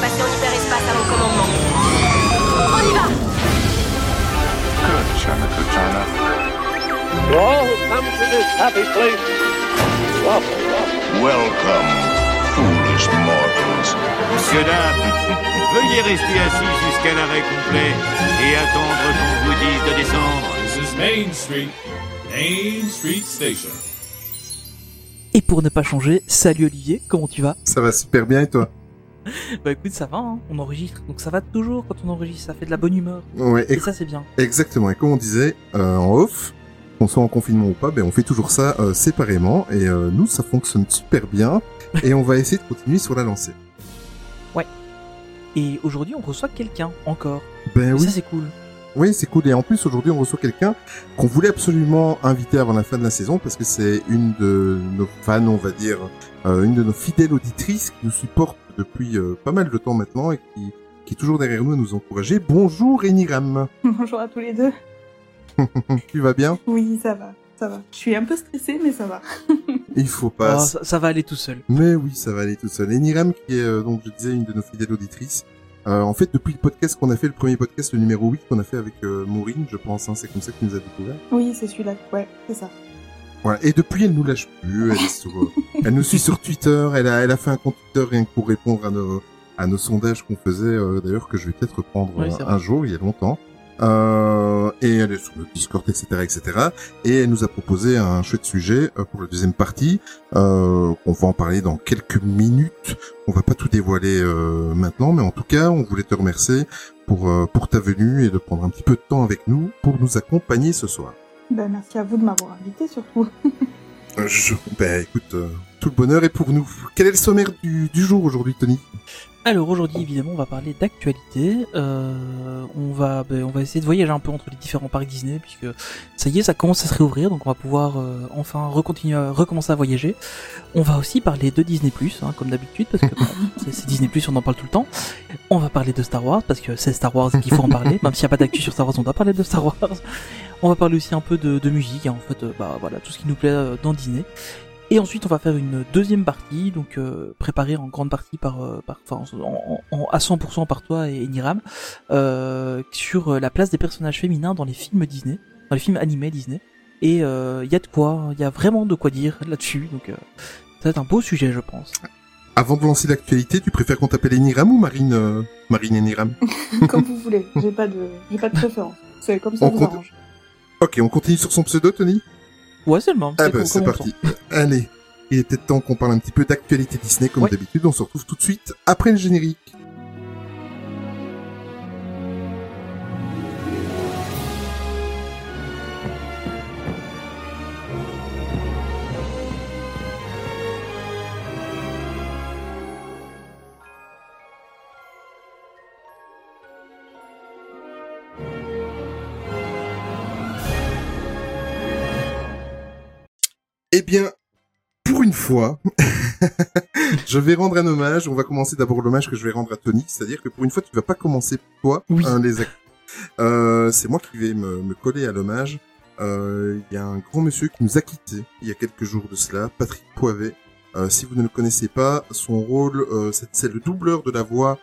passer en hyperespace à mon commandement. On y va Good, China, good China. All who come to this happy place, welcome, foolish mortals. Monsieur, dames, veuillez rester assis jusqu'à l'arrêt complet et attendre qu'on vous dise de descendre. This is Main Street, Main Street Station. Et pour ne pas changer, salut Olivier, comment tu vas? Ça va super bien et toi? Bah écoute, ça va, hein, on enregistre, donc ça va toujours quand on enregistre, ça fait de la bonne humeur. Ouais, Et ça c'est bien. exactement. Et comme on disait euh, en off, qu'on soit en confinement ou pas, ben on fait toujours ça euh, séparément et euh, nous ça fonctionne super bien et on va essayer de continuer sur la lancée. Et aujourd'hui on reçoit quelqu'un, encore. Ben Et oui, ça c'est cool. oui c'est cool et en plus aujourd'hui on reçoit quelqu'un qu'on voulait absolument inviter avant la fin de la saison parce que c'est une de nos fans, on va dire, euh, une de nos fidèles auditrices qui nous supporte depuis euh, pas mal de temps maintenant et qui qui est toujours derrière nous à nous encourager. Bonjour Eniram, Bonjour à tous les deux. tu vas bien? Oui, ça va, ça va. Je suis un peu stressée, mais ça va. Il faut pas. Oh, ça, ça va aller tout seul. Mais oui, ça va aller tout seul. Et Niram, qui est, euh, donc, je disais, une de nos fidèles auditrices, euh, en fait, depuis le podcast qu'on a fait, le premier podcast, le numéro 8 qu'on a fait avec euh, Maureen, je pense, hein, c'est comme ça qu'il nous a découvert. Oui, c'est celui-là. Ouais, c'est ça. Voilà. Et depuis, elle nous lâche plus. Elle, est sur, euh, elle nous suit sur Twitter. Elle a, elle a fait un compte Twitter rien que pour répondre à nos, à nos sondages qu'on faisait, euh, d'ailleurs, que je vais peut-être reprendre Oui, euh, un vrai. jour, il y a longtemps. Euh, et elle est sur le Discord, etc., etc. Et elle nous a proposé un chouette sujet pour la deuxième partie. Euh, on va en parler dans quelques minutes. On va pas tout dévoiler euh, maintenant, mais en tout cas, on voulait te remercier pour pour ta venue et de prendre un petit peu de temps avec nous pour nous accompagner ce soir. Ben, merci à vous de m'avoir invité, surtout. Euh. Ben écoute, euh, tout le bonheur est pour nous. Quel est le sommaire du, du jour aujourd'hui, Tony? Alors aujourd'hui évidemment on va parler d'actualité, euh, on va ben, on va essayer de voyager un peu entre les différents parcs Disney puisque ça y est ça commence à se réouvrir donc on va pouvoir euh, enfin recontinuer à- recommencer à voyager. On va aussi parler de Disney hein, comme d'habitude parce que c'est Disney on en parle tout le temps. On va parler de Star Wars parce que c'est Star Wars qu'il faut en parler même s'il n'y a pas d'actu sur Star Wars on doit parler de Star Wars. On va parler aussi un peu de, de musique hein, en fait euh, bah voilà tout ce qui nous plaît euh, dans Disney. Et ensuite, on va faire une deuxième partie, donc euh, préparée en grande partie par, euh, par enfin, en, en- à 100% par toi et Niram, euh, sur euh, la place des personnages féminins dans les films Disney, dans les films animés Disney. Et il y a de quoi, il y a vraiment de quoi dire là-dessus. Donc, euh, ça va être un beau sujet, je pense. Avant de lancer l'actualité, tu préfères qu'on t'appelle Eniram ou Marine euh, Marine Eniram comme vous voulez. J'ai pas de, j'ai pas de préférence. C'est comme ça On vous compte- arrange. Ok, on continue sur son pseudo, Tony? Ouais, seulement. Ah bah c'est parti. Allez, il était temps qu'on parle un petit peu d'actualité Disney comme Ouais. d'habitude. On se retrouve tout de suite après le générique. Eh bien, pour une fois, je vais rendre un hommage. On va commencer d'abord l'hommage que je vais rendre à Tony, c'est-à-dire que pour une fois, tu vas pas commencer toi Oui. hein, les Euh, c'est moi qui vais me, me coller à l'hommage. Euh, Il y a un grand monsieur qui nous a quittés il y a quelques jours de cela, Patrick Poivet. Euh, si vous ne le connaissez pas, son rôle, euh, c'est le doubleur de la voix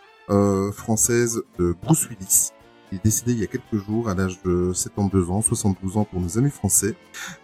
française de Bruce Willis. Il est décédé il y a quelques jours à l'âge de 72 ans, 72 ans pour nos amis français.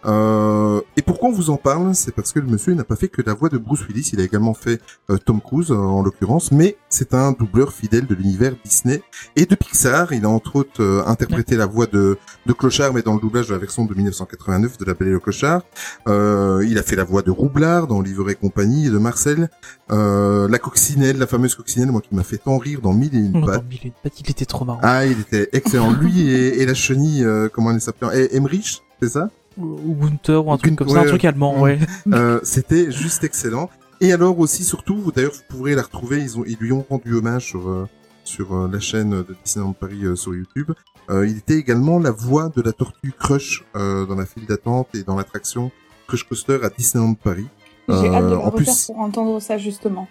Euh, et pourquoi on vous en parle? C'est parce que le monsieur n'a pas fait que la voix de Bruce Willis, il a également fait euh, Tom Cruise euh, en l'occurrence, mais c'est un doubleur fidèle de l'univers Disney et de Pixar. Il a entre autres euh, interprété la voix de, de Clochard, mais dans le doublage de la version de 1989 de La Belle et le Clochard. Euh, il a fait la voix de Roublard dans Livre et compagnie et de Marcel. Euh, la coccinelle, la fameuse coccinelle, moi qui m'a fait tant rire dans Mille et une pattes. entend mille et une pattes, il était trop marrant. Ah, il était excellent. Lui et, et la chenille, euh, comment elle s'appelait Emmerich, c'est ça? Ou ou Gunther ou un truc Gun- comme ça, un truc allemand, ouais. Euh, C'était juste excellent. Et alors aussi, surtout, vous- d'ailleurs, vous pourrez la retrouver. Ils ont, ils lui ont rendu hommage sur euh, sur euh, la chaîne de Disneyland Paris euh, sur YouTube. Euh, il était également la voix de la tortue Crush euh, dans la file d'attente et dans l'attraction Crush Coaster à Disneyland Paris. J'ai hâte de le en refaire plus- pour entendre ça, justement.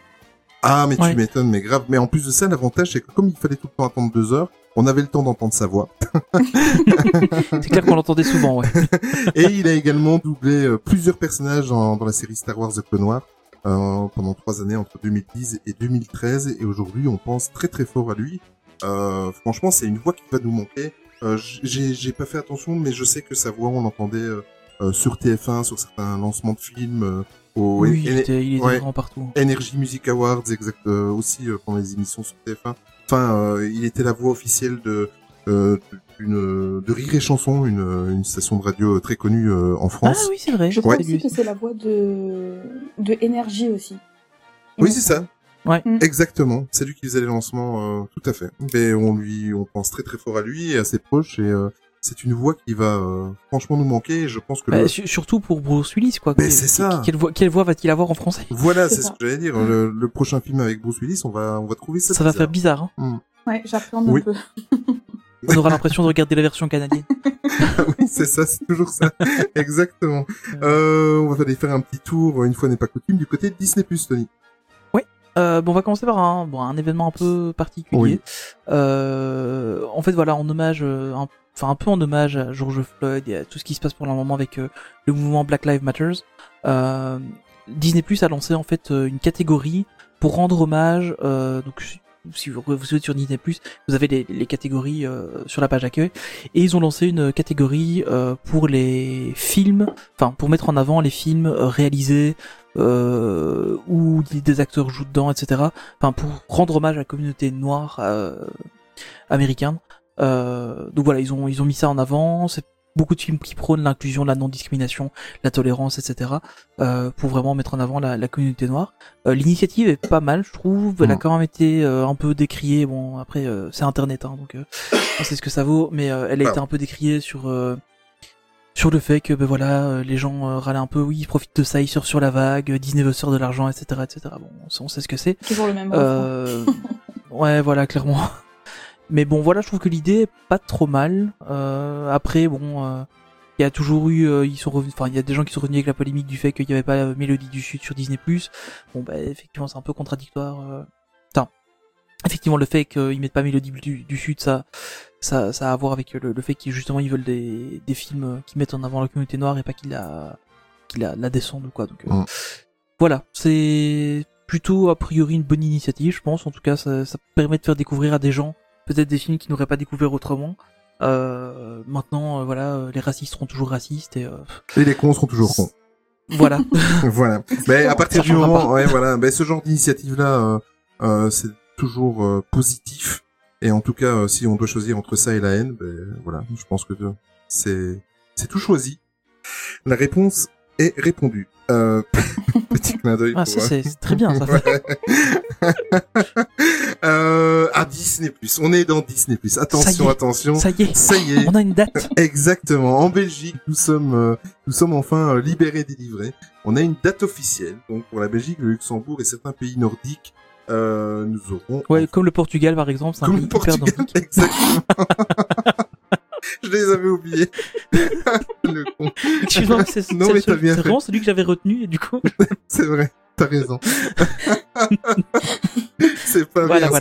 Ah, mais Ouais. tu m'étonnes, mais grave. Mais en plus de ça, l'avantage, c'est que comme il fallait tout le temps attendre deux heures, on avait le temps d'entendre sa voix. C'est clair qu'on l'entendait souvent, ouais. Et il a également doublé euh, plusieurs personnages dans, dans la série Star Wars The Clone Wars. euh, pendant trois années entre 2010 et 2013 et aujourd'hui on pense très très fort à lui. Euh, franchement, c'est une voix qui va nous manquer. Euh, j'ai pas fait attention, mais je sais que sa voix on l'entendait euh, euh, sur TF1, sur certains lancements de films, euh, au Oui, il était, il était ouais. vraiment partout. Energy Music Awards, exact, euh, aussi euh, pendant les émissions sur TF1. Enfin, euh, il était la voix officielle de euh, d'une de Rire et Chanson, une, une station de radio très connue euh, en Ah France. oui, c'est vrai. Je crois Ouais. aussi que c'est la voix de de énergie aussi. Oui, c'est ça. Ouais. Mm. Exactement. C'est lui qui faisait les lancements, euh, tout à fait. Mais on lui, on pense très très fort à lui et à ses proches et euh, c'est une voix qui va euh, franchement nous manquer. Je pense que Bah, le- su- surtout pour Bruce Willis, quoi. Mais Que- c'est ça. Quelle voix, quelle voix va-t-il avoir en français? Voilà, C'est ce que j'allais dire. Le, le prochain film avec Bruce Willis, on va, on va trouver ça. Ça va faire bizarre. Hein. Ouais, j'appréhende Oui. un peu. On aura l'impression de regarder la version canadienne. oui, c'est ça, c'est toujours ça. Exactement. Euh, on va aller faire un petit tour, une fois n'est pas coutume, du côté de Disney+, Tony. Euh, bon, on va commencer par un, bon, un événement un peu particulier. Oui. Euh, en fait, voilà, en hommage, euh, un- enfin un peu en hommage à George Floyd et à tout ce qui se passe pour le moment avec euh, le mouvement Black Lives Matter. Euh, Disney Plus a lancé en fait euh, une catégorie pour rendre hommage. Euh, donc, si- vous, vous êtes sur Disney Plus, vous avez les, les catégories sur la page accueil et ils ont lancé une catégorie pour les films, enfin pour mettre en avant les films réalisés où des acteurs jouent dedans, etc. Enfin, pour rendre hommage à la communauté noire américaine. Euh, donc voilà, ils ont ils ont mis ça en avant. C'est beaucoup de films qui prônent l'inclusion, la non-discrimination, la tolérance, etc. Euh, pour vraiment mettre en avant la, la communauté noire. Euh, L'initiative est pas mal, je trouve. Elle a Mhm. quand même été euh, un peu décriée. Bon, après euh, c'est Internet, hein, donc euh, on sait ce que ça vaut. Mais euh, elle a Ah. été un peu décriée sur euh, sur le fait que ben voilà euh, les gens euh, râlent un peu oui ils profitent de ça ils surfent sur la vague Disney veut de l'argent etc etc bon on sait- on sait ce que c'est Toujours le même euh, ouais voilà clairement mais bon voilà je trouve que l'idée est pas trop mal euh, après bon euh, il y a toujours eu euh, ils sont revenus enfin il y a des gens qui sont revenus avec la polémique du fait qu'il n'y avait pas Mélodie du Sud sur Disney bon bah effectivement c'est un peu contradictoire euh. Enfin, effectivement le fait qu'ils mettent pas Mélodie du, du Sud ça ça ça a à voir avec le, le fait qu'ils justement ils veulent des, des films qui mettent en avant la communauté noire et pas qu'ils la qu'ils la, la descendent ou quoi donc euh, Mm. voilà c'est plutôt a priori une bonne initiative je pense en tout cas ça, ça permet de faire découvrir à des gens peut-être des films qu'ils n'auraient pas découvert autrement euh, maintenant euh, voilà euh, les racistes seront toujours racistes et euh, Et les cons seront toujours cons. voilà voilà. Mais à partir du moment, ouais, voilà, ben ce genre d'initiative-là, euh, euh, c'est toujours positif. Et en tout cas, si on doit choisir entre ça et la haine, ben voilà, je pense que c'est c'est tout choisi. La réponse est répondue. Euh, petit clin d'œil. ah ça c'est très bien ça Ouais. Euh, à Disney Plus. On est dans Disney Plus. Attention, est. attention. ça y est Ça y est. on a une date Exactement. En Belgique, nous sommes, euh, nous sommes enfin euh, libérés, délivrés. On a une date officielle. Donc pour la Belgique, le Luxembourg et certains pays nordiques, euh, nous aurons. ouais comme le Portugal par exemple un Comme pays le Portugal, exactement. Je les avais oubliés. le con. Excuse-moi, c'est vraiment celui que j'avais retenu, et du coup. C'est vrai. T'as raison. C'est pas voilà, bien.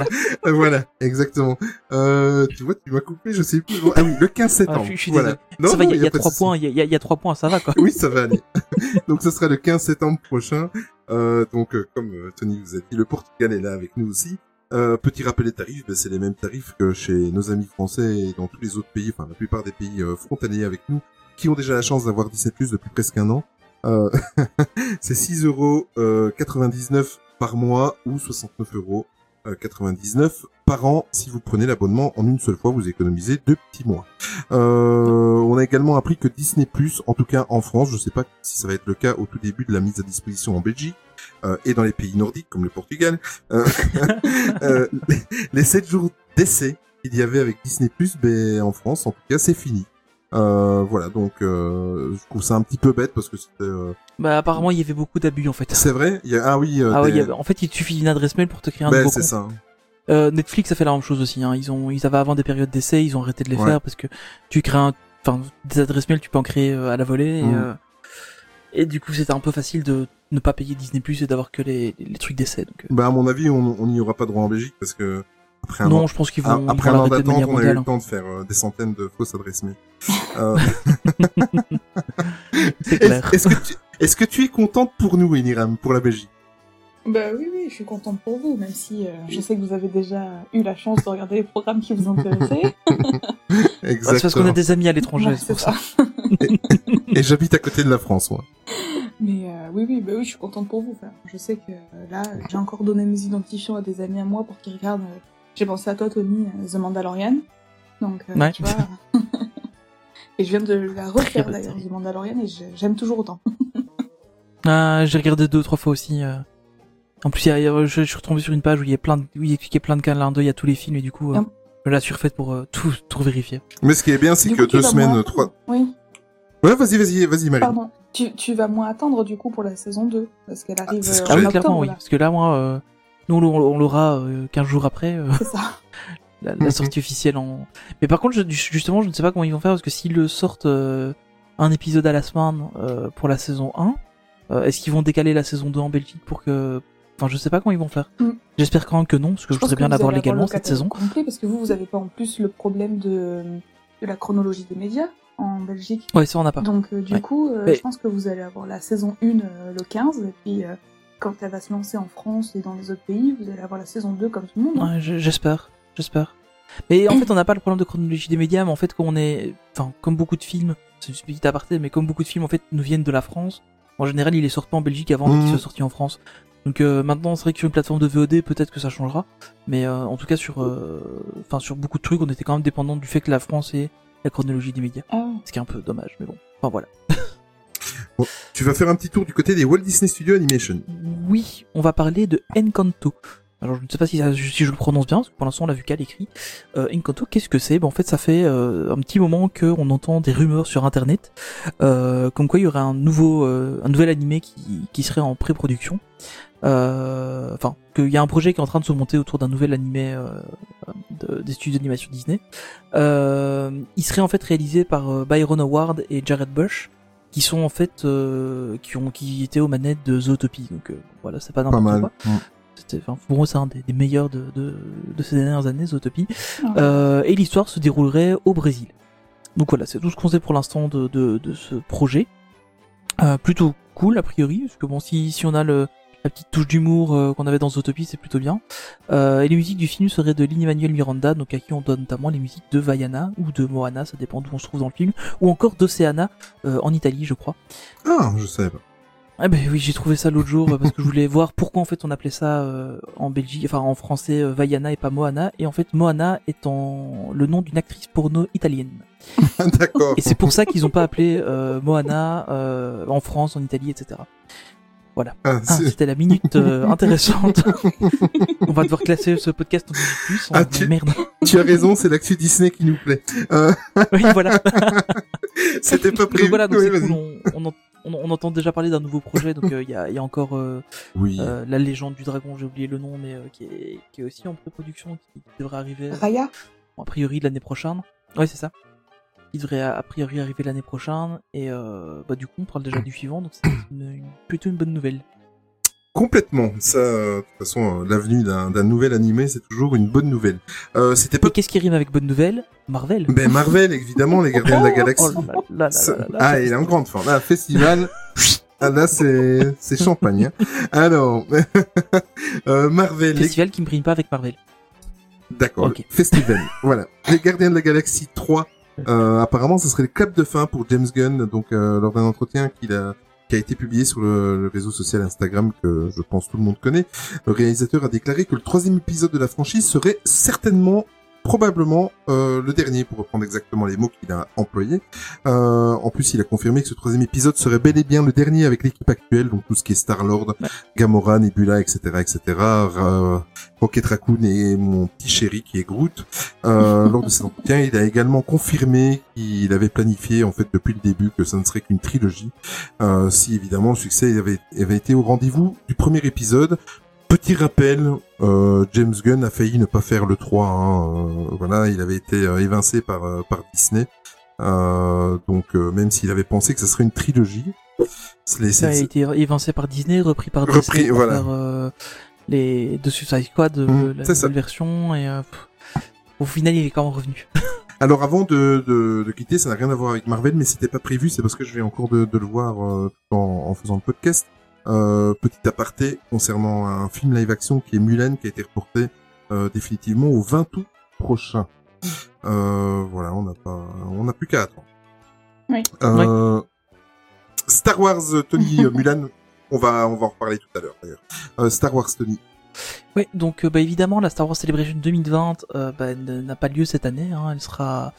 voilà. exactement. Euh, tu vois, tu m'as coupé, je sais plus. Ah oui, le 15 septembre. je- je suis voilà. Non, ça va, il y a, y trois points, il y a, y trois points, ça va, quoi. Oui, ça va aller. donc ce sera le 15 septembre prochain. Euh, donc euh, comme Tony vous a dit, le Portugal est là avec nous aussi. Petit rappel des tarifs, ben, c'est les mêmes tarifs que chez nos amis français et dans tous les autres pays, enfin la plupart des pays frontaliers avec nous, qui ont déjà la chance d'avoir 17 plus depuis presque un an. Euh, c'est 6 euros euh, 99 par mois ou 69 euros euh, 99 par an si vous prenez l'abonnement en une seule fois, vous économisez deux petits mois. Euh, on a également appris que Disney+, en tout cas en France, je sais pas si ça va être le cas au tout début de la mise à disposition en Belgique euh, et dans les pays nordiques comme le Portugal, euh, euh, les, les 7 jours d'essai qu'il y avait avec Disney+, ben, en France, en tout cas, c'est fini. Euh, voilà, donc euh, je trouve ça un petit peu bête parce que c'était... euh, Bah, apparemment, il y avait beaucoup d'abus, en fait. C'est vrai il y a... Ah oui, euh, Ah des- avait- en fait, il te suffit d'une adresse mail pour te créer un ben, c'est ça. Euh, Netflix a fait la même chose aussi, hein. Ils ont, ils avaient avant des périodes d'essai, ils ont arrêté de les Ouais. faire parce que tu crées un, enfin, des adresses mail, tu peux en créer à la volée, et, euh, et du coup, c'était un peu facile de ne pas payer Disney Plus et d'avoir que les, les trucs d'essai, donc, Bah, à mon avis, on n'y aura pas droit en Belgique parce que après un non, an, je pense qu'ils vont, après vont un an d'attente, on a eu le hein. temps de faire euh, des centaines de fausses adresses mail. Euh, C'est est-ce clair. est-ce que tu est-ce que tu es contente pour nous, Eniram, pour la Belgique? Bah oui, oui, je suis contente pour vous, même si euh, je sais que vous avez déjà eu la chance de regarder les programmes qui vous intéressaient. Bah, c'est parce qu'on a Exactement. des amis à l'étranger, Ouais, c'est pour ça. Et j'habite à côté de la France, moi. Mais euh, oui, oui, bah oui, je suis contente pour vous. Enfin, je sais que euh, là, j'ai encore donné mes identifiants à des amis à moi pour qu'ils regardent. J'ai pensé à toi, Tony, The Mandalorian. Donc, euh, Ouais. tu vois. et je viens de la refaire d'ailleurs, The Mandalorian, et j'aime toujours autant. Ah, j'ai regardé deux, trois fois aussi. euh. En plus, il y a- il y a- je, je suis retombé sur une page où il y a plein de, où il expliquait plein de clins d'œil à tous les films et du coup, euh, Ah. je l'ai surfaite pour euh, tout, tout vérifier. Mais ce qui est bien, c'est que coup, deux semaines, moins trois... Oui, Ouais, vas-y, vas-y, vas-y, Marie. pardon. Tu, tu vas moins attendre du coup pour la saison 2, parce qu'elle arrive ce euh, que Ah en octobre. clairement, oui. là. Parce que là, moi, euh, nous, on, on l'aura euh, 15 jours après euh, C'est ça. la, la sortie officielle en. Mais par contre, je, justement, je ne sais pas comment ils vont faire parce que s'ils le sortent euh, un épisode à la semaine euh, pour la saison 1, euh, est-ce qu'ils vont décaler la saison 2 en Belgique pour que. Enfin, je sais pas comment ils vont faire. Mm. J'espère quand même que non, parce que je, voudrais bien l'avoir légalement le cette saison. complet, parce que vous, vous avez pas en plus le problème de, de la chronologie des médias en Belgique. Ouais, ça on n'a pas. Donc euh, du Ouais. coup, euh, Mais- je pense que vous allez avoir la saison 1 euh, le 15, et puis euh, quand elle va se lancer en France et dans les autres pays, vous allez avoir la saison 2 comme tout le monde. hein. Ouais, j'espère, j'espère. Mais en fait, on n'a pas le problème de chronologie des médias, mais en fait, quand on est, enfin, comme beaucoup de films, c'est une petite aparté, mais comme beaucoup de films en fait nous viennent de la France, en général, les sortent pas en Belgique avant Mhm. qu'ils soient sortis en France. Donc euh, maintenant, c'est vrai que sur une plateforme de VOD, peut-être que ça changera, mais euh, en tout cas sur, euh, enfin, sur beaucoup de trucs, on était quand même dépendant du fait que la France ait la chronologie des médias, Ah, ce qui est un peu dommage, mais bon. Enfin voilà. Tu vas faire un petit tour du côté des Walt Disney Studio Animation. Oui, on va parler de Encanto. Alors je ne sais pas si, je le prononce bien, parce que pour l'instant on l'a vu qu'à l'écrit. Euh, Encanto, qu'est-ce que c'est? Ben, En fait, ça fait euh, un petit moment qu'on entend des rumeurs sur Internet, euh, comme quoi il y aurait un nouveau, un nouvel animé qui, serait en pré-production. Enfin, qu'il y a un projet qui est en train de se monter autour d'un nouvel animé de- des studios d'animation Disney. Il serait en fait réalisé par Byron Howard et Jared Bush, qui sont en fait euh, qui ont qui étaient aux manettes de Zootopie. Donc euh, voilà, c'est pas n'importe quoi. Mm. C'était, enfin, pour moi, c'est un des, des meilleurs de, de, de ces dernières années, Zootopie. ah. Euh, et l'histoire se déroulerait au Brésil. Donc voilà, c'est tout ce qu'on sait pour l'instant de, de, de ce projet. Euh, plutôt cool, a priori, parce que bon, si, si on a le, la petite touche d'humour euh, qu'on avait dans Zootopie, c'est plutôt bien. Euh, et les musiques du film seraient de Lin-Manuel Miranda, donc à qui on donne notamment les musiques de Vaiana ou de Moana, ça dépend d'où on se trouve dans le film, ou encore d'Oceana euh, en Italie, je crois. Ah, je savais pas. Ah ben oui, j'ai trouvé ça l'autre jour euh, parce que je voulais voir pourquoi en fait on appelait ça euh, en Belgique, enfin en français euh, Vaiana et pas Moana. Et en fait Moana est en le nom d'une actrice porno italienne. D'accord. Et c'est pour ça qu'ils ont pas appelé euh, Moana euh, en France, en Italie, etc. Ah, Ah, c'est- c'était la minute euh, intéressante. on va devoir classer ce podcast en plus. Ah, Oh, tu- Merde. tu as raison, c'est l'actu Disney qui nous plaît. Euh, oui, voilà. C'était pas Donc prévu. voilà, donc Oui, vas-y. cool. On, on, en- on, on entend déjà parler d'un nouveau projet, donc euh, il y, a, il y a encore euh, Oui. Euh, la légende du dragon, j'ai oublié le nom, mais euh, qui, est, qui est aussi en pré-production, qui devrait arriver Raya? a priori l'année prochaine. Ouais, c'est ça. Qui devrait a, priori arriver l'année prochaine. Et euh, bah, du coup, on parle déjà du suivant, donc c'est une, une- plutôt une bonne nouvelle. Complètement. Ça, euh, de toute façon, euh, l'avenue d'un nouvel animé, c'est toujours une bonne nouvelle. Euh, C'était pas qu'est-ce qui rime avec bonne nouvelle? Marvel. Ben Marvel, évidemment, les Gardiens de la Galaxie. Oh là là là Ça- là là là, ah, il est en grande forme. Là, festival. ah, là, c'est champagne. hein. Alors, euh, Marvel. les- Festival qui ne prime pas avec Marvel. D'accord. Ok. Festival. voilà. Les Gardiens de la Galaxie 3. Euh, apparemment, ce serait le clap de fin pour James Gunn. Donc, euh, lors d'un entretien qu'il a qui a été publié sur le, le réseau social Instagram que je pense tout le monde connaît, le réalisateur a déclaré que le troisième épisode de la franchise serait certainement probablement euh, le dernier, pour reprendre exactement les mots qu'il a employés. Euh, en plus, il a confirmé que ce troisième épisode serait bel et bien le dernier avec l'équipe actuelle, donc tout ce qui est Star-Lord, Ouais. Gamora, Nebula, etc., etc., Rocket Raccoon et mon petit chéri qui est Groot. Euh, lors de cet entretien, il a également confirmé qu'il avait planifié, en fait, depuis le début, que ça ne serait qu'une trilogie. Euh, si évidemment le succès avait, avait été au rendez-vous du premier épisode. Petit rappel, euh, James Gunn a failli ne pas faire le 3. hein, euh, voilà, il avait été euh, évincé par, euh, par Disney. Euh, donc même s'il avait pensé que ça serait une trilogie, les- Ça a été évincé par Disney, repris par Repris, Disney voilà. euh, les deux Suicide Squad, euh, Mm, la nouvelle version. Et euh, au final, il est quand même revenu. Alors avant de, de, de quitter, ça n'a rien à voir avec Marvel, mais c'était pas prévu, c'est parce que je vais encore de, de le voir euh, en, en faisant le podcast. Euh, petit aparté concernant un film live action qui est Mulan, qui a été reporté euh, définitivement au 20 août prochain. Euh, voilà, on n'a pas, on n'a plus qu'à attendre. Oui. Euh, Star Wars Tony euh, Mulan, on va, on va en reparler tout à l'heure d'ailleurs. Euh, Star Wars Tony. Oui, donc euh, bah, évidemment la Star Wars Celebration 2020 euh, bah, n'a pas lieu cette année. Hein, elle sera,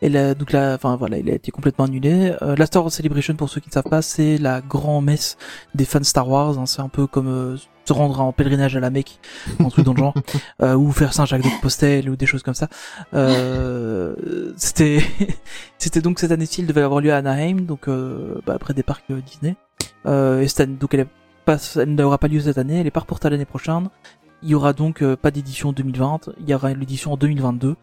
elle a, donc là, enfin voilà, elle a été complètement annulée. Euh, la Star Wars Celebration, pour ceux qui ne savent pas, c'est la grand messe des fans Star Wars. hein, c'est un peu comme euh, se rendre en pèlerinage à la Mecque, un truc dans le genre, euh, ou faire Saint-Jacques de Compostelle ou des choses comme ça. Euh, c'était, c'était donc cette année-ci, elle devait avoir lieu à Anaheim, donc euh, bah, près des parcs euh, Disney. Euh, et cette année- donc elle est pas, elle n'aura pas lieu cette année, elle est pas reportée à l'année prochaine. Il y aura donc euh, pas d'édition 2020, il y aura l'édition en 2022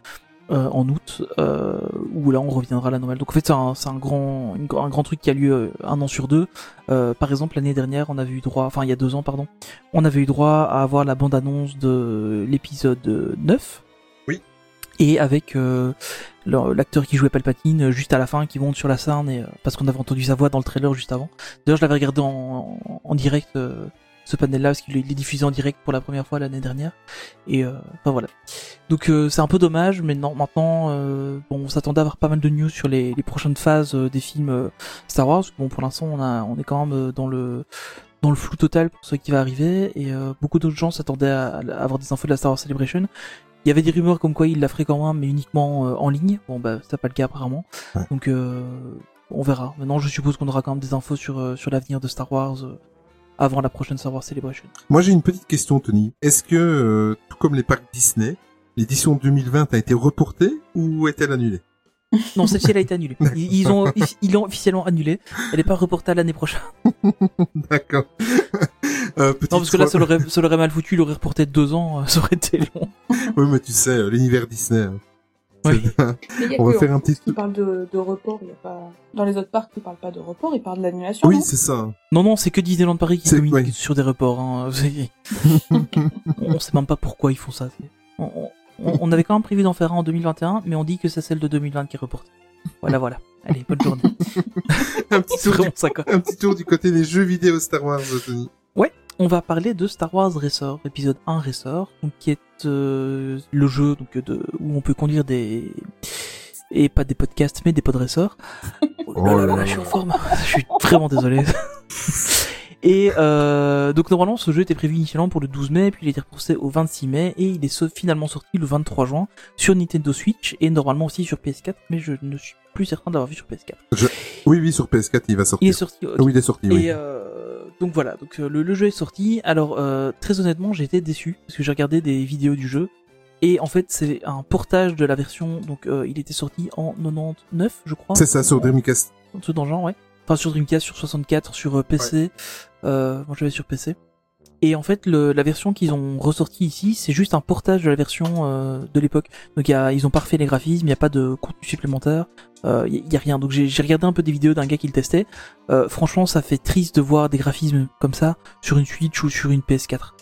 euh, en août euh, où là on reviendra à la normale. Donc en fait c'est un, grand un grand truc qui a lieu un an sur deux. Par exemple l'année dernière on avait eu droit, enfin il y a deux ans pardon, on avait eu droit à avoir la bande annonce de l'épisode euh, 9. Oui. Et avec l'acteur qui jouait Palpatine euh, juste à la fin qui monte sur la scène et euh, parce qu'on avait entendu sa voix dans le trailer juste avant. D'ailleurs je l'avais regardé en, direct euh, ce panel-là parce qu'il est diffusé en direct pour la première fois l'année dernière. Et euh, enfin voilà. Donc euh, c'est un peu dommage, mais non, maintenant, bon, on s'attendait à avoir pas mal de news sur les, prochaines phases des films Star Wars. Bon, pour l'instant, on on est quand même dans le dans le flou total pour ce qui va arriver, et euh, beaucoup d'autres gens s'attendaient à avoir des infos de la Star Wars Celebration. Il y avait des rumeurs comme quoi il la ferait quand même, mais uniquement euh, en ligne. Bon, bah, c'est pas le cas apparemment. Ouais. Donc, euh, on verra. Maintenant, je suppose qu'on aura quand même des infos sur euh, sur l'avenir de Star Wars avant la prochaine Star Wars Celebration. Moi, j'ai une petite question, Tony. Est-ce que, euh, tout comme les parcs Disney, l'édition 2020 a été reportée ou est-elle annulée? Non, celle-ci elle a été annulée. Ils, ils ont ils l'ont officiellement annulée. Elle est pas reportée à l'année prochaine. D'accord. euh, Non, parce que là, ça l'aurait, ça l'aurait mal foutu, il aurait reporté de deux ans, euh, ça aurait été long. Oui, mais tu sais, euh, l'univers Disney. hein. Oui. Mais il y a On va faire un petit qui parle de, de report, il y a pas... Dans les autres parcs, ils parlent pas de report, ils parlent d'annulation. Oui, non? c'est ça. Non, non, c'est que Disneyland Paris qui communique oui. sur des reports. Hein. On sait même pas pourquoi ils font ça. On, on- on avait quand même prévu d'en faire un en 2021, mais on dit que c'est celle de 2020 qui est reportée. Voilà, voilà. Allez, bonne journée. un petit tour, du, ça, un petit tour du côté des jeux vidéo Star Wars, Tony. On va parler de Star Wars Racer, épisode 1 Racer, donc qui est euh, le jeu donc de où on peut conduire des et pas des podcasts mais des pod racers. Oh là là là, je suis en forme. Je suis vraiment désolé. Et euh, donc normalement ce jeu était prévu initialement pour le 12 mai, puis il a été repoussé au 26 mai et il est finalement sorti le 23 juin sur Nintendo Switch et normalement aussi sur PS4, mais je ne suis plus certain de l'avoir vu sur PS4. Oui, oui, sur PS4, il va Il sortir. est sorti. oui, il est sorti, oui. Et euh, donc voilà, donc euh, le, le jeu est sorti. Alors euh, très honnêtement, j'ai été déçu parce que j'ai regardé des vidéos du jeu et en fait c'est un portage de la version. Donc euh, il était sorti en 99, je crois. C'est ça, sur Dreamcast. Un truc dans le genre, ouais. Enfin sur Dreamcast, sur 64, sur euh, PC. Euh, moi j'avais sur PC. Et en fait, le, la version qu'ils ont ressorti ici, c'est juste un portage de la version euh, de l'époque. Donc y a, ils ont pas refait les graphismes, il n'y a pas de contenu supplémentaire, euh, il y, y a rien. Donc j'ai regardé un peu des vidéos d'un gars qui le testait. Euh, franchement, ça fait triste de voir des graphismes comme ça sur une Switch ou sur une PS4.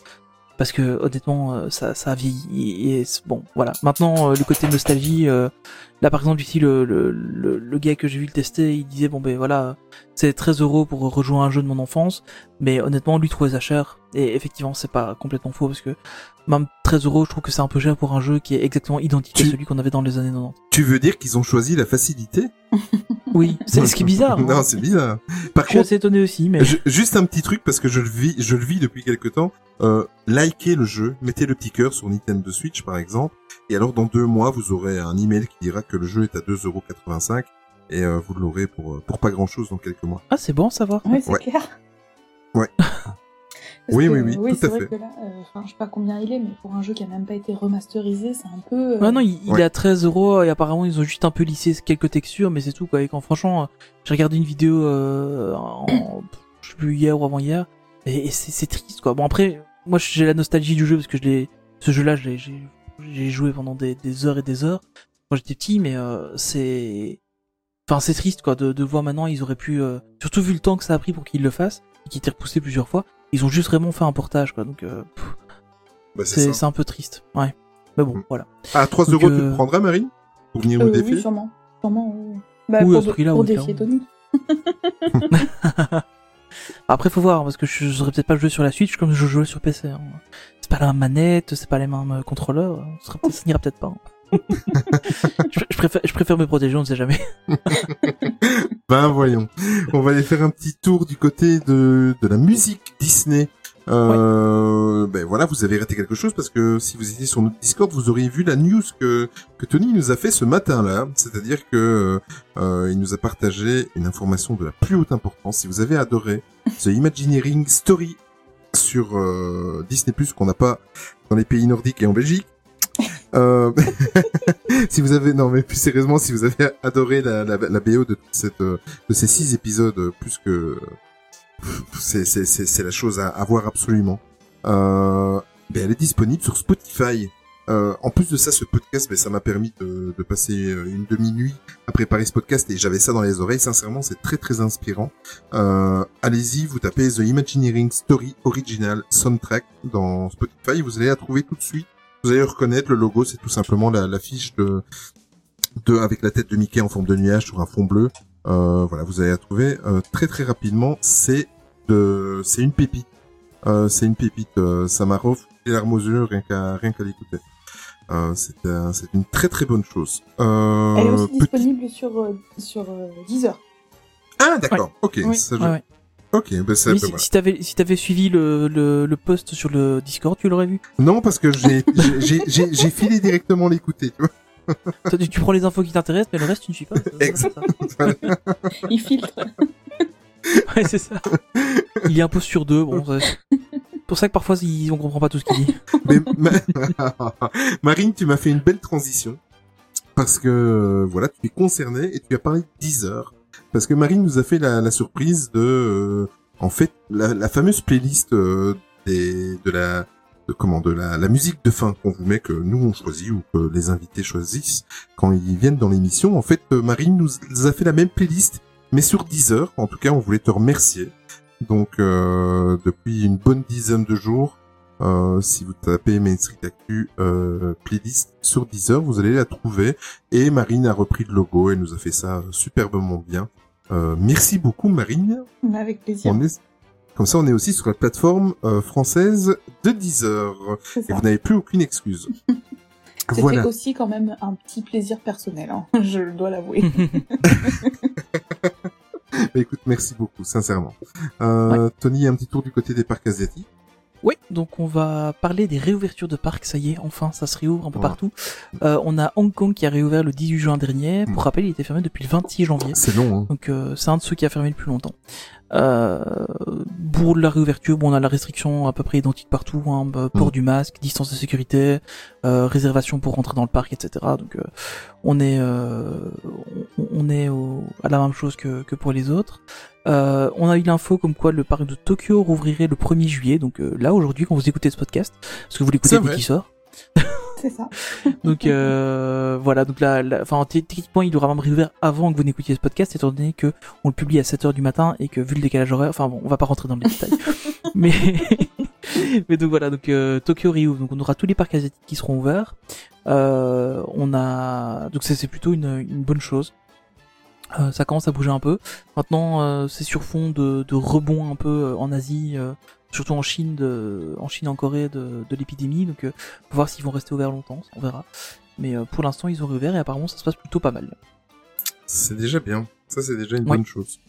Parce que honnêtement, euh, ça, ça a vieilli. Et, bon, voilà. Maintenant, euh, le côté nostalgie, euh, là par exemple ici, le, le, le, le gars que j'ai vu le tester, il disait bon ben voilà, c'est 13 euros pour rejouer un jeu de mon enfance. Mais honnêtement, lui trouvait ça cher. Et effectivement, c'est pas complètement faux parce que même 13 euros, je trouve que c'est un peu cher pour un jeu qui est exactement identique à celui qu'on avait dans les années 90. Tu veux dire qu'ils ont choisi la facilité? Oui, c'est ce qui est bizarre. hein. Non, c'est bizarre. Par Je suis contre, assez étonné aussi, mais je- juste un petit truc parce que je le vis, je le vis depuis quelque temps. Euh, likez le jeu, mettez le petit cœur sur Nintendo Switch par exemple, et alors dans deux mois vous aurez un email qui dira que le jeu est à 2,85€ et euh, vous l'aurez pour euh, pour pas grand chose dans quelques mois. ah c'est bon à savoir. Ouais, c'est Ouais. clair. Ouais. Oui, que, oui, oui, tout c'est à vrai fait. que là, euh, je sais pas combien il est, mais pour un jeu qui a même pas été remasterisé, c'est un peu. euh, Ouais, non, il, il Ouais. est à 13 euros et apparemment ils ont juste un peu lissé quelques textures, mais c'est tout quoi. Et quand franchement, euh, j'ai regardé une vidéo euh, en, je sais plus hier ou avant hier, et, et c'est triste quoi. Bon après, moi j'ai la nostalgie du jeu parce que je l'ai, ce jeu-là, je l'ai- j'ai j'ai joué pendant des, des heures et des heures quand j'étais petit, mais euh, c'est, enfin c'est triste quoi de, de voir maintenant ils auraient pu, euh, surtout vu le temps que ça a pris pour qu'ils le fassent, et qu'ils étaient repoussé plusieurs fois, ils ont juste vraiment fait un portage quoi. Donc euh, pff, Bah, c'est c'est ça. c'est un peu triste, ouais. Mais bon, Mm. voilà. À 3 Donc, euros, tu le prendras, Marie Pour venir euh, défier oui, sûrement. Sûrement, oui. Bah, Oui, à pour, ce prix-là, pour oui, défier clairement. Tony. Après, faut voir, parce que je j'aurais peut-être pas joué sur la Switch comme je jouais sur PC. Hein. C'est pas la même manette, c'est pas les mêmes contrôleurs. Ça, sera- ça n'ira peut-être pas. hein. Je, je préfère, je préfère me protéger, on ne sait jamais. Ben voyons. On va aller faire un petit tour du côté de, de la musique Disney. Euh, Ben voilà, vous avez raté quelque chose parce que si vous étiez sur notre Discord, vous auriez vu la news que que Tony nous a fait ce matin-là. C'est-à-dire que euh, il nous a partagé une information de la plus haute importance. Si vous avez adoré The Imagineering Story sur euh, Disney Plus qu'on n'a pas dans les pays nordiques et en Belgique. Euh, si vous avez non mais plus sérieusement si vous avez adoré la, la, la BO de cette euh, de ces six épisodes euh, plus que c'est c'est c'est c'est la chose à, à voir absolument. Euh, ben elle est disponible sur Spotify. Euh, en plus de ça ce podcast ben ça m'a permis de, de passer euh, une demi-nuit à préparer ce podcast et j'avais ça dans les oreilles. Sincèrement c'est très très inspirant. Euh, allez-y vous tapez The Imagineering Story Original Soundtrack dans Spotify. Vous allez la trouver tout de suite vous allez reconnaître le logo, c'est tout simplement la, la fiche de, de avec la tête de Mickey en forme de nuage sur un fond bleu. Euh, voilà, vous allez la trouver euh, très très rapidement. C'est de, c'est une pépite. Euh, c'est une pépite. Euh, ça m'a refait les larmes aux yeux rien qu'à rien qu'à l'écouter. Euh, c'est un- c'est une très très bonne chose. Euh, Elle est aussi petit- disponible sur, euh, sur euh, Deezer. Ah d'accord. Ok. Oui. ça, je- Ouais, ouais. Ok. Ben, ça, si, si t'avais si t'avais suivi le, le, le post sur le Discord, tu l'aurais vu. Non parce que j'ai filé directement l'écouter. Tu vois. Toi, tu, tu prends les infos qui t'intéressent, mais le reste tu ne suis pas. Exact. Il filtre. Ouais, c'est ça. Il y a un post sur deux. Bon, c'est pour ça que parfois il- on comprend pas tout ce qu'il dit. Mais Ma- Marine, tu m'as fait une belle transition parce que euh, voilà, tu es concernée et tu as parlé de Deezer parce que Marine nous a fait la, la surprise de euh, en fait la, la fameuse playlist euh, des de la de comment de la, la musique de fin qu'on vous met que nous on choisit ou que les invités choisissent quand ils viennent dans l'émission. En fait, euh, Marine nous a fait la même playlist mais sur Deezer. En tout cas, on voulait te remercier. Donc euh, depuis une bonne dizaine de jours, euh, si vous tapez Main Street Actu euh, playlist sur Deezer, vous allez la trouver. Et Marine a repris le logo, elle nous a fait ça superbement bien. Euh, merci beaucoup Marine. Mais avec plaisir. On est... Comme ça, on est aussi sur la plateforme euh, française de Deezer. C'est Et vous n'avez plus aucune excuse. C'était voilà. aussi quand même un petit plaisir personnel, hein. je dois l'avouer. Bah, écoute, merci beaucoup, sincèrement. Euh, Tony, un petit tour du côté des parcs asiatiques. Oui, donc on va parler des réouvertures de parcs, ça y est, enfin ça se réouvre un peu Ouais. partout. Euh, on a Hong Kong qui a réouvert le 18 juin dernier, pour rappel il était fermé depuis le 26 janvier, C'est long, hein. donc euh, c'est un de ceux qui a fermé le plus longtemps. Euh, pour la réouverture, bon, on a la restriction à peu près identique partout, hein, bah, port Mm. du masque, distance de sécurité, euh, réservation pour rentrer dans le parc, etc. Donc euh, on est euh, on, on est au- à la même chose que, que pour les autres. Euh, on a eu l'info comme quoi le parc de Tokyo rouvrirait le 1er juillet, donc euh, là aujourd'hui quand vous écoutez ce podcast, parce que vous l'écoutez dès qu'il sort. C'est ça. Donc euh, voilà, donc là, enfin techniquement il aura même réouvert avant que vous n'écoutiez ce podcast, étant donné que on le publie à 7h du matin et que vu le décalage horaire, enfin bon, on va pas rentrer dans les détails. mais mais donc voilà, donc euh, Tokyo réouvre, donc on aura tous les parcs asiatiques qui seront ouverts. Euh, on a donc c'est c'est plutôt une, une bonne chose. Euh, ça commence à bouger un peu. Maintenant, euh, c'est sur fond de, de rebond un peu euh, en Asie, euh, surtout en Chine, de, en Chine en Corée de, de l'épidémie. Donc, euh, faut voir s'ils vont rester ouverts longtemps, on verra. Mais euh, pour l'instant, ils ont réouvert et apparemment, ça se passe plutôt pas mal. C'est déjà bien. Ça, c'est déjà une bonne chose.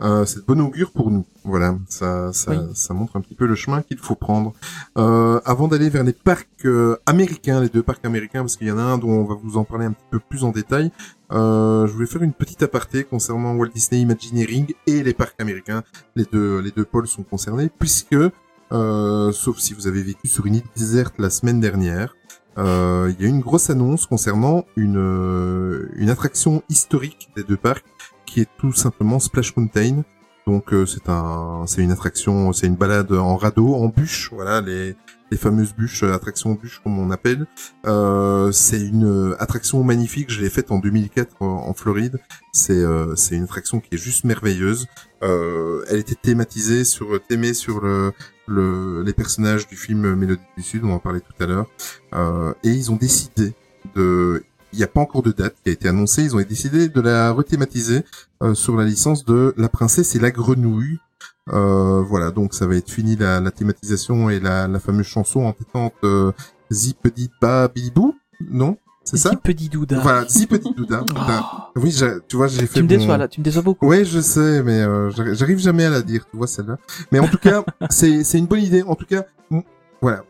Euh, c'est de bon augure pour nous. Voilà, ça, ça, Oui. ça montre un petit peu le chemin qu'il faut prendre. Euh, avant d'aller vers les parcs euh, américains, les deux parcs américains, parce qu'il y en a un dont on va vous en parler un petit peu plus en détail. Euh, je voulais faire une petite aparté concernant Walt Disney Imagineering et les parcs américains. Les deux, les deux pôles sont concernés, puisque, euh, sauf si vous avez vécu sur une île déserte la semaine dernière, euh, il y a eu une grosse annonce concernant une, euh, une attraction historique des deux parcs qui est tout simplement Splash Mountain. Donc euh, c'est un, c'est une attraction, c'est une balade en radeau, en bûche, voilà les, les fameuses bûches, euh, attractions bûches comme on appelle. Euh, c'est une euh, attraction magnifique, je l'ai faite en 2004 en, en Floride. C'est euh, c'est une attraction qui est juste merveilleuse. Euh, elle était thématisée sur thémée sur le, le les personnages du film Mélodie du Sud, on en parlait tout à l'heure. Euh, et ils ont décidé de il n'y a pas encore de date qui a été annoncée. Ils ont décidé de la rethématiser euh, sur la licence de La Princesse et la Grenouille. Euh, voilà, donc ça va être fini la, la thématisation et la, la fameuse chanson entêtante euh, Zipedi Ba Bilibou, non C'est ça Petit douda. Voilà, Zipedi Douda. Douda. Oh, Oui, tu vois, j'ai fait tu me mon- déçois là, tu me déçois beaucoup. Ouais, je sais, mais euh, j'arri- j'arrive jamais à la dire, tu vois celle-là. Mais en tout cas, c'est c'est une bonne idée. En tout cas, voilà.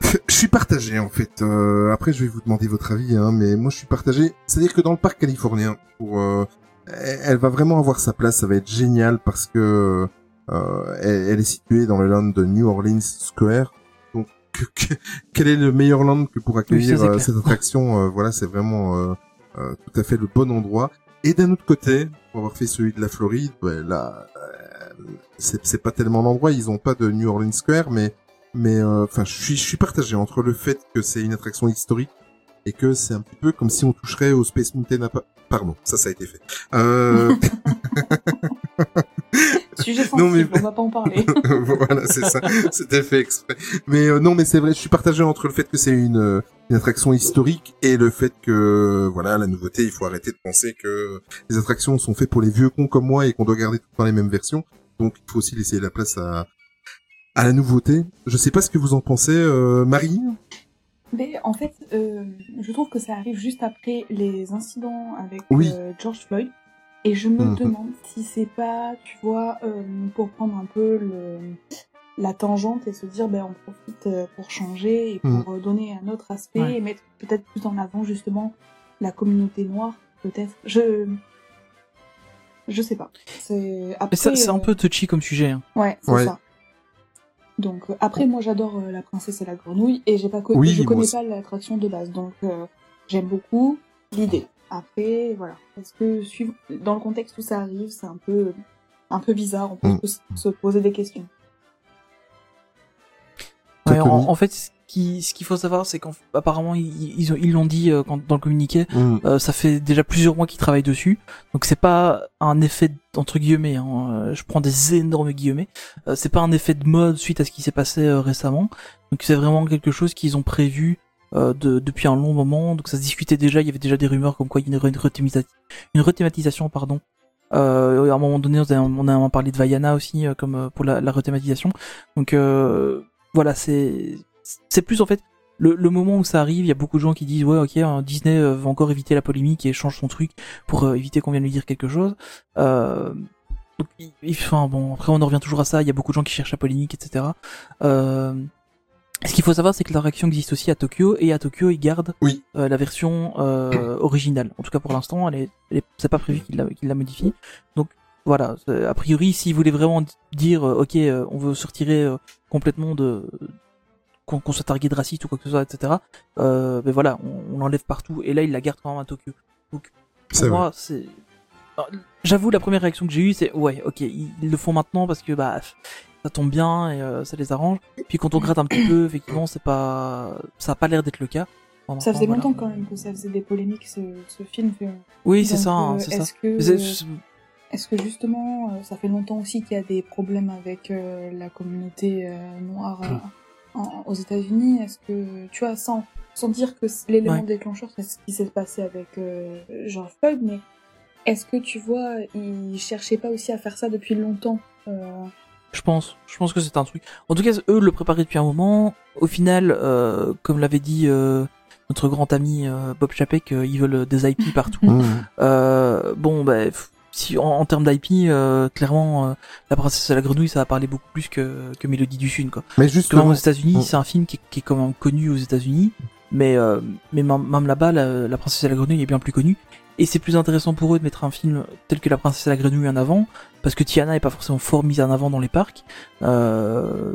Je, suis partagé en fait. Euh, après, je vais vous demander votre avis, hein, mais moi, je suis partagé. C'est-à-dire que dans le parc californien, pour, euh, elle, va vraiment avoir sa place. Ça va être génial parce que euh, elle, elle est située dans le land de New Orleans Square. Donc, que- que- quel est le meilleur land que pour accueillir euh, cette attraction euh, Voilà, c'est vraiment euh, tout à fait le bon endroit. Et d'un autre côté, pour avoir fait celui de la Floride, ouais, là, c'est pas tellement l'endroit. Ils ont pas de New Orleans Square, mais mais euh, enfin, je suis je suis partagé entre le fait que c'est une attraction historique et que c'est un petit peu comme si on toucherait au Space Mountain. à pa- Pardon, ça ça a été fait. Euh... Sujet sensible, Non, mais- on va pas en parler. voilà, c'est ça. C'était fait exprès. Mais euh, non, mais c'est vrai, je suis partagé entre le fait que c'est une, euh, une attraction historique et le fait que, voilà, la nouveauté, il faut arrêter de penser que les attractions sont faites pour les vieux cons comme moi et qu'on doit garder tout temps les mêmes versions. Donc, il faut aussi laisser la place à, à la nouveauté. Je sais pas ce que vous en pensez, euh, Marie. Mais en fait, euh, je trouve que ça arrive juste après les incidents avec Oui. euh, George Floyd. Et je me Mhm. demande si c'est pas, tu vois, euh, pour prendre un peu le, la tangente et se dire, ben, on profite pour changer et pour euh, donner un autre aspect Ouais. et mettre peut-être plus en avant justement la communauté noire, peut-être. Je, je sais pas. C'est un peu touchy comme sujet. hein. Ouais, c'est Ouais. ça. Donc euh, après, moi j'adore euh, la princesse et la grenouille et j'ai pas co- Oui, je connais pas l'attraction de base, donc euh, j'aime beaucoup l'idée. Après, voilà, parce que suivre dans le contexte où ça arrive, c'est un peu un peu bizarre. On peut Mm. se- se poser des questions. Ouais, en, en fait, qui- ce qu'il faut savoir, c'est qu'apparemment, ils ils ont- ils l'ont dit euh, quand, dans le communiqué, Mm. Euh, ça fait déjà plusieurs mois qu'ils travaillent dessus, donc c'est pas un effet entre guillemets. Hein, euh, je prends des énormes guillemets. Euh, c'est pas un effet de mode suite à ce qui s'est passé euh, récemment. Donc c'est vraiment quelque chose qu'ils ont prévu euh, de, depuis un long moment. Donc ça se discutait déjà. Il y avait déjà des rumeurs comme quoi il y aurait une, rethémisa- une rethématisation, pardon. Euh, à un moment donné, on a, on a parlé de Vaiana aussi euh, comme euh, pour la, la rethématisation. Donc euh, voilà, c'est c'est plus en fait le, le moment où ça arrive, il y a beaucoup de gens qui disent ouais ok hein, Disney euh, va encore éviter la polémique et change son truc pour euh, éviter qu'on vienne lui dire quelque chose. Euh, donc, il- il- enfin bon après on en revient toujours à ça. Il y a beaucoup de gens qui cherchent la polémique etc. Euh, ce qu'il faut savoir c'est que l'attraction existe aussi à Tokyo et à Tokyo ils gardent Oui. la version originale. En tout cas pour l'instant elle est, elle est c'est pas prévu qu'il la, qu'il la modifie. Donc voilà, a priori, s'ils voulaient vraiment dire, ok, on veut se retirer complètement de qu'on soit targué de raciste ou quoi que ce soit, etc. Euh, ben voilà, on, on l'enlève partout. Et là, ils la gardent quand même à Tokyo. Donc pour moi, c'est. Alors, J'avoue, la première réaction que j'ai eue, c'est ouais, ok, ils, ils le font maintenant parce que bah ça tombe bien et euh, ça les arrange. Puis quand on gratte un petit peu, effectivement, c'est pas, ça a pas l'air d'être le cas. Ça faisait voilà. longtemps quand même que ça faisait des polémiques ce, ce film. que- Oui, c'est ça, hein, euh, c'est ça. Est-ce que Est-ce justement, ça fait longtemps aussi qu'il y a des problèmes avec euh, la communauté euh, noire euh, en- aux États-Unis Est-ce que, tu vois, sans, sans dire que l'élément Ouais. déclencheur, c'est ce qui s'est passé avec euh, George Floyd, mais est-ce que tu vois, ils cherchaient pas aussi à faire ça depuis longtemps euh, Je pense, je pense que c'est un truc. En tout cas, eux le préparaient depuis un moment. Au final, euh, comme l'avait dit euh, notre grand ami euh, Bob Chapek, euh, ils veulent des IP partout. Bon, bah, si en, en termes d'IP, euh, clairement, euh, la princesse et la grenouille, ça va parler beaucoup plus que, que Mélodie du Sud, quoi. Mais justement, aux États-Unis, Mm. c'est un film qui, est- qui est quand même connu aux États-Unis, mais euh, mais même là-bas, la, la princesse et la grenouille est bien plus connue. Et c'est plus intéressant pour eux de mettre un film tel que La Princesse et la Grenouille en avant, parce que Tiana est pas forcément fort mise en avant dans les parcs. Euh,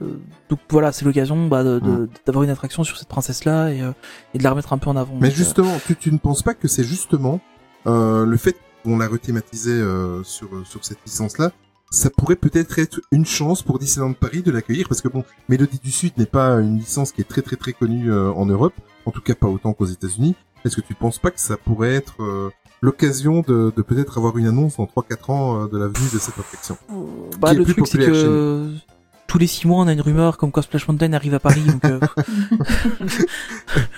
donc voilà, c'est l'occasion bah, de- de- d'avoir une attraction sur cette princesse-là et, euh, et de la remettre un peu en avant. Mais Donc, euh, justement, tu, tu ne penses pas que c'est justement euh, le fait qu'on l'a rethématisé euh, sur sur cette licence-là, ça pourrait peut-être être une chance pour Disneyland Paris de l'accueillir parce que bon, Mélodie du Sud n'est pas une licence qui est très très très connue euh, en Europe, en tout cas pas autant qu'aux États-Unis. Est-ce que tu penses pas que ça pourrait être euh, l'occasion de, de peut-être avoir une annonce dans 3-4 ans euh, de la venue de cette attraction? Bah, le plus truc c'est que tous les six mois on a une rumeur comme quoi Splash Mountain arrive à Paris. donc, euh,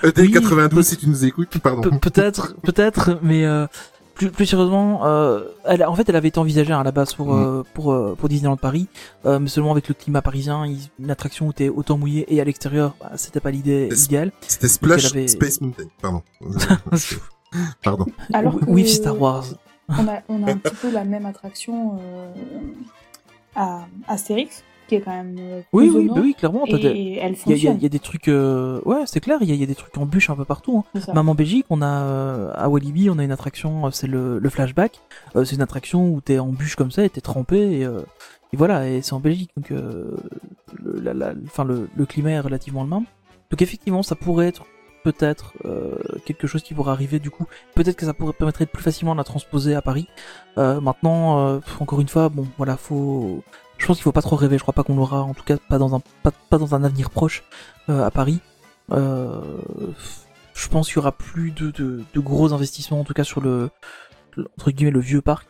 ED Oui, 92 peut- si tu nous écoutes, pardon. Pe- peut-être, peut-être, mais euh, plus, plus sérieusement, euh, elle, en fait, elle avait été envisagée hein, à la base pour Mhm. euh, pour euh, pour Disneyland Paris, euh, mais seulement avec le climat parisien, il- une attraction où t'es autant mouillé et à l'extérieur, bah, c'était pas l'idée idéale. C'était Splash avait- Space Mountain. Pardon. Pardon. Alors que oui, Star Wars. On a, on a un petit peu la même attraction euh, à Astérix, qui est quand même euh, Oui, bah oui, clairement. Il y, a, y y des trucs, euh... ouais, c'est clair. Il y, a, il y a des trucs en bûche un peu partout. Hein. Même en Belgique, on a euh, à Walibi, on a une attraction, c'est le, le flashback. Euh, c'est une attraction où t'es en bûche comme ça et t'es trempé et, euh, et voilà. Et c'est en Belgique, donc le, la, la- enfin le, le climat est relativement le même. Donc effectivement, ça pourrait être peut-être quelque chose qui pourrait arriver du coup. Peut-être que ça pourrait permettrait de plus facilement de la transposer à Paris. Maintenant, encore une fois, bon, voilà, faut. Je pense qu'il faut pas trop rêver. Je crois pas qu'on l'aura, en tout cas pas dans un pas, pas dans un avenir proche euh, à Paris. Euh, je pense qu'il y aura plus de, de, de gros investissements, en tout cas sur le, entre guillemets le vieux parc,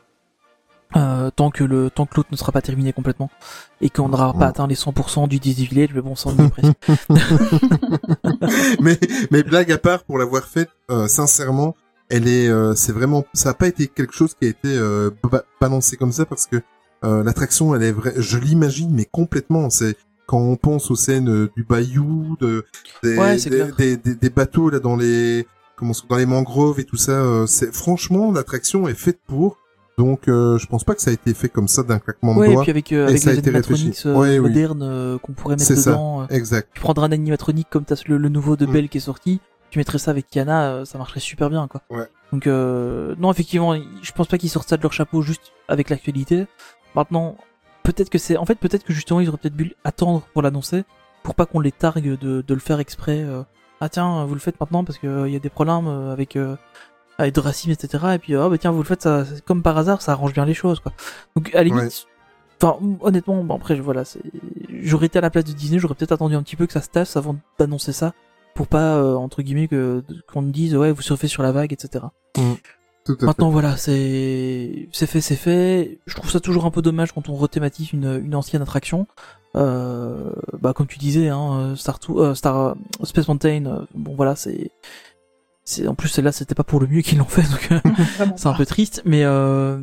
euh, tant que le tant que l'autre ne sera pas terminé complètement et qu'on n'aura pas atteint les 100% du Disney Village, mais bon, ça on est presque. mais mais blague à part pour l'avoir faite euh, sincèrement elle est euh, c'est vraiment ça a pas été quelque chose qui a été euh, ba- balancé comme ça parce que euh, l'attraction elle est vraie je l'imagine mais complètement c'est quand on pense aux scènes euh, du bayou de des, Ouais, des, des, des- des bateaux là dans les comment dans les mangroves et tout ça euh, c'est franchement l'attraction est faite pour donc euh, je pense pas que ça a été fait comme ça d'un claquement de Ouais, et doigts puis avec, euh, Et avec ça les réfléchi. euh, Ouais, modernes euh, qu'on pourrait mettre C'est ça. dedans. euh, exact tu prendras un animatronique comme t'as le, le nouveau de Mm. Belle qui est sorti, tu mettrais ça avec Kiana, ça marcherait super bien quoi. Ouais. Donc euh, non effectivement, je pense pas qu'ils sortent ça de leur chapeau juste avec l'actualité. Maintenant, peut-être que c'est, en fait peut-être que justement ils auraient peut-être dû attendre pour l'annoncer, pour pas qu'on les targue de, de le faire exprès. euh, ah tiens, vous le faites maintenant parce que euh, y a des problèmes euh, avec euh, avec de racisme etc. Et puis ah bah tiens vous le faites ça, comme par hasard, ça arrange bien les choses quoi. Donc à la limite. Ouais. Enfin, honnêtement, bon, après, voilà, j'aurais été à la place de Disney, j'aurais peut-être attendu un petit peu que ça se tasse avant d'annoncer ça, pour pas, euh, entre guillemets, qu'on me dise, ouais, vous surfez sur la vague, etc. tout à Maintenant, voilà, c'est, c'est fait, c'est fait. Je trouve ça toujours un peu dommage quand on rethématise une, une ancienne attraction. Euh, bah, comme tu disais, hein, Star, Tour- euh, Star, Space Mountain, euh, bon, voilà, c'est, c'est, en plus, celle-là, c'était pas pour le mieux qu'ils l'ont fait, donc, euh, c'est un peu triste, mais euh,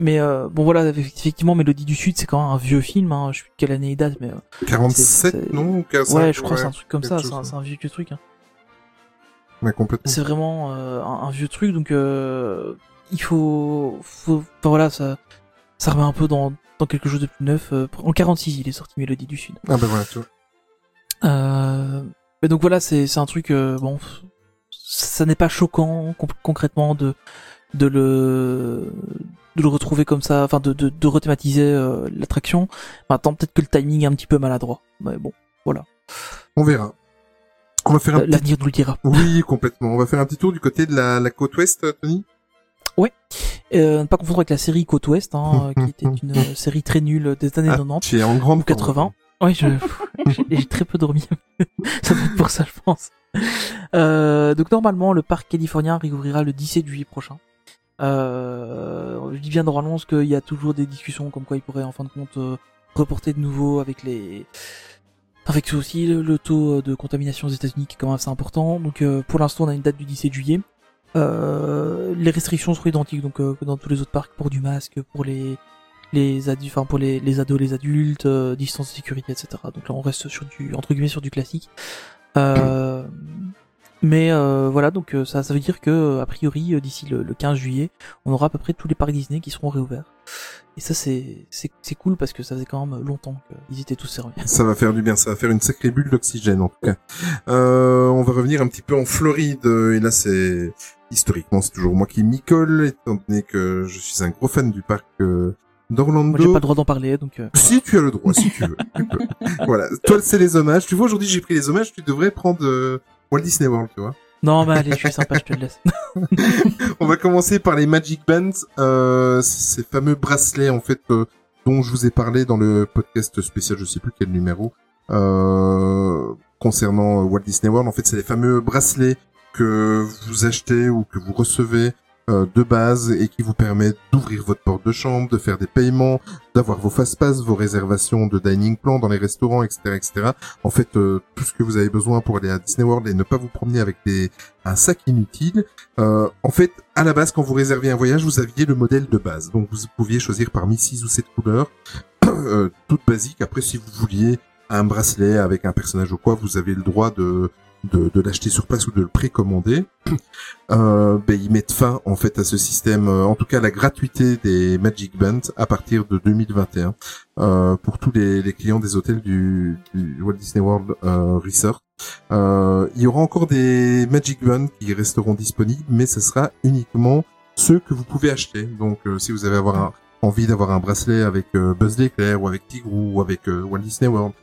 mais euh, bon voilà, effectivement, Mélodie du Sud, c'est quand même un vieux film. Hein, je sais plus quelle année il date, mais euh, 47 c'est- non ou 45, ouais, je crois que c'est un truc comme ça. C'est un, ouais. c'est un vieux truc. Hein. Mais complètement C'est vraiment euh, un, un vieux truc, donc euh, il faut, faut, enfin voilà, ça, ça remet un peu dans dans quelque chose de plus neuf. euh, en 46, il est sorti Mélodie du Sud. ah ben voilà tu vois Euh, mais donc voilà, c'est un truc bon, ça n'est pas choquant con- concrètement de de le de le retrouver comme ça, enfin de de, de rethématiser euh, l'attraction. Maintenant peut-être que le timing est un petit peu maladroit, mais bon, On verra. On va faire un petit... l'avenir nous le dira. Oui, complètement. On va faire un petit tour du côté de la, la côte ouest, euh, Tony? Euh, ne pas confondre avec la série Côte Ouest, hein, euh, qui était une euh, série très nulle des années Ah, 90 tu es en grande ou 80. Oui, je, j'ai- j'ai très peu dormi. ça doit être pour ça, je pense. Euh, donc normalement, le parc californien réouvrira le 17 juillet prochain. Euh, je dis bien normalement parce qu'il y a toujours des discussions comme quoi il pourrait en fin de compte euh, reporter de nouveau avec les avec aussi le, taux de contamination aux États-Unis qui est quand même assez important. Donc euh, pour l'instant, on a une date du 17 juillet. Euh, les restrictions seront identiques donc euh, dans tous les autres parcs pour du masque, pour les les adultes, enfin pour les, les ados, les adultes, euh, distance de sécurité, etc. Donc là, on reste sur du entre guillemets sur du classique. Mais euh, voilà, donc euh, ça, ça veut dire que euh, a priori euh, d'ici le, le 15 juillet, on aura à peu près tous les parcs Disney qui seront réouverts. Et ça, c'est c'est cool parce que ça faisait quand même longtemps qu'ils étaient tous fermés. Ça va faire du bien, ça va faire une sacrée bulle d'oxygène en tout cas. Euh, on va revenir un petit peu en Floride et là c'est historiquement c'est toujours moi qui m'y colle étant donné que je suis un gros fan du parc euh, d'Orlando. J'ai pas le droit d'en parler, donc. euh, Si tu as le droit, si tu veux. tu peux. Voilà. Toi, c'est les hommages. Tu vois, aujourd'hui, j'ai pris les hommages. Tu devrais prendre euh, Walt Disney World, tu vois. Non, mais allez, je suis sympa, je te le laisse. On va commencer par les Magic Bands, euh, ces fameux bracelets en fait euh, dont je vous ai parlé dans le podcast spécial, je sais plus quel numéro, euh, concernant euh, Walt Disney World. En fait, c'est les fameux bracelets que vous achetez ou que vous recevez euh, de base et qui vous permet d'ouvrir votre porte de chambre, de faire des paiements, d'avoir vos fast-pass, vos réservations de dining plan dans les restaurants, etc., etc. En fait, euh, tout ce que vous avez besoin pour aller à Disney World et ne pas vous promener avec des un sac inutile. Euh, en fait, à la base, quand vous réserviez un voyage, vous aviez le modèle de base, donc vous pouviez choisir parmi six ou sept couleurs, euh, toutes basiques. Après, si vous vouliez un bracelet avec un personnage ou quoi, vous avez le droit de de, de l'acheter sur place ou de le précommander. Euh, ben, ils mettent fin en fait à ce système, euh, en tout cas la gratuité des Magic Bands à partir de 2021 euh, pour tous les, les, clients des hôtels du, du Walt Disney World euh, Resort. Euh, il y aura encore des Magic Bands qui resteront disponibles, mais ce sera uniquement ceux que vous pouvez acheter. Donc si vous avez avoir un, envie d'avoir un bracelet avec Buzz l'éclair ou avec Tigre ou avec Walt Disney World,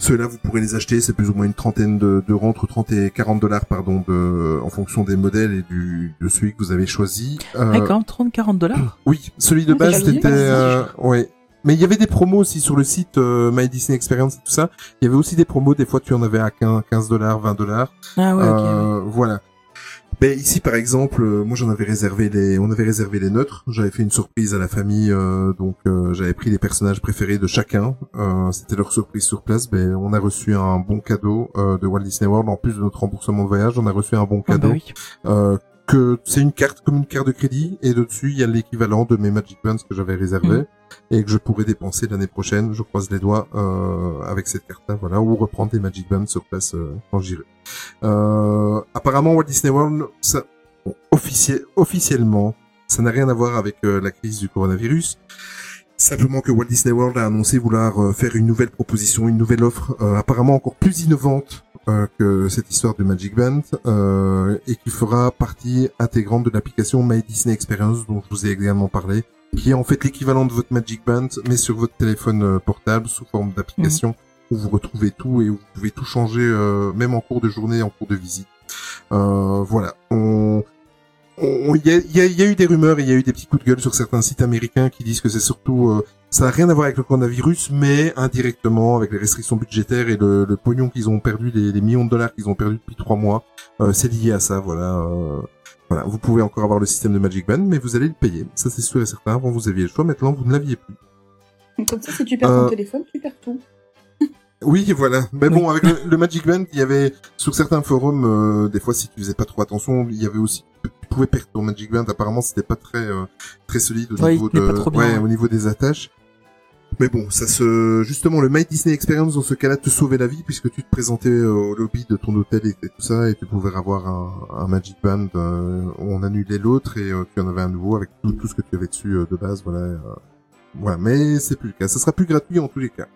ceux-là, vous pourrez les acheter, c'est plus ou moins une trentaine d'euros, entre 30 et 40 dollars, pardon, de, en fonction des modèles et du, de celui que vous avez choisi. Euh... Ah, quand 30, 40 dollars? Oui, celui de base, c'était, euh, ouais. Mais il y avait des promos aussi sur le site euh, My Disney Experience et tout ça. Il y avait aussi des promos, des fois tu en avais à 15 dollars, 20 dollars. Ah ouais, euh, Voilà. Ben ici par exemple, euh, moi j'en avais réservé les, on avait réservé les neutres. J'avais fait une surprise à la famille, euh, donc euh, j'avais pris les personnages préférés de chacun. C'était leur surprise sur place. Ben on a reçu un bon cadeau de Walt Disney World en plus de notre remboursement de voyage. On a reçu un bon cadeau. Ah bah oui. que c'est une carte comme une carte de crédit et dessus il y a l'équivalent de mes Magic Bands que j'avais réservé Mm. et que je pourrais dépenser l'année prochaine. Je croise les doigts euh, avec cette carte-là, voilà, ou reprendre des Magic Bands sur place euh, quand j'irai. Euh, apparemment, Walt Disney World, ça, officiellement, ça n'a rien à voir avec euh, la crise du coronavirus. Simplement que Walt Disney World a annoncé vouloir euh, faire une nouvelle proposition, une nouvelle offre, euh, apparemment encore plus innovante que cette histoire de Magic Band, et qui fera partie intégrante de l'application My Disney Experience dont je vous ai également parlé, qui est en fait l'équivalent de votre Magic Band, mais sur votre téléphone portable sous forme d'application, où vous retrouvez tout et où vous pouvez tout changer, euh, même en cours de journée, en cours de visite. Euh, voilà, on il y a, y a- y a eu des rumeurs et il y a eu des petits coups de gueule sur certains sites américains qui disent que c'est surtout euh, ça n'a rien à voir avec le coronavirus, mais indirectement avec les restrictions budgétaires et le, le pognon qu'ils ont perdu, les, les millions de dollars qu'ils ont perdu depuis trois mois, euh, c'est lié à ça. Voilà, euh, voilà. Vous pouvez encore avoir le système de Magic Band, mais vous allez le payer. Ça c'est sûr et certain. Avant vous aviez le choix, maintenant vous ne l'aviez plus. Comme ça, si tu perds Euh, ton téléphone, tu perds tout. Oui, voilà. Mais bon, avec le, le Magic Band, il y avait sur certains forums, euh, des fois si tu faisais pas trop attention, il y avait aussi tu pouvais perdre ton Magic Band. Apparemment, c'était pas très euh, très solide au Ouais, niveau de pas trop bien, ouais, au niveau des attaches. Mais bon, ça se justement le My Disney Experience dans ce cas-là te sauvait la vie puisque tu te présentais euh, au lobby de ton hôtel et, et tout ça et tu pouvais avoir un, un Magic Band. euh, on annulait l'autre et euh, tu en avais un nouveau avec tout, tout ce que tu avais dessus euh, de base. Voilà. Voilà, mais c'est plus le cas. Ça sera plus gratuit en tous les cas.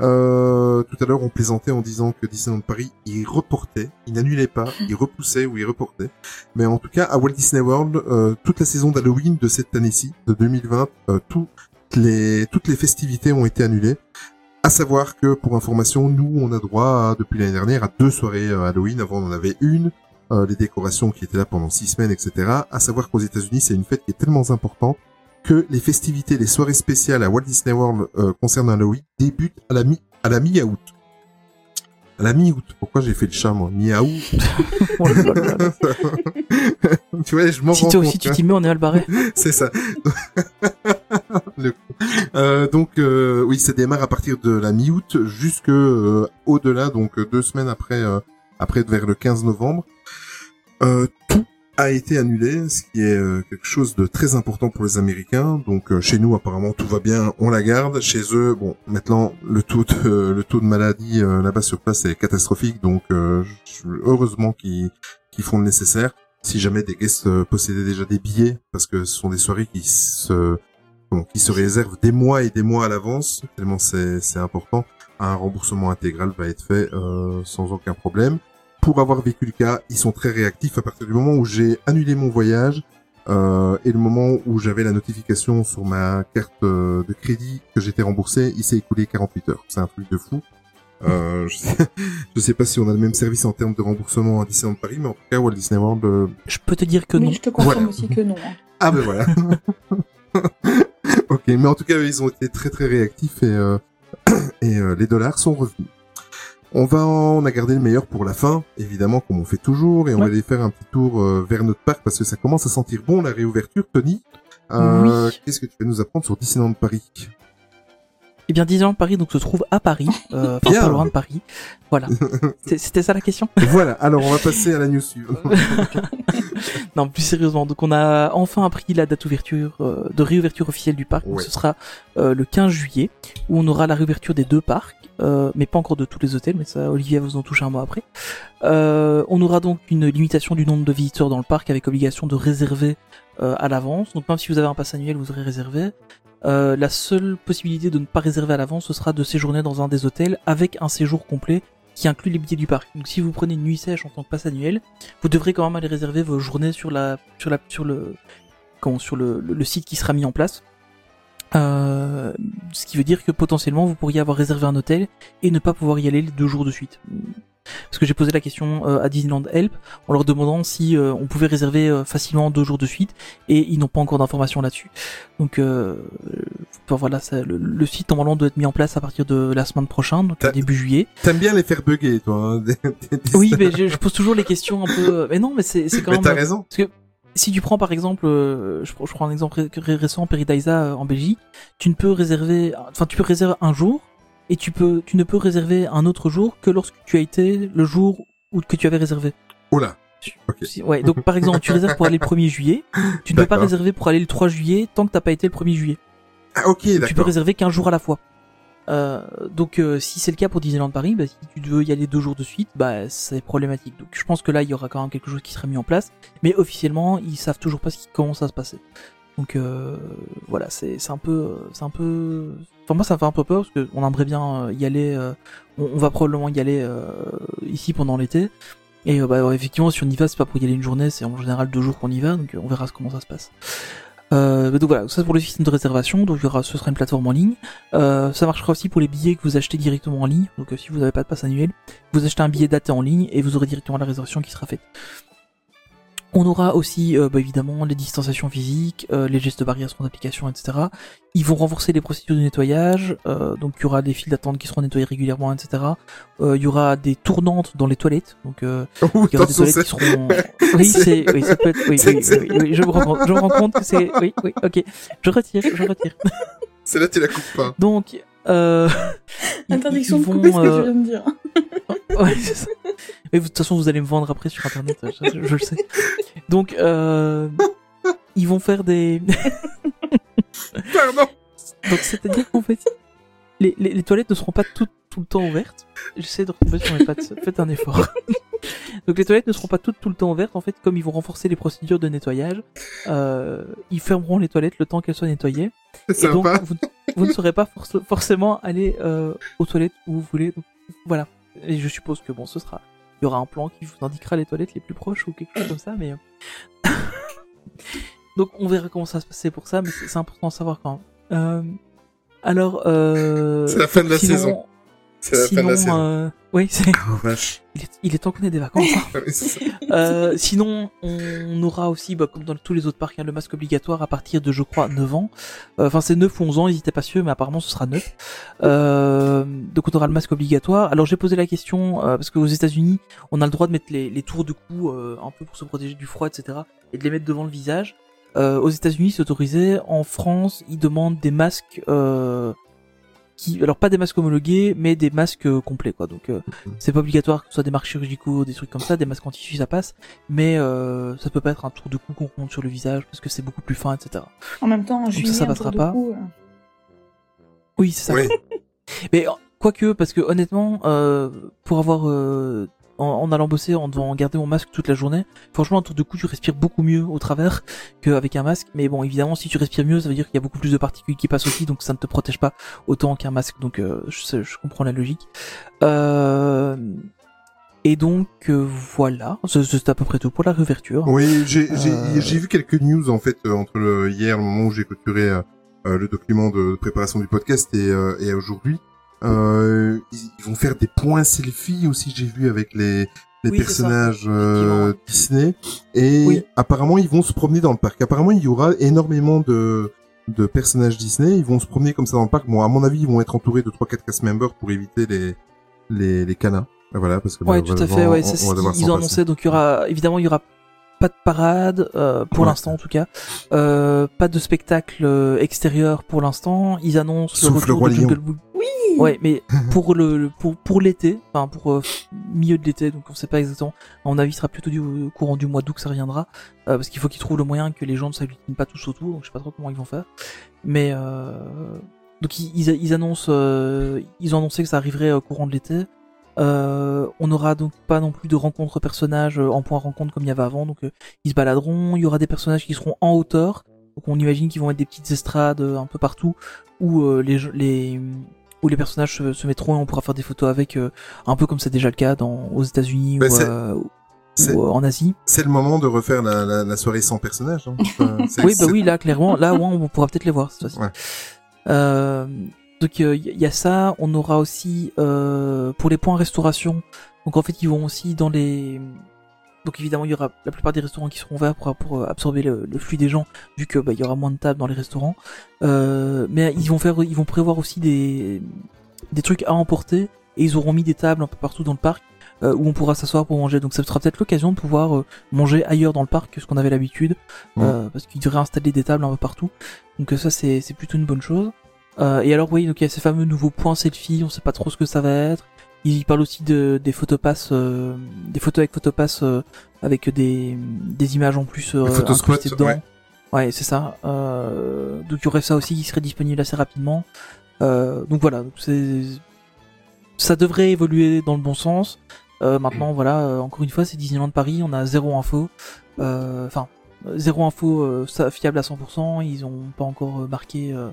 Euh, tout à l'heure, on plaisantait en disant que Disneyland Paris, il reportait, il n'annulait pas, il repoussait ou il reportait. Mais en tout cas, à Walt Disney World, euh, toute la saison d'Halloween de cette année-ci, de 2020, euh, toutes les toutes les festivités ont été annulées. À savoir que, pour information, nous, on a droit, à, depuis l'année dernière, à deux soirées euh, Halloween. Avant, on en avait une. Euh, les décorations qui étaient là pendant six semaines, etc. À savoir qu'aux États-Unis, c'est une fête qui est tellement importante que les festivités, les soirées spéciales à Walt Disney World euh, concernant Halloween débutent à la mi à la mi-août. À la mi-août. Pourquoi j'ai fait le chat moi? Mi-août? Oh tu vois, je m'en si rends toi compte. aussi tu hein. t'y mets, on est mal barré. C'est ça. Le. Euh, donc euh, oui, ça démarre à partir de la mi-août jusque euh, au-delà, donc deux semaines après, euh, après vers le 15 novembre. A été annulé, ce qui est euh, quelque chose de très important pour les Américains. Donc euh, chez nous, apparemment, tout va bien, on la garde. Chez eux, bon, maintenant le taux de le taux de maladie euh, là-bas sur place est catastrophique. Donc heureusement qu'ils font le nécessaire si jamais des guests possédaient déjà des billets, parce que ce sont des soirées qui se, bon, qui se réservent des mois et des mois à l'avance, tellement c'est, c'est important, un remboursement intégral va être fait euh, sans aucun problème. Pour avoir vécu le cas, ils sont très réactifs à partir du moment où j'ai annulé mon voyage euh, et le moment où j'avais la notification sur ma carte euh, de crédit que j'étais remboursé, il s'est écoulé 48 heures. C'est un truc de fou. Euh, je, sais, je sais pas si on a le même service en termes de remboursement à Disneyland Paris, mais en tout cas, Walt Disney World, euh, Je peux te dire que Oui, non. je te confirme Voilà. aussi que non. hein. ah ben voilà. ok, mais en tout cas, ils ont été très très réactifs et, euh, et euh, les dollars sont revenus. On va, en- on a gardé le meilleur pour la fin, évidemment, comme on fait toujours, et on va aller faire un petit tour euh, vers notre parc parce que ça commence à sentir bon la réouverture. Tony, euh, Oui. qu'est-ce que tu vas nous apprendre sur Disneyland Paris? Eh bien, Disneyland Paris donc se trouve à Paris, euh, enfin pas loin de Paris. Voilà. C'était ça la question? Voilà. Alors, on va passer à la news suivante. Non, plus sérieusement. Donc, on a enfin appris la date d'ouverture, euh, de réouverture officielle du parc. Donc, ce sera euh, le 15 juillet, où on aura la réouverture des deux parcs, euh, mais pas encore de tous les hôtels. Mais ça, Olivier vous en toucher un mot après. Euh, on aura donc une limitation du nombre de visiteurs dans le parc avec obligation de réserver euh, à l'avance. Donc, même si vous avez un pass annuel, vous aurez réservé. Euh, la seule possibilité de ne pas réserver à l'avance, ce sera de séjourner dans un des hôtels avec un séjour complet qui inclut les billets du parc. Donc si vous prenez une nuit sèche en tant que passe annuel, vous devrez quand même aller réserver vos journées sur la sur la sur le comment sur le, site qui sera mis en place. Euh, ce qui veut dire que potentiellement vous pourriez avoir réservé un hôtel et ne pas pouvoir y aller les deux jours de suite. Parce que j'ai posé la question euh, à Disneyland Help en leur demandant si euh, on pouvait réserver euh, facilement deux jours de suite et ils n'ont pas encore d'informations là-dessus. Donc euh, voilà, ça, le, le site normalement doit être mis en place à partir de la semaine prochaine, donc début juillet. T'aimes bien les faire bugger, toi. Hein des- des- des- Oui, mais je, je pose toujours les questions un peu. Mais non, mais c'est quand Mais même. t'as raison. Parce que si tu prends par exemple, je, prends- je prends un exemple ré- ré- récent, Peridaisa en Belgique, tu ne peux réserver, enfin tu peux réserver un jour et tu peux, tu ne peux réserver un autre jour que lorsque tu as été le jour où que tu avais réservé. Oh là. Ok. Si- Ouais, donc par exemple, tu réserves pour aller le 1er juillet, tu ne peux pas réserver pour aller le 3 juillet tant que t'as pas été le 1er juillet. Ah, ok, Tu peux réserver qu'un jour à la fois. Euh, donc euh, si c'est le cas pour Disneyland Paris, bah, si tu veux y aller deux jours de suite, bah c'est problématique. Donc je pense que là il y aura quand même quelque chose qui sera mis en place, mais officiellement ils savent toujours pas ce qui commence à se passer. Donc euh, voilà, c'est un peu c'est un peu enfin moi ça me fait un peu peur parce que on aimerait bien euh, y aller euh, on, va probablement y aller euh, ici pendant l'été. Et bah effectivement si on y va c'est pas pour y aller une journée, c'est en général deux jours qu'on y va, donc on verra comment ça se passe. Donc voilà, ça c'est pour le système de réservation, donc il y ce sera une plateforme en ligne. Ça marchera aussi pour les billets que vous achetez directement en ligne. Donc si vous n'avez pas de passe annuel, vous achetez un billet daté en ligne et vous aurez directement la réservation qui sera faite. On aura aussi euh, bah, évidemment les distanciations physiques, euh, les gestes barrières seront d'application, etc. Ils vont renforcer les procédures de nettoyage, euh, donc il y aura des files d'attente qui seront nettoyées régulièrement, etc. Euh, il y aura des tournantes dans les toilettes, donc euh, Oh, il y aura des toilettes c'est- qui seront. Oui, c'est, oui, ça peut être. Oui, oui, oui, oui, oui, je me rends je me rends compte que c'est. Oui, oui, ok, je retire, je retire. Celle-là, tu la coupes pas. Donc, euh, ils- Interdiction ils de vont, couper ce que euh, tu viens de dire. Ouais, c'est ça. Mais de toute façon, vous allez me vendre après sur internet, je, je- je le sais. Donc, euh, ils vont faire des. Pardon. Donc, c'est-à-dire qu'en fait, les, les, les toilettes ne seront pas toutes tout le temps ouvertes. J'essaie de retomber sur mes pattes, faites un effort. Donc, les toilettes ne seront pas toutes tout le temps ouvertes. En fait, comme ils vont renforcer les procédures de nettoyage, euh, ils fermeront les toilettes le temps qu'elles soient nettoyées. C'est Et donc, sympa. vous, vous ne saurez pas forc- forcément aller euh, aux toilettes où vous voulez. Donc, voilà. Et je suppose que bon, ce sera. Il y aura un plan qui vous indiquera les toilettes les plus proches ou quelque chose comme ça, mais. euh, donc, on verra comment ça va se passer pour ça, mais c'est important à savoir quand même. Euh, alors, euh, C'est la fin de la sinon- saison. C'est la fin de la Sinon, euh, oui, c'est. Oh vache. Il est, il est temps qu'on ait des vacances. hein. Oui. Euh, sinon, on aura aussi, bah, comme dans tous les autres parcs, hein, le masque obligatoire à partir de, je crois, 9 ans. Euh, Enfin, c'est 9 ou 11 ans, étaient pas sûrs, mais apparemment ce sera 9. Euh, donc on aura le masque obligatoire. Alors j'ai posé la question, euh, parce qu'aux états unis on a le droit de mettre les, les tours de cou, euh, un peu pour se protéger du froid, etc. Et de les mettre devant le visage. Euh, aux états unis c'est autorisé. En France, ils demandent des masques... Euh, qui, alors pas des masques homologués, mais des masques euh, complets, quoi. Donc euh, c'est pas obligatoire que ce soit des masques chirurgicaux, des trucs comme ça, des masques en tissu ça passe, mais euh, ça peut pas être un tour de cou qu'on monte sur le visage parce que c'est beaucoup plus fin, etc. En même temps, en ça, juillet, ça passera tour de pas. euh, Oui, c'est ça. Oui. Mais quoique, parce que honnêtement, euh, pour avoir euh, en, en allant bosser, en devant garder mon masque toute la journée, franchement, un tour de cou, tu respires beaucoup mieux au travers qu'avec un masque. Mais bon, évidemment, si tu respires mieux, ça veut dire qu'il y a beaucoup plus de particules qui passent aussi, donc ça ne te protège pas autant qu'un masque. Donc, euh, je, je comprends la logique. Euh, et donc euh, voilà, C'est- à peu près tout pour la réouverture. Oui, j'ai Euh. vu quelques news en fait euh, entre le hier, le moment où j'ai clôturé euh, le document de préparation du podcast et, euh, et aujourd'hui. Euh, ils ils vont faire des points selfie aussi, j'ai vu avec les les Oui, ça, personnages euh. Disney. Et Oui. apparemment, ils vont se promener dans le parc. Apparemment, il y aura énormément de de personnages Disney. Ils vont se promener comme ça dans le parc. Bon, à mon avis, ils vont être entourés de trois quatre cast members pour éviter les les les canas. Voilà, parce que Ouais, tout à fait. Ouais, on- c'est on va s'en ont annoncé. Donc il y aura évidemment il y aura pas de parade euh, pour Ouais. l'instant en tout cas, euh, pas de spectacle euh, extérieur pour l'instant. Ils annoncent Sauf le retour Roi de. Jungle Book. Ouais, mais pour le, pour pour l'été, enfin pour euh, milieu de l'été, donc on sait pas exactement. À mon avis, ce sera plutôt du au courant du mois d'août que ça reviendra, euh, parce qu'il faut qu'ils trouvent le moyen que les gens ne s'agglutinent pas tous autour. Donc je sais pas trop comment ils vont faire, mais euh, donc ils, ils, ils annoncent, euh, ils ont annoncé que ça arriverait au courant de l'été. Euh, on n'aura donc pas non plus de rencontres personnages euh, en point rencontre comme il y avait avant, donc euh, ils se baladeront. Il y aura des personnages qui seront en hauteur, donc on imagine qu'ils vont mettre des petites estrades euh, un peu partout où euh, les les où les personnages se, se mettront et on pourra faire des photos avec, euh, un peu comme c'est déjà le cas dans aux États-Unis Bah, ou, euh, ou, euh, en Asie. C'est le moment de refaire la, la, la soirée sans personnage. Hein. Oui, bah oui, là clairement, là ouais, on pourra peut-être les voir cette. Ouais. Euh, donc il y a ça, on aura aussi euh, pour les points restauration. Donc en fait, ils vont aussi dans les donc évidemment, il y aura la plupart des restaurants qui seront ouverts pour, pour absorber le, le flux des gens, vu que bah, il y aura moins de tables dans les restaurants. Euh, mais ils vont faire, ils vont prévoir aussi des des trucs à emporter et ils auront mis des tables un peu partout dans le parc euh, où on pourra s'asseoir pour manger. Donc ça sera peut-être l'occasion de pouvoir euh, manger ailleurs dans le parc que ce qu'on avait l'habitude, euh, parce qu'ils devraient installer des tables un peu partout. Donc euh, ça c'est c'est plutôt une bonne chose. Euh, et alors oui, donc il y a ces fameux nouveaux points selfie, on sait pas trop ce que ça va être. Il parle aussi de des photopasses, euh, des photos avec photopass euh, avec des des images en plus euh, incrustées dedans. ouais. Ouais, c'est ça. Euh, donc il y aurait ça aussi qui serait disponible assez rapidement. Euh, donc voilà, c'est ça devrait évoluer dans le bon sens. Euh, maintenant, voilà, euh, encore une fois, c'est Disneyland Paris, on a zéro info. Enfin, zéro info euh, ça, fiable à 100%. Ils ont pas encore marqué. euh,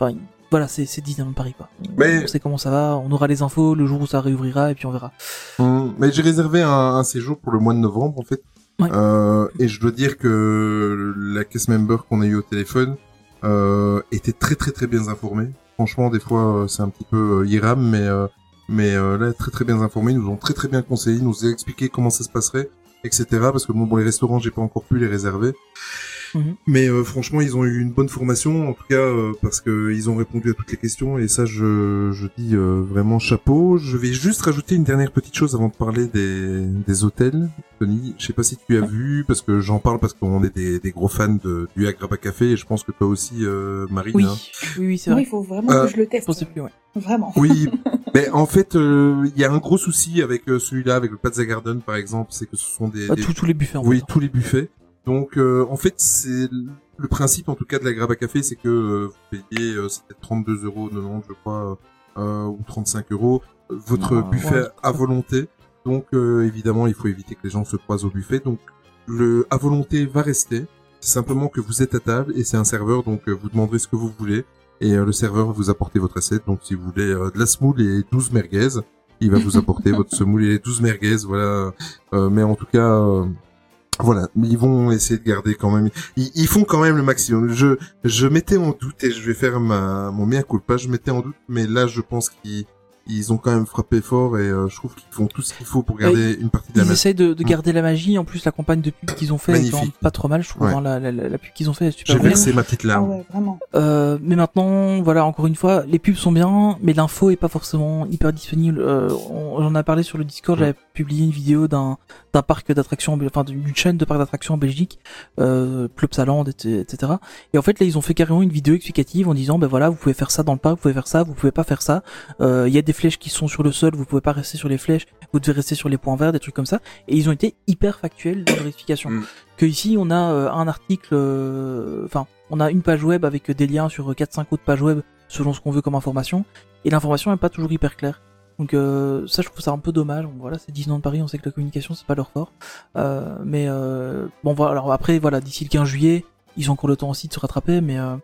Enfin, voilà, c'est c'est Disneyland Paris quoi. Mais- On sait comment ça va. On aura les infos le jour où ça réouvrira et puis on verra. Hum, mais j'ai réservé un, un séjour pour le mois de novembre en fait. Ouais. Euh, et je dois dire que la case member qu'on a eu au téléphone euh, était très très très bien informée. Franchement, des fois euh, c'est un petit peu euh, iram, mais euh, mais euh, là très très bien informés. Ils nous ont très très bien conseillé, ils nous ont expliqué comment ça se passerait, etc. Parce que bon, bon les restaurants j'ai pas encore pu les réserver. Mhm. Mais euh, franchement, ils ont eu une bonne formation, en tout cas euh, parce que ils ont répondu à toutes les questions et ça, je, je dis euh, vraiment chapeau. Je vais juste rajouter une dernière petite chose avant de parler des, des hôtels. Tony, je sais pas si tu as vu parce que j'en parle parce qu'on est des, des gros fans de, du Agraba Café et je pense que toi aussi, euh, Marine. Oui, hein. oui, oui, c'est vrai. il faut vraiment Euh, que je le Je teste. pensais plus, ouais. Vraiment. Oui, mais en fait, euh, il y a un gros souci avec euh, celui-là, avec le Plaza Garden par exemple, c'est que ce sont des, Ah, des- tous tous les buffets. En oui, fait. tous les buffets. Donc, euh, en fait, c'est le principe, en tout cas, de la Graba Café, c'est que euh, vous payez, euh, c'était 32 euros 90, je crois, euh, ou 35 euros, euh, votre Ah, buffet ouais. à volonté. Donc, euh, évidemment, il faut éviter que les gens se croisent au buffet. Donc, le à volonté va rester. C'est simplement que vous êtes à table et c'est un serveur, donc euh, vous demanderez ce que vous voulez. Et euh, le serveur va vous apporter votre assiette. Donc, si vous voulez euh, de la semoule et 12 merguez, il va vous apporter votre semoule et 12 merguez, voilà. Euh, mais en tout cas... voilà, ils vont essayer de garder quand même. Ils, ils font quand même le maximum. Je, je mettais en doute et je vais faire ma mon mea culpa. Je mettais en doute, mais là, je pense qu'ils ils ont quand même frappé fort et euh, je trouve qu'ils font tout ce qu'il faut pour garder une partie de la Ils magie. essayent de, de Mm. garder la magie. En plus, la campagne de pub qu'ils ont fait est pas trop mal, je trouve. Ouais. hein. la, la, la, la pub qu'ils ont fait est super J'ai versé ma petite Ah larme. ouais, vraiment. Euh, mais maintenant, voilà, encore une fois, les pubs sont bien, mais l'info est pas forcément hyper disponible. Euh, on- J'en ai parlé sur le Discord, Ouais. j'avais publié une vidéo d'un d'un parc d'attractions, enfin d'une chaîne de parcs d'attractions en Belgique, euh, Plopsaland, et- etc. Et en fait, là, ils ont fait carrément une vidéo explicative en disant, ben voilà, vous pouvez faire ça dans le parc, vous pouvez faire ça, vous pouvez pas faire ça. Euh, Il y a des flèches qui sont sur le sol, vous pouvez pas rester sur les flèches, vous devez rester sur les points verts, des trucs comme ça. Et ils ont été hyper factuels dans leur explication. Mm. Que ici, on a euh, un article, euh, enfin, on a une page web avec des liens sur 4-5 autres pages web selon ce qu'on veut comme information, et l'information n'est pas toujours hyper claire. Donc euh, ça, je trouve ça un peu dommage. Bon, voilà, c'est Disneyland Paris, on sait que la communication c'est pas leur fort, euh, mais euh, bon voilà. Alors après, voilà, d'ici le 15 juillet, ils ont encore le temps aussi de se rattraper, mais euh,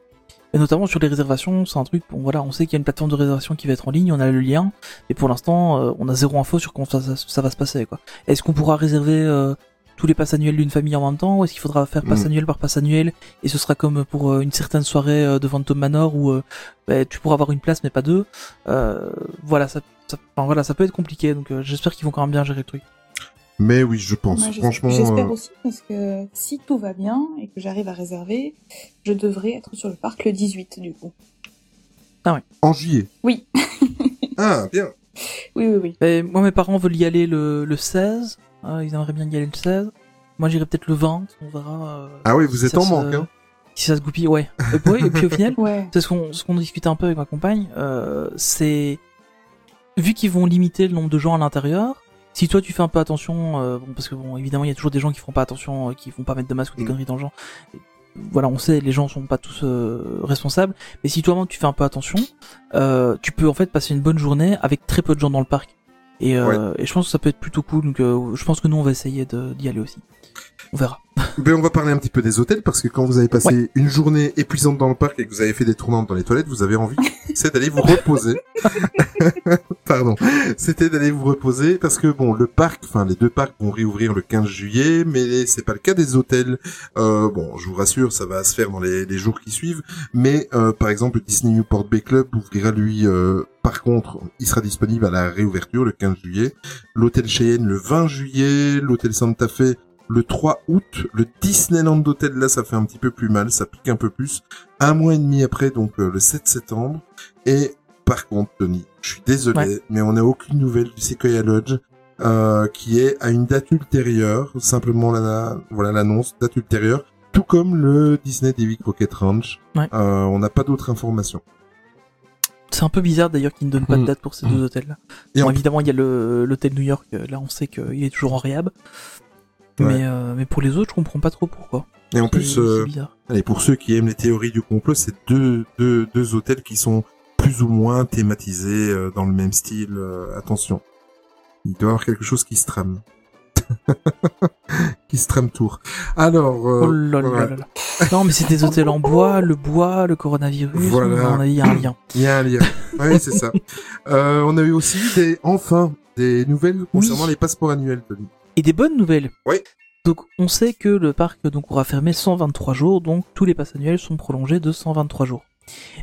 et notamment sur les réservations, c'est un truc. Bon voilà, on sait qu'il y a une plateforme de réservation qui va être en ligne, on a le lien, et pour l'instant, euh, on a zéro info sur comment ça, ça, ça va se passer. quoi. Est-ce qu'on pourra réserver euh, tous les passes annuels d'une famille en même temps, ou est-ce qu'il faudra faire passe Mm. annuel par passe annuel, et ce sera comme pour euh, une certaine soirée euh, de Phantom Manor où bah, tu pourras avoir une place mais pas deux. Euh, voilà, ça, ça, enfin, voilà, ça peut être compliqué, donc j'espère qu'ils vont quand même bien gérer le truc. Mais oui, je pense. Moi, Franchement, J'espère euh, aussi parce que si tout va bien et que j'arrive à réserver, je devrais être sur le parc le 18 du coup. en juillet. Oui. Ah, bien. Oui, oui, oui. Et moi, mes parents veulent y aller le, le 16. Euh, ils aimeraient bien y aller le 16. Moi, j'irai peut-être le 20. On verra. euh, Ah oui, vous si êtes en se- manque, hein. Si ça se goupille, ouais. Et, ouais, et puis au final, Ouais. c'est ce qu'on ce qu'on discutait un peu avec ma compagne. Euh, c'est vu qu'ils vont limiter le nombre de gens à l'intérieur. Si toi tu fais un peu attention, euh, bon parce que bon évidemment il y a toujours des gens qui feront pas attention, euh, qui vont pas mettre de masque ou des Mm. conneries dans le genre. Voilà, on sait, les gens sont pas tous euh, responsables. Mais si toi-même tu fais un peu attention, euh, tu peux en fait passer une bonne journée avec très peu de gens dans le parc. Et, euh, et je pense que ça peut être plutôt cool. Donc euh, je pense que nous on va essayer de- d'y aller aussi. On verra. Ben, on va parler un petit peu des hôtels parce que quand vous avez passé une journée épuisante dans le parc et que vous avez fait des tournantes dans les toilettes, vous avez envie, c'est d'aller vous reposer. Pardon. C'était d'aller vous reposer parce que bon, le parc, enfin les deux parcs vont réouvrir le 15 juillet, mais c'est pas le cas des hôtels. Euh, bon, je vous rassure, ça va se faire dans les, les jours qui suivent. Mais euh, par exemple, le Disney Newport Bay Club ouvrira lui. euh, par contre, il sera disponible à la réouverture le 15 juillet. L'hôtel Cheyenne le 20 juillet. L'hôtel Santa Fe le 3 août, le Disneyland Hotel, là, ça fait un petit peu plus mal, ça pique un peu plus. Un mois et demi après, donc euh, le 7 septembre. Et par contre, Tony, je suis désolé, Ouais. mais on n'a aucune nouvelle du Sequoia Lodge, euh, qui est à une date ultérieure, simplement la, voilà l'annonce, date ultérieure, tout comme le Disney Davy Crockett Ranch. Ouais. Euh, on n'a pas d'autres informations. C'est un peu bizarre d'ailleurs qu'ils ne donnent pas de Mm. date pour ces deux hôtels-là. Et Bon, en- évidemment, il y a le l'hôtel New York. euh, Là, on sait qu'il est toujours en réhab. Mais euh, mais pour les autres, je comprends pas trop pourquoi. Et en plus, euh. Allez, pour ceux qui aiment les théories du complot, c'est deux, deux, deux hôtels qui sont plus ou moins thématisés euh, dans le même style. euh, attention, il doit y avoir quelque chose qui se trame. qui se trame tour. Alors, euh, Oh là là voilà. là là. Non, mais c'est des hôtels en bois, le bois, le coronavirus. Voilà. Avis, il y a un lien. il y a un lien. oui, c'est ça. Euh, on a eu aussi des, enfin, des nouvelles concernant Oui. les passeports annuels, Tony. Et des bonnes nouvelles. Oui. Donc, on sait que le parc donc aura fermé 123 jours, donc tous les passes annuels sont prolongés de 123 jours.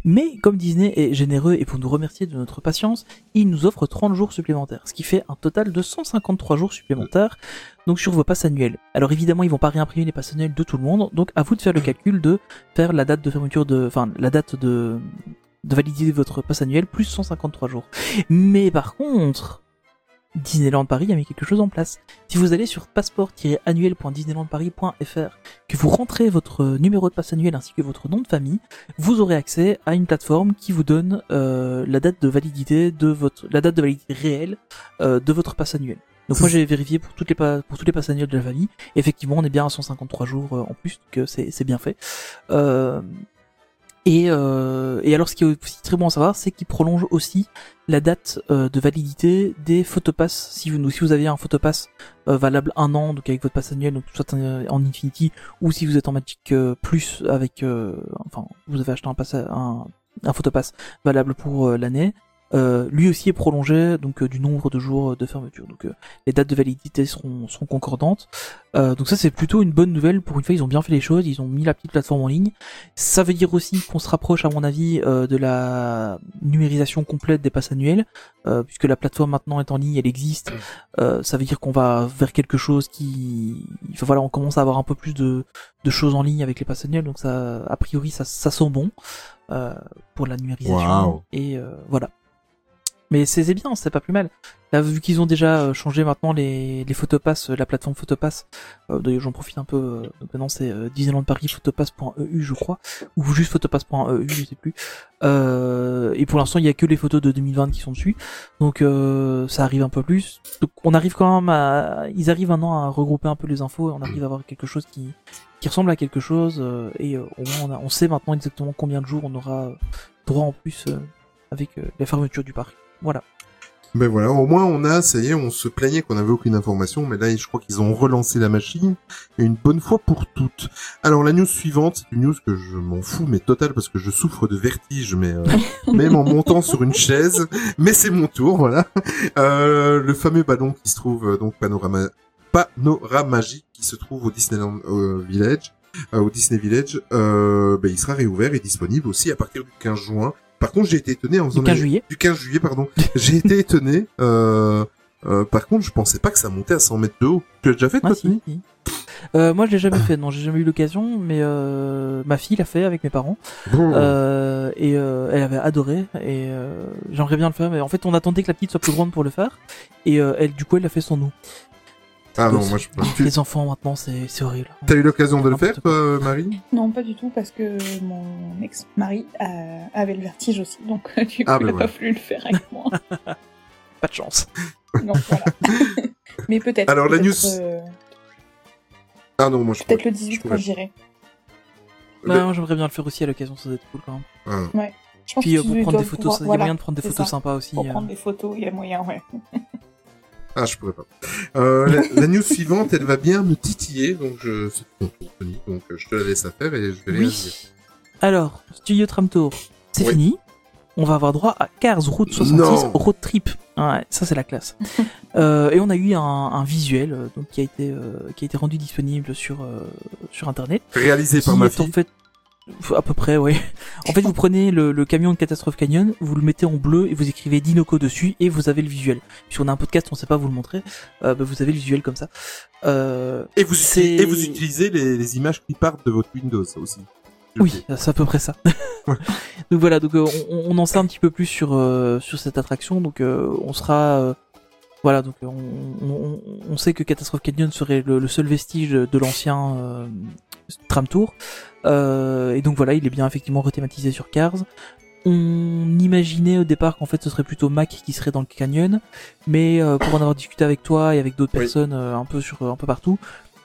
Mais comme Disney est généreux et pour nous remercier de notre patience, il nous offre 30 jours supplémentaires, ce qui fait un total de 153 jours supplémentaires donc sur vos passes annuelles. Alors évidemment, ils vont pas réimprimer les passes annuelles de tout le monde, donc à vous de faire le calcul de faire la date de fermeture de enfin la date de de valider votre passe annuelle plus 153 jours. Mais par contre, Disneyland Paris a mis quelque chose en place. Si vous allez sur passeport-annuel.disneylandparis.fr, que vous rentrez votre numéro de passe annuel ainsi que votre nom de famille, vous aurez accès à une plateforme qui vous donne euh, la date de validité de votre, la date de validité réelle euh, de votre passe annuel. Donc moi j'ai vérifié pour toutes les pour tous les passes annuels de la famille. Effectivement, on est bien à 153 jours euh, en plus, donc euh, c'est c'est bien fait. Euh, et, euh, et alors, ce qui est aussi très bon à savoir, c'est qu'il prolonge aussi la date euh, de validité des photopass. Si vous, si vous avez un photopass euh, valable un an, donc avec votre pass annuel, donc soit en, Infinity, ou si vous êtes en Magic euh, Plus avec, enfin, vous avez acheté un pass, un, un photopass valable pour l'année. Euh, lui aussi est prolongé donc euh, du nombre de jours de fermeture. Donc euh, les dates de validité seront, seront concordantes. Euh, donc ça c'est plutôt une bonne nouvelle. Pour une fois ils ont bien fait les choses, ils ont mis la petite plateforme en ligne. Ça veut dire aussi qu'on se rapproche à mon avis euh, de la numérisation complète des passes annuelles, euh, puisque la plateforme maintenant est en ligne, elle existe. Euh, ça veut dire qu'on va vers quelque chose qui, enfin, voilà, on commence à avoir un peu plus de, de choses en ligne avec les passes annuelles. Donc ça, a priori ça, ça sent bon euh, pour la numérisation. Et euh, voilà. Mais c'est bien, c'est pas plus mal. Là, vu qu'ils ont déjà euh, changé maintenant les, les photopass, euh, la plateforme photopass, euh, d'ailleurs j'en profite un peu, euh, maintenant c'est euh, Disneyland Paris photopass.eu je crois, ou juste photopass.eu, je sais plus. Euh, et pour l'instant il y a que les photos de 2020 qui sont dessus, donc ça arrive un peu plus. Donc on arrive quand même à, ils arrivent maintenant à regrouper un peu les infos et on arrive à avoir quelque chose qui qui ressemble à quelque chose et au moins on, a- on sait maintenant exactement combien de jours on aura droit en plus avec la fermeture du parc. Voilà. Ben voilà, au moins on a, ça y est, on se plaignait qu'on avait aucune information, mais là je crois qu'ils ont relancé la machine, et une bonne fois pour toutes. Alors la news suivante, c'est une news que je m'en fous, mais total, parce que je souffre de vertige, mais euh, même en montant sur une chaise, mais c'est mon tour, voilà. Euh, le fameux ballon qui se trouve, euh, donc panorama, panoramagique, qui se trouve au Disneyland euh, Village, au Disney Village, ben, il sera réouvert et disponible aussi à partir du 15 juin. Par contre, j'ai été étonné en faisant Du 15 mes- juillet. du 15 juillet, pardon. J'ai été étonné. Euh, euh, par contre, je pensais pas que ça montait à 100 mètres de haut. Tu l'as déjà fait, Ah, toi, si, Tony si. Euh, moi, je l'ai jamais fait. Non, j'ai jamais eu l'occasion, mais euh, ma fille l'a fait avec mes parents Bon. et elle avait adoré. Et j'aimerais bien le faire, mais en fait, on attendait que la petite soit plus grande pour le faire. Et elle, du coup, elle l'a fait sans nous. Ah non, moi je peux. Tu Les enfants maintenant, c'est c'est horrible. as eu l'occasion de le faire, toi, euh, Marie? Non, pas du tout, parce que mon ex-mari euh, avait le vertige aussi, donc du coup, Ah, il bah a voilà. pas voulu le faire avec moi. Pas de chance. donc voilà. Mais peut-être. Alors, la peut-être, news- euh, Ah non, moi je peut-être le 18 je quand j'irai. Bah, j'aimerais bien le faire aussi à l'occasion, ça doit être cool quand même. Ah. Je pense Puis euh, pour prendre des photos, pouvoir- il y a moyen de prendre des photos ça. sympas aussi. Pour euh. prendre des photos, il y a moyen, ouais. Ah, je pourrais pas. Euh, la, la news suivante, elle va bien me titiller, donc je donc euh, je te la laisse à faire et je vais. Oui. Alors, Studio Tram Tour, c'est Oui. fini. On va avoir droit à Cars Route 66 Non. Road Trip. Ouais, ça c'est la classe. euh, et on a eu un, un visuel donc qui a été euh, qui a été rendu disponible sur euh, sur internet. Réalisé par ma en fille. fait à peu près, oui. En fait, vous prenez le, le camion de Catastrophe Canyon, vous le mettez en bleu et vous écrivez Dinoco dessus et vous avez le visuel. Puisqu'on a un podcast, on sait pas vous le montrer, euh, bah, vous avez le visuel comme ça. Euh, Et vous, et vous utilisez les, les images qui partent de votre Windows ça aussi. Oui, c'est à peu près ça. donc voilà, donc euh, on, on en sait un petit peu plus sur euh, sur cette attraction, donc on sera voilà, donc on, on, on sait que Catastrophe Canyon serait le, le seul vestige de l'ancien euh, tram tour, et donc voilà, il est bien effectivement rethématisé sur Cars. On imaginait au départ qu'en fait ce serait plutôt Mac qui serait dans le canyon, mais euh, pour en avoir discuté avec toi et avec d'autres Oui. personnes euh, un peu sur un peu partout,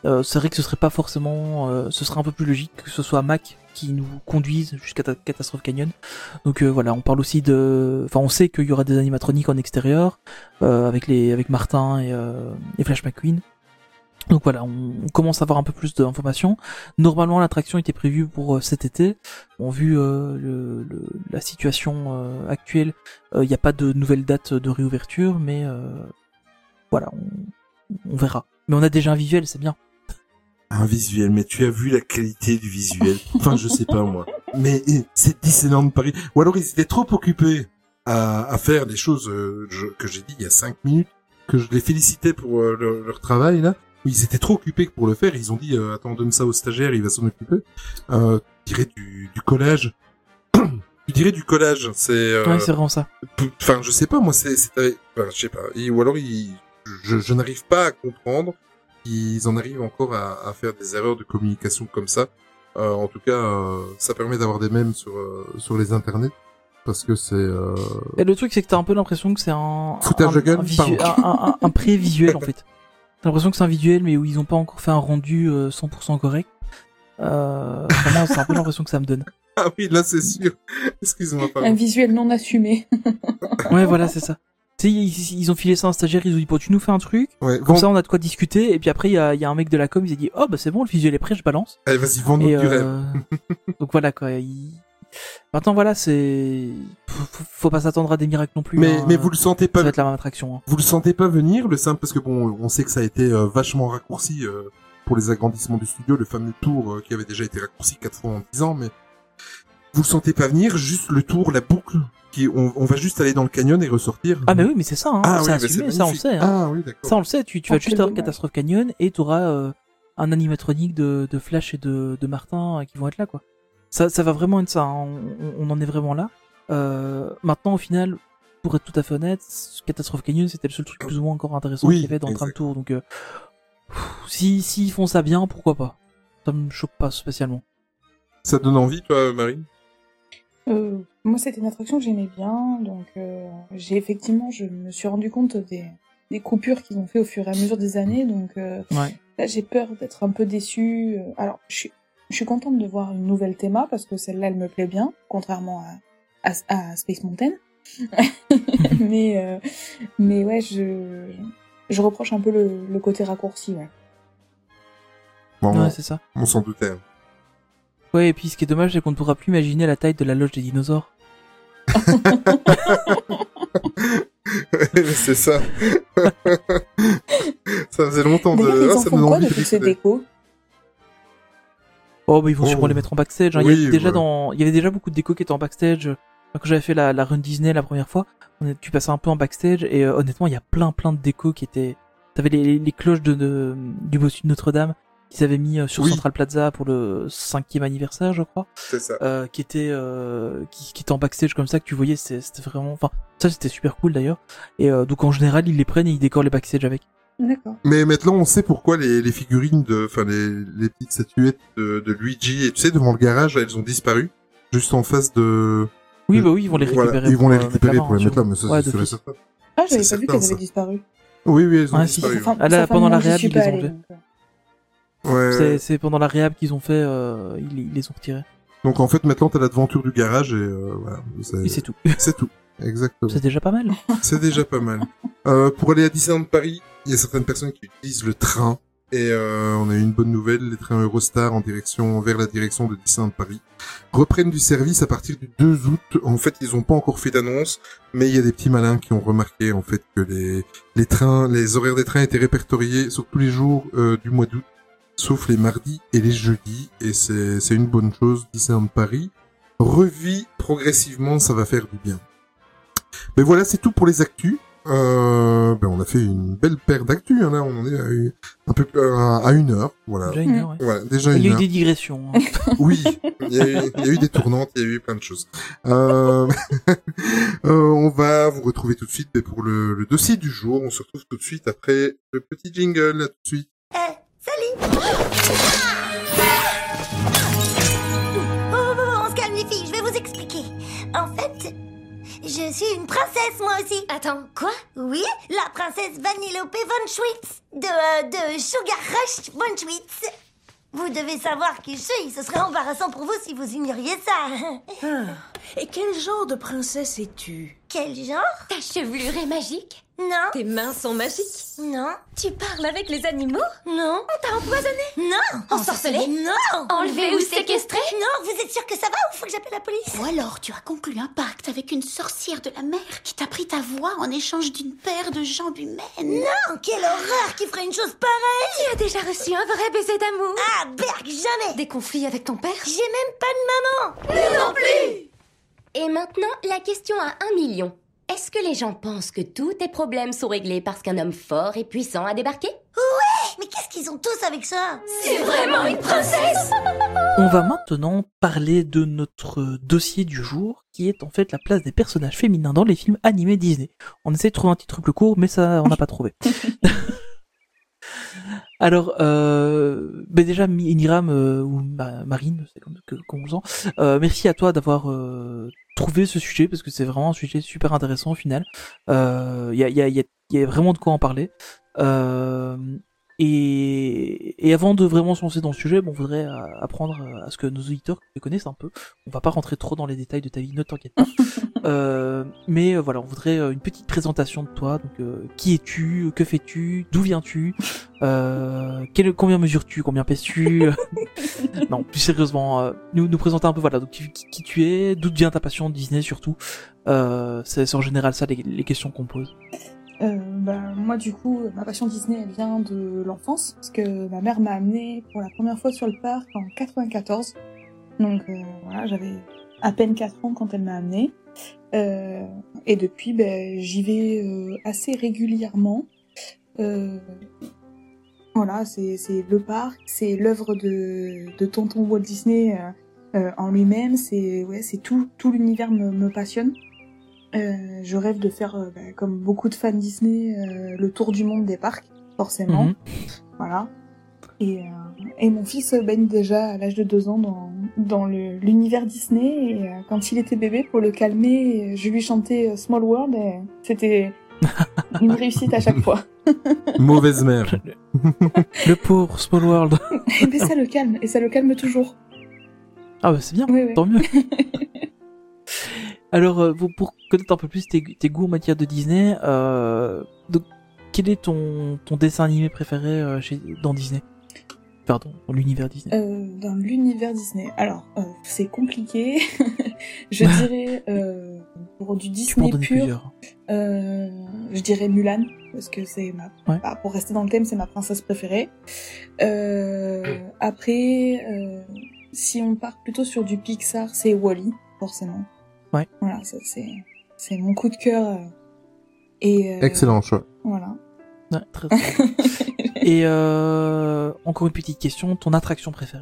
euh, c'est vrai que ce serait pas forcément, euh, ce serait un peu plus logique que ce soit Mac qui nous conduise jusqu'à ta- Catastrophe Canyon. Donc euh, voilà, on parle aussi de, enfin on sait qu'il y aura des animatroniques en extérieur euh, avec les, avec Martin et, euh, et Flash McQueen. Donc voilà, on, commence à avoir un peu plus d'informations. Normalement, l'attraction était prévue pour euh, cet été. Bon, vu euh, le, la situation euh, actuelle, il n'y a pas de nouvelle date de réouverture, mais euh, voilà, on, verra. Mais on a déjà un visuel, c'est bien. Un visuel, mais tu as vu la qualité du visuel? Enfin, je sais pas moi. Mais eh, c'est Disneyland Paris. Ou alors ils étaient trop occupés à, à faire des choses euh, que j'ai dit il y a cinq minutes, que je les félicitais pour euh, leur, leur travail là. Ils étaient trop occupés pour le faire. Ils ont dit euh, attends donne ça au stagiaire, il va s'en occuper. Euh, tu dirais du, du collage. tu dirais du collage. C'est. euh, Ouais, c'est vraiment ça. Enfin, je sais pas, moi, c'est, c'est, enfin, je sais pas. Et- ou alors, ils, je, je n'arrive pas à comprendre qu'ils en arrivent encore à, à faire des erreurs de communication comme ça. Euh, en tout cas, euh, ça permet d'avoir des mèmes sur euh, sur les internets parce que c'est. Euh... Et le truc, c'est que t'as un peu l'impression que c'est un, Foutage un, de gueule, un, un, un- un pré-visuel en fait. T'as l'impression que c'est un visuel, mais où ils ont pas encore fait un rendu euh, 100% correct. Euh, vraiment, c'est un peu l'impression que ça me donne. Ah oui, là, c'est sûr. Excuse-moi, Un visuel non assumé. Ouais, voilà, c'est ça. Tu sais, ils, ils ont filé ça à un stagiaire, ils ont dit, bon, tu nous fais un truc, Ouais, comme ça on a de quoi discuter, et puis après il y a, y a un mec de la com, il s'est dit, oh bah c'est bon, le visuel est prêt, je balance. Allez, vas-y, vends-nous du rêve. euh, donc voilà quoi. il- Maintenant voilà, c'est faut, pas s'attendre à des miracles non plus. Mais hein. mais vous le sentez ça pas va être la même attraction. hein. Vous le sentez pas venir le simple parce que bon, on sait que ça a été euh, vachement raccourci euh, pour les agrandissements du studio, le fameux tour euh, qui avait déjà été raccourci quatre fois en dix ans, mais vous le sentez pas venir, juste le tour, la boucle, qui on, on va juste aller dans le canyon et ressortir. Ah mais oui, mais c'est ça. Hein. Ah c'est oui, assumé, c'est ça on magnifique. sait. Hein. Ah oui, d'accord. Ça on le sait. Tu, tu vas juste avoir. Catastrophe Canyon et t'auras euh, un animatronique de, de Flash et de, de Martin qui vont être là quoi. Ça, ça va vraiment être ça. hein. On, on en est vraiment là. Euh, maintenant au final, pour être tout à fait honnête, Catastrophe Canyon c'était le seul truc plus ou moins encore intéressant Oui, qu'il y avait dans le Tram exact. Tour. Donc euh, si s'ils font ça bien, pourquoi pas? Ça me choque pas spécialement. Ça te donne envie, toi, Marie Euh, moi, c'était une attraction que j'aimais bien, donc euh, j'ai effectivement, je me suis rendu compte des, des coupures qu'ils ont fait au fur et à mesure des années, donc euh, Ouais. là, j'ai peur d'être un peu déçue. Euh, Alors, je suis, je suis contente de voir une nouvelle théma parce que celle-là, elle me plaît bien, contrairement à, à, à Space Mountain. mais euh, mais ouais, je je reproche un peu le, le côté raccourci, ouais. Bon, Ouais, c'est ça. on s'en doutait. Ouais, et puis ce qui est dommage, c'est qu'on ne pourra plus imaginer la taille de la loge des dinosaures. c'est ça. ça faisait longtemps de... Ils Ah, en ça font quoi de toutes ces décos Oh, bah ils vont Oh. sûrement les mettre en backstage. hein. il, y avait déjà ouais. dans... il y avait déjà beaucoup de décos qui étaient en backstage. Quand j'avais fait la, la run Disney la première fois, on est... tu passais un peu en backstage et euh, honnêtement, il y a plein plein de décos qui étaient... T'avais les, les, les cloches de, de- du bossu de Notre-Dame qu'ils avaient mis euh, sur Oui. Central Plaza pour le cinquième anniversaire, je crois, C'est ça. euh, qui était euh, qui, qui était en backstage comme ça que tu voyais, c'était vraiment, enfin ça c'était super cool d'ailleurs. Et euh, donc en général ils les prennent et ils décorent les backstage avec. D'accord. Mais maintenant, on sait pourquoi les, les figurines de, enfin les, les petites statuettes de, de Luigi et tu sais devant le garage, elles ont disparu, juste en face de. Oui de- bah oui ils vont les récupérer. Voilà, ils vont les pour, euh, récupérer pour les là-bas, mettre là, hein, mais ça, Ouais, c'est certain. Ah, j'avais pas vu qu'elles avaient disparu. Oui, oui, elles ont Ah, si, disparu. Enfin, Ah, là, un pendant la réhab, ils les ont fait. euh. Ouais. C'est c'est pendant la réhab qu'ils ont fait, euh, ils, ils les ont retirés. Donc en fait, maintenant, t'as l'aventure du garage et euh, voilà. Et c'est tout. C'est tout. Exactement. C'est déjà pas mal. C'est déjà pas mal. Euh, pour aller à Disneyland Paris, il y a certaines personnes qui utilisent le train. Et euh, on a eu une bonne nouvelle, les trains Eurostar en direction vers la direction de Disneyland Paris reprennent du service à partir du 2 août. En fait, ils ont pas encore fait d'annonce, mais il y a des petits malins qui ont remarqué en fait que les les trains, les horaires des trains étaient répertoriés sur tous les jours euh, du mois d'août, sauf les mardis et les jeudis. Et c'est c'est une bonne chose. Disneyland Paris revit progressivement, ça va faire du bien. Mais voilà, c'est tout pour les actus. Euh, ben on a fait une belle paire d'actus. Hein, là, on en est à, une- un peu à, une heure. Voilà. Déjà une heure, ouais. Voilà, déjà Il y a eu des digressions. hein. Oui, il y, a eu, il y a eu des tournantes, il y a eu plein de choses. Euh, euh, on va vous retrouver tout de suite pour le, le dossier du jour. On se retrouve tout de suite après le petit jingle. À tout de suite. Suis une princesse moi aussi. Attends, quoi? Oui, la princesse Vanellope von Schwitz. De, euh, de Sugar Rush von Schwitz. Vous devez savoir qui je suis, ce serait embarrassant pour vous si vous ignoriez ça. Et quel genre de princesse es-tu? Quel genre? Ta chevelure est magique Non, Tes mains sont magiques. Non, Tu parles avec les animaux? Non, On t'a empoisonné? Non. Ensorcelé Non. Enlevé ou séquestré? Non, vous êtes sûr que ça va ou faut que j'appelle la police? Ou alors tu as conclu un pacte avec une sorcière de la mer qui t'a pris ta voix en échange d'une paire de jambes humaines? Non, quelle horreur qui ferait une chose pareille. Tu as déjà reçu un vrai baiser d'amour. Ah, berg, jamais. Des conflits avec ton père? J'ai même pas de maman. Et maintenant, la question à un million. Est-ce que les gens pensent que tous tes problèmes sont réglés parce qu'un homme fort et puissant a débarqué? Mais qu'est-ce qu'ils ont tous avec ça? C'est vraiment une princesse On va maintenant parler de notre dossier du jour, qui est en fait la place des personnages féminins dans les films animés Disney. On essaie de trouver un titre plus court, mais ça, on n'a pas trouvé. Alors, euh, ben déjà, Mi- Niram euh, ou Ma- Marine, c'est comme que qu'on vous sent. Euh, merci à toi d'avoir euh, trouvé ce sujet parce que c'est vraiment un sujet super intéressant au final. Il y, a, y, a, y, a, y a vraiment de quoi en parler. Euh, et, et avant de vraiment se lancer dans le sujet, bon, on voudrait euh, apprendre à ce que nos auditeurs te connaissent un peu. On va pas rentrer trop dans les détails de ta vie, ne t'inquiète pas. Euh, mais euh, voilà, on voudrait euh, une petite présentation de toi. Donc, euh, qui es-tu? Que fais-tu? D'où viens-tu? Euh, quel, Combien mesures-tu? Combien pèses-tu? Non, plus sérieusement, euh, nous nous présenter un peu. Voilà, donc qui, qui tu es D'où vient ta passion de Disney surtout euh, C'est c'est en général ça les, les questions qu'on pose. Euh, bah, moi, du coup, ma passion Disney, elle vient de l'enfance, parce que ma mère m'a amené pour la première fois sur le parc en 94. Donc euh, voilà, j'avais à peine 4 ans quand elle m'a amené. Euh, et depuis, ben, j'y vais assez régulièrement. Voilà, c'est le parc, c'est l'œuvre de, de tonton Walt Disney en lui-même. C'est ouais, tout tout l'univers me, me passionne. Euh, je rêve de faire, euh, bah, comme beaucoup de fans Disney, euh, le tour du monde des parcs, forcément. Mhm. Voilà. Et, euh, et mon fils baigne déjà à l'âge de deux ans dans, dans l'univers Disney. Et euh, quand il était bébé, pour le calmer, je lui chantais Small World. Et c'était une réussite à chaque fois. Mauvaise mère. Le pauvre Small World. Mais ça le calme, et ça le calme toujours. Ah bah c'est bien, Oui, oui. tant mieux. Alors, euh, pour, connaître un peu plus tes, tes goûts en matière de Disney, euh, donc, quel est ton, ton dessin animé préféré euh, chez, dans Disney? Pardon, dans l'univers Disney. Euh, dans l'univers Disney. Alors, euh, c'est compliqué. je dirais euh, pour du Disney pur, euh, je dirais Mulan parce que c'est ma. Ouais. bah, pour rester dans le thème, c'est ma princesse préférée. Euh, après, euh, si on part plutôt sur du Pixar, c'est Wally, forcément. Ouais. Voilà, ça, c'est c'est mon coup de cœur. euh, et euh, Excellent choix. Voilà. Ouais, très, très bien. Et euh, encore une petite question, ton attraction préférée?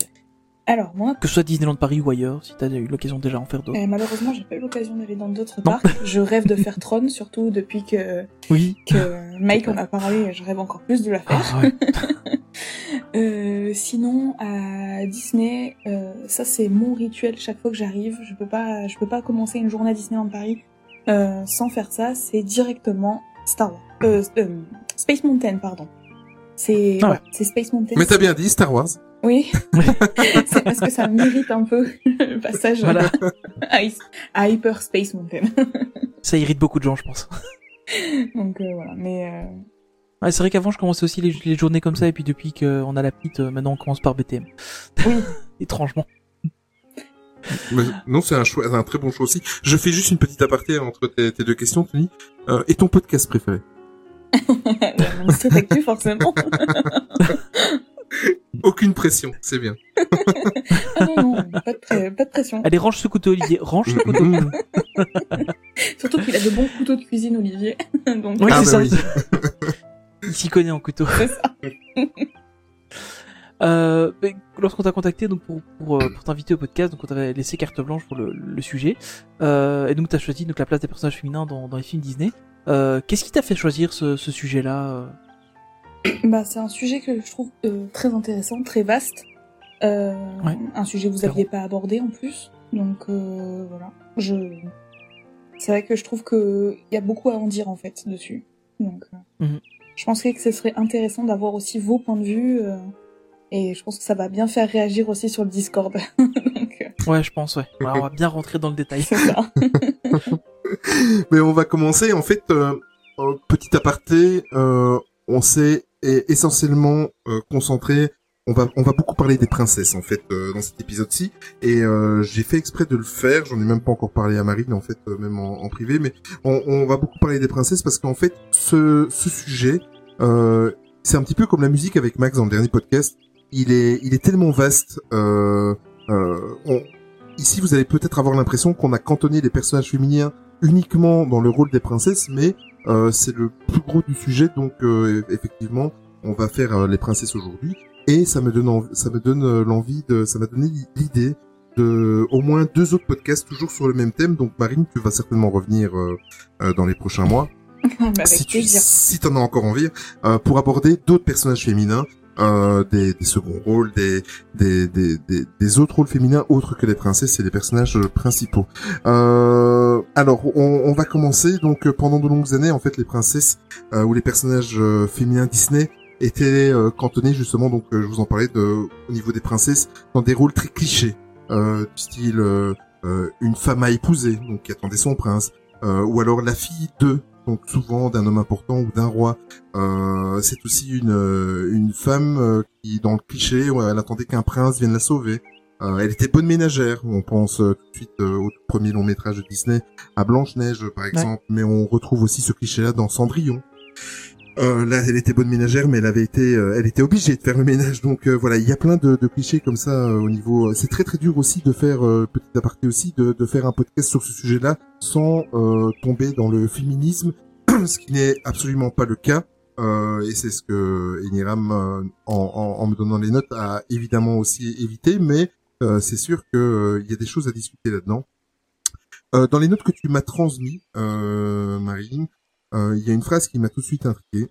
Alors, moi, Que ce soit Disneyland Paris ou ailleurs, si t'as eu l'occasion déjà d'en faire d'autres. euh, malheureusement, j'ai pas eu l'occasion d'aller dans d'autres parcs. Je rêve de faire Tron, surtout depuis que, Oui. que Mike en a parlé, je rêve encore plus de la faire. Ah, ouais. Euh, sinon, à Disney, euh, ça c'est mon rituel chaque fois que j'arrive. Je peux pas, je peux pas commencer une journée à Disneyland Paris euh, sans faire ça. C'est directement Star Wars, euh, euh, Space Mountain, pardon. C'est, Ah. ouais, c'est Space Mountain. Mais t'as bien dit Star Wars. Oui. c'est parce que ça mérite un peu le passage Voilà. à, à Hyper Space Mountain. Ça irrite beaucoup de gens, je pense. Donc euh, voilà, mais euh, Ouais, c'est vrai qu'avant, je commençais aussi les, les journées comme ça, et puis depuis qu'on a la petite, euh, maintenant on commence par BTM. Oui. Étrangement. Mais non, c'est un choix, un très bon choix aussi. Je fais juste une petite aparté entre tes, tes deux questions, Tony. Euh, et ton podcast préféré? Ministre Actu forcément. Aucune pression, c'est bien. ah non, non, pas de, pré- pas de pression. Allez, range ce couteau, Olivier. Range ce couteau. Surtout qu'il a de bons couteaux de cuisine, Olivier. Donc, Oui, Ah, c'est bah ça. oui. Il s'y connaît en couteau. c'est ça. Euh, mais lorsqu'on t'a contacté donc pour pour, euh, pour t'inviter au podcast, donc on t'avait laissé carte blanche pour le, le sujet, euh, et donc t'as choisi donc la place des personnages féminins dans, dans les films Disney. Euh, Qu'est-ce qui t'a fait choisir ce, ce sujet-là euh? Bah, c'est un sujet que je trouve euh, très intéressant, très vaste. Euh, Ouais. Un sujet que vous aviez pas abordé en plus. Donc euh, voilà. Je... C'est vrai que je trouve que il y a beaucoup à en dire en fait dessus. Donc euh, Mhm. je penserais que ce serait intéressant d'avoir aussi vos points de vue. euh, et je pense que ça va bien faire réagir aussi sur le Discord. Donc, euh, Ouais, je pense, ouais. Alors, on va bien rentrer dans le détail. ça. Mais on va commencer. En fait, euh, euh, petit aparté, euh, on s'est e- essentiellement euh, concentré. On va, on va beaucoup parler des princesses en fait euh, dans cet épisode-ci, et euh, j'ai fait exprès de le faire. J'en ai même pas encore parlé à Marine en fait, euh, même en, en privé, mais on, on va beaucoup parler des princesses parce qu'en fait, ce, ce sujet, euh, c'est un petit peu comme la musique avec Max dans le dernier podcast. Il est, il est tellement vaste. On- ici, vous allez peut-être avoir l'impression qu'on a cantonné les personnages féminins uniquement dans le rôle des princesses, mais euh, c'est le plus gros du sujet, donc euh, effectivement, on va faire euh, les princesses aujourd'hui. Et ça me donne, env- ça me donne l'envie de, ça m'a donné l'idée de au moins deux autres podcasts toujours sur le même thème. Donc Marine, tu vas certainement revenir euh, euh, dans les prochains mois Bah, avec si tu plaisir. si t'en as encore envie euh, pour aborder d'autres personnages féminins euh, des, des seconds rôles des, des, des, des, autres rôles féminins autres que les princesses et les personnages principaux. Euh, alors on, on va commencer. Donc pendant de longues années en fait les princesses euh, ou les personnages euh, féminins Disney étaient euh, cantonnés justement. Donc euh, je vous en parlais de au niveau des princesses dans des rôles très clichés style une femme à épouser donc qui attendait son prince ou alors la fille de donc souvent d'un homme important ou d'un roi. Euh, c'est aussi une euh, une femme euh, qui, dans le cliché, elle attendait qu'un prince vienne la sauver. Euh, elle était bonne ménagère. On pense euh, tout de suite euh, au premier long métrage de Disney, à Blanche Neige par exemple, mais on retrouve aussi ce cliché-là dans Cendrillon. Euh, là, elle était bonne ménagère, mais elle avait été, euh, elle était obligée de faire le ménage. Donc euh, voilà, il y a plein de, clichés comme ça euh, au niveau. C'est très très dur aussi de faire petit aparté aussi de, faire un podcast sur ce sujet-là sans tomber dans le féminisme, ce qui n'est absolument pas le cas. Et c'est ce que Eniram, en, en, en me donnant les notes, a évidemment aussi évité. Mais c'est sûr euh, il y a des choses à discuter là-dedans. Dans les notes que tu m'as transmis, euh, Marine, il y a une phrase qui m'a tout de suite intrigué.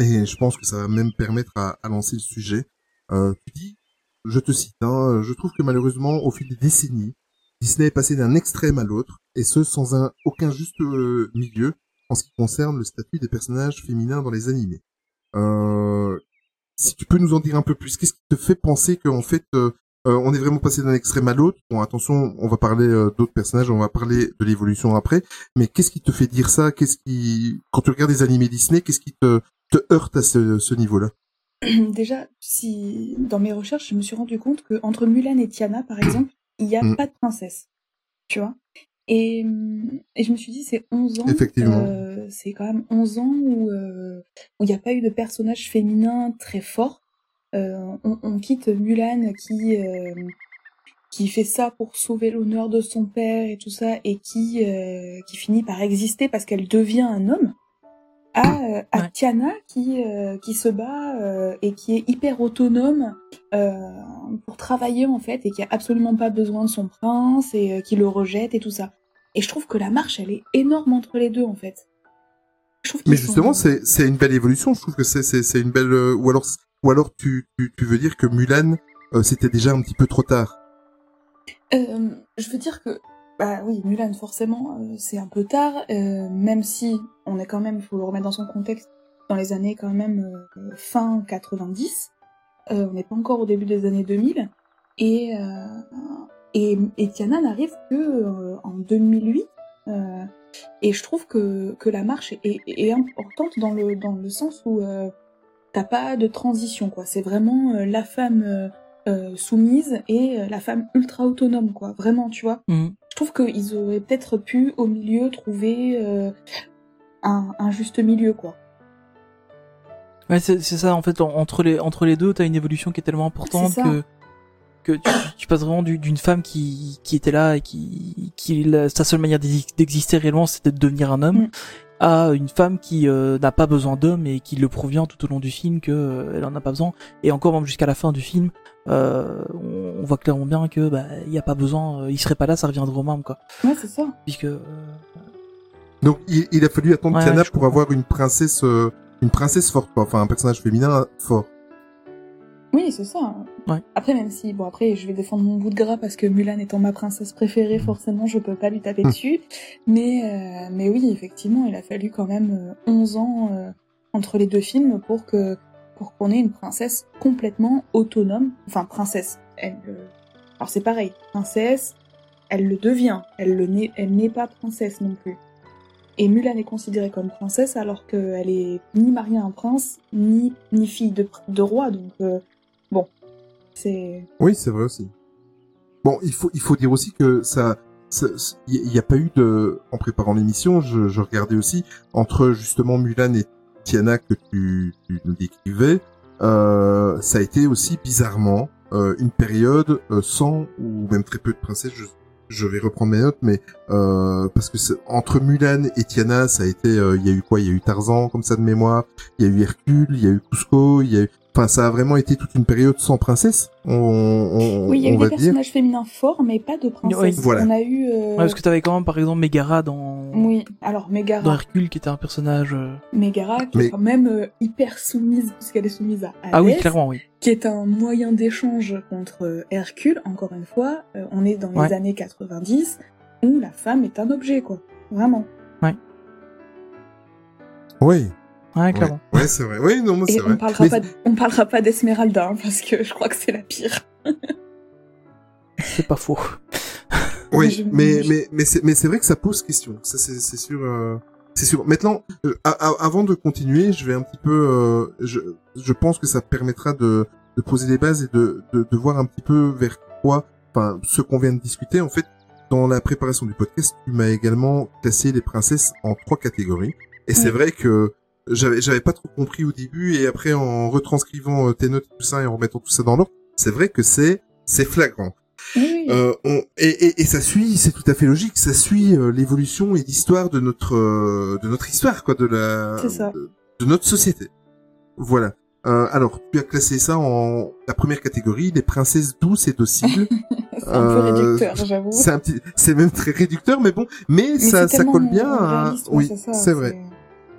Et je pense que ça va même permettre à, à lancer le sujet. Euh, tu dis, je te cite, hein, je trouve que malheureusement, au fil des décennies, Disney est passé d'un extrême à l'autre, et ce sans un aucun juste euh, milieu en ce qui concerne le statut des personnages féminins dans les animés. Euh, si tu peux nous en dire un peu plus, qu'est-ce qui te fait penser qu'en fait euh, euh, on est vraiment passé d'un extrême à l'autre? Bon, attention, on va parler euh, d'autres personnages, on va parler de l'évolution après, mais qu'est-ce qui te fait dire ça? Qu'est-ce qui, quand tu regardes des animés Disney, qu'est-ce qui te, te heurte à ce, ce niveau-là Déjà, si dans mes recherches, je me suis rendu compte que entre Mulan et Tiana, par exemple, il n'y a Mm. pas de princesse. Tu vois et, et je me suis dit, c'est 11 ans. Effectivement. euh, c'est quand même 11 ans où euh, où il n'y a pas eu de personnage féminin très fort. Euh, on, on quitte Mulan qui qui fait ça pour sauver l'honneur de son père et tout ça, et qui qui finit par exister parce qu'elle devient un homme. À, euh, à Tiana qui euh, qui se bat euh, et qui est hyper autonome euh, pour travailler en fait et qui a absolument pas besoin de son prince et euh, qui le rejette et tout ça. Et je trouve que la marche elle est énorme entre les deux en fait. Je Mais justement, c'est c'est une belle évolution. Je trouve que c'est c'est c'est une belle euh, ou alors ou alors tu tu, tu veux dire que Mulan euh, c'était déjà un petit peu trop tard. Euh, je veux dire que, bah oui, Mulan, forcément, euh, c'est un peu tard, euh, même si on est quand même, faut le remettre dans son contexte, dans les années quand même euh, fin 90, euh, on n'est pas encore au début des années 2000, et, et, et Tiana n'arrive que en 2008, euh, et je trouve que, que la marche est, est, importante dans le, dans le sens où t'as pas de transition, quoi. C'est vraiment la femme euh, soumise et euh, la femme ultra autonome, quoi. Vraiment, tu vois. Mhm. Je trouve qu'ils auraient peut-être pu, au milieu, trouver euh, un, un juste milieu, quoi. Ouais, c'est ça, en fait, en- entre les, entre les deux, t'as une évolution qui est tellement importante que, que tu, tu passes vraiment du- d'une femme qui, qui était là et qui, qui la- sa seule manière d'exi- d'exister réellement, c'était de devenir un homme, Mm. À une femme qui euh, n'a pas besoin d'homme et qui le provient tout au long du film que euh, elle en a pas besoin. Et encore même jusqu'à la fin du film, euh, on, on voit clairement bien que bah il y a pas besoin, euh, il serait pas là, ça reviendrait au même quoi. Ouais, c'est ça. Puisque euh, Donc il, il a fallu attendre Ouais, Tiana pour avoir une princesse euh, une princesse forte, quoi. enfin un personnage féminin fort. Oui, c'est ça. Ouais. Après, même si, bon, après, je vais défendre mon bout de gras parce que Mulan étant ma princesse préférée, forcément, je peux pas lui taper Mm. dessus. Mais, euh, mais oui, effectivement, il a fallu quand même euh, 11 ans euh, entre les deux films pour que, pour qu'on ait une princesse complètement autonome. Enfin, princesse. Elle, euh, alors c'est pareil. Princesse, elle le devient. Elle le n'est, elle n'est pas princesse non plus. Et Mulan est considérée comme princesse alors qu'elle est ni mariée à un prince, ni, ni fille de, de roi. Donc, euh, Oui, c'est vrai aussi. Bon, il faut il faut dire aussi que ça il n'y a pas eu de en préparant l'émission, je, je regardais aussi entre justement Mulan et Tiana que tu, tu nous décrivais, euh, ça a été aussi bizarrement euh, une période euh, sans ou même très peu de princesses. Je, je vais reprendre mes notes, mais euh, parce que entre Mulan et Tiana, ça a été, euh, il y a eu quoi? Il y a eu Tarzan comme ça de mémoire, il y a eu Hercule, il y a eu Cusco, il y a eu, enfin ça a vraiment été toute une période sans princesse. On, on, Oui, il y a eu des dire. personnages féminins forts, mais pas de princesse. Oui. Voilà. On a eu... euh, ouais, parce que t'avais quand même par exemple Megara dans, Oui, alors dans Megara, Hercule qui était un personnage. euh, Megara qui Mais- est quand même euh, hyper soumise, puisqu'elle est soumise à Hadès, Ah oui, clairement oui. qui est un moyen d'échange contre euh, Hercule, encore une fois. euh, on est dans les Ouais. années 90, où la femme est un objet, quoi. Vraiment. Oui. Ouais, Ouais, clairement. ouais c'est vrai. Oui, non, c'est vrai. on parlera Mais- pas, on parlera pas d'Esmeralda, hein, parce que je crois que c'est la pire. C'est pas faux. Oui, mais mais mais c'est mais c'est vrai que ça pose question. Ça c'est c'est sûr. euh, c'est sûr. Maintenant, euh, a- a- avant de continuer, je vais un petit peu. euh, je je pense que ça permettra de de poser des bases et de de, de voir un petit peu vers quoi. Enfin, ce qu'on vient de discuter. En fait, dans la préparation du podcast, tu m'as également classé les princesses en trois catégories. Et c'est Oui. vrai que j'avais j'avais pas trop compris au début et après en retranscrivant euh, tes notes et tout ça et en remettant tout ça dans l'ordre, c'est vrai que c'est c'est flagrant. Oui. Euh, on, et, et, et ça suit, c'est tout à fait logique, ça suit euh, l'évolution et l'histoire de notre euh, de notre histoire, quoi, de la de, de notre société. Voilà. Euh, alors, tu as classé ça en la première catégorie, les princesses douces et dociles. c'est un peu réducteur, j'avoue. c'est un petit, c'est même très réducteur, mais bon, mais, Mais ça, ça colle bien. à- oui, c'est vrai.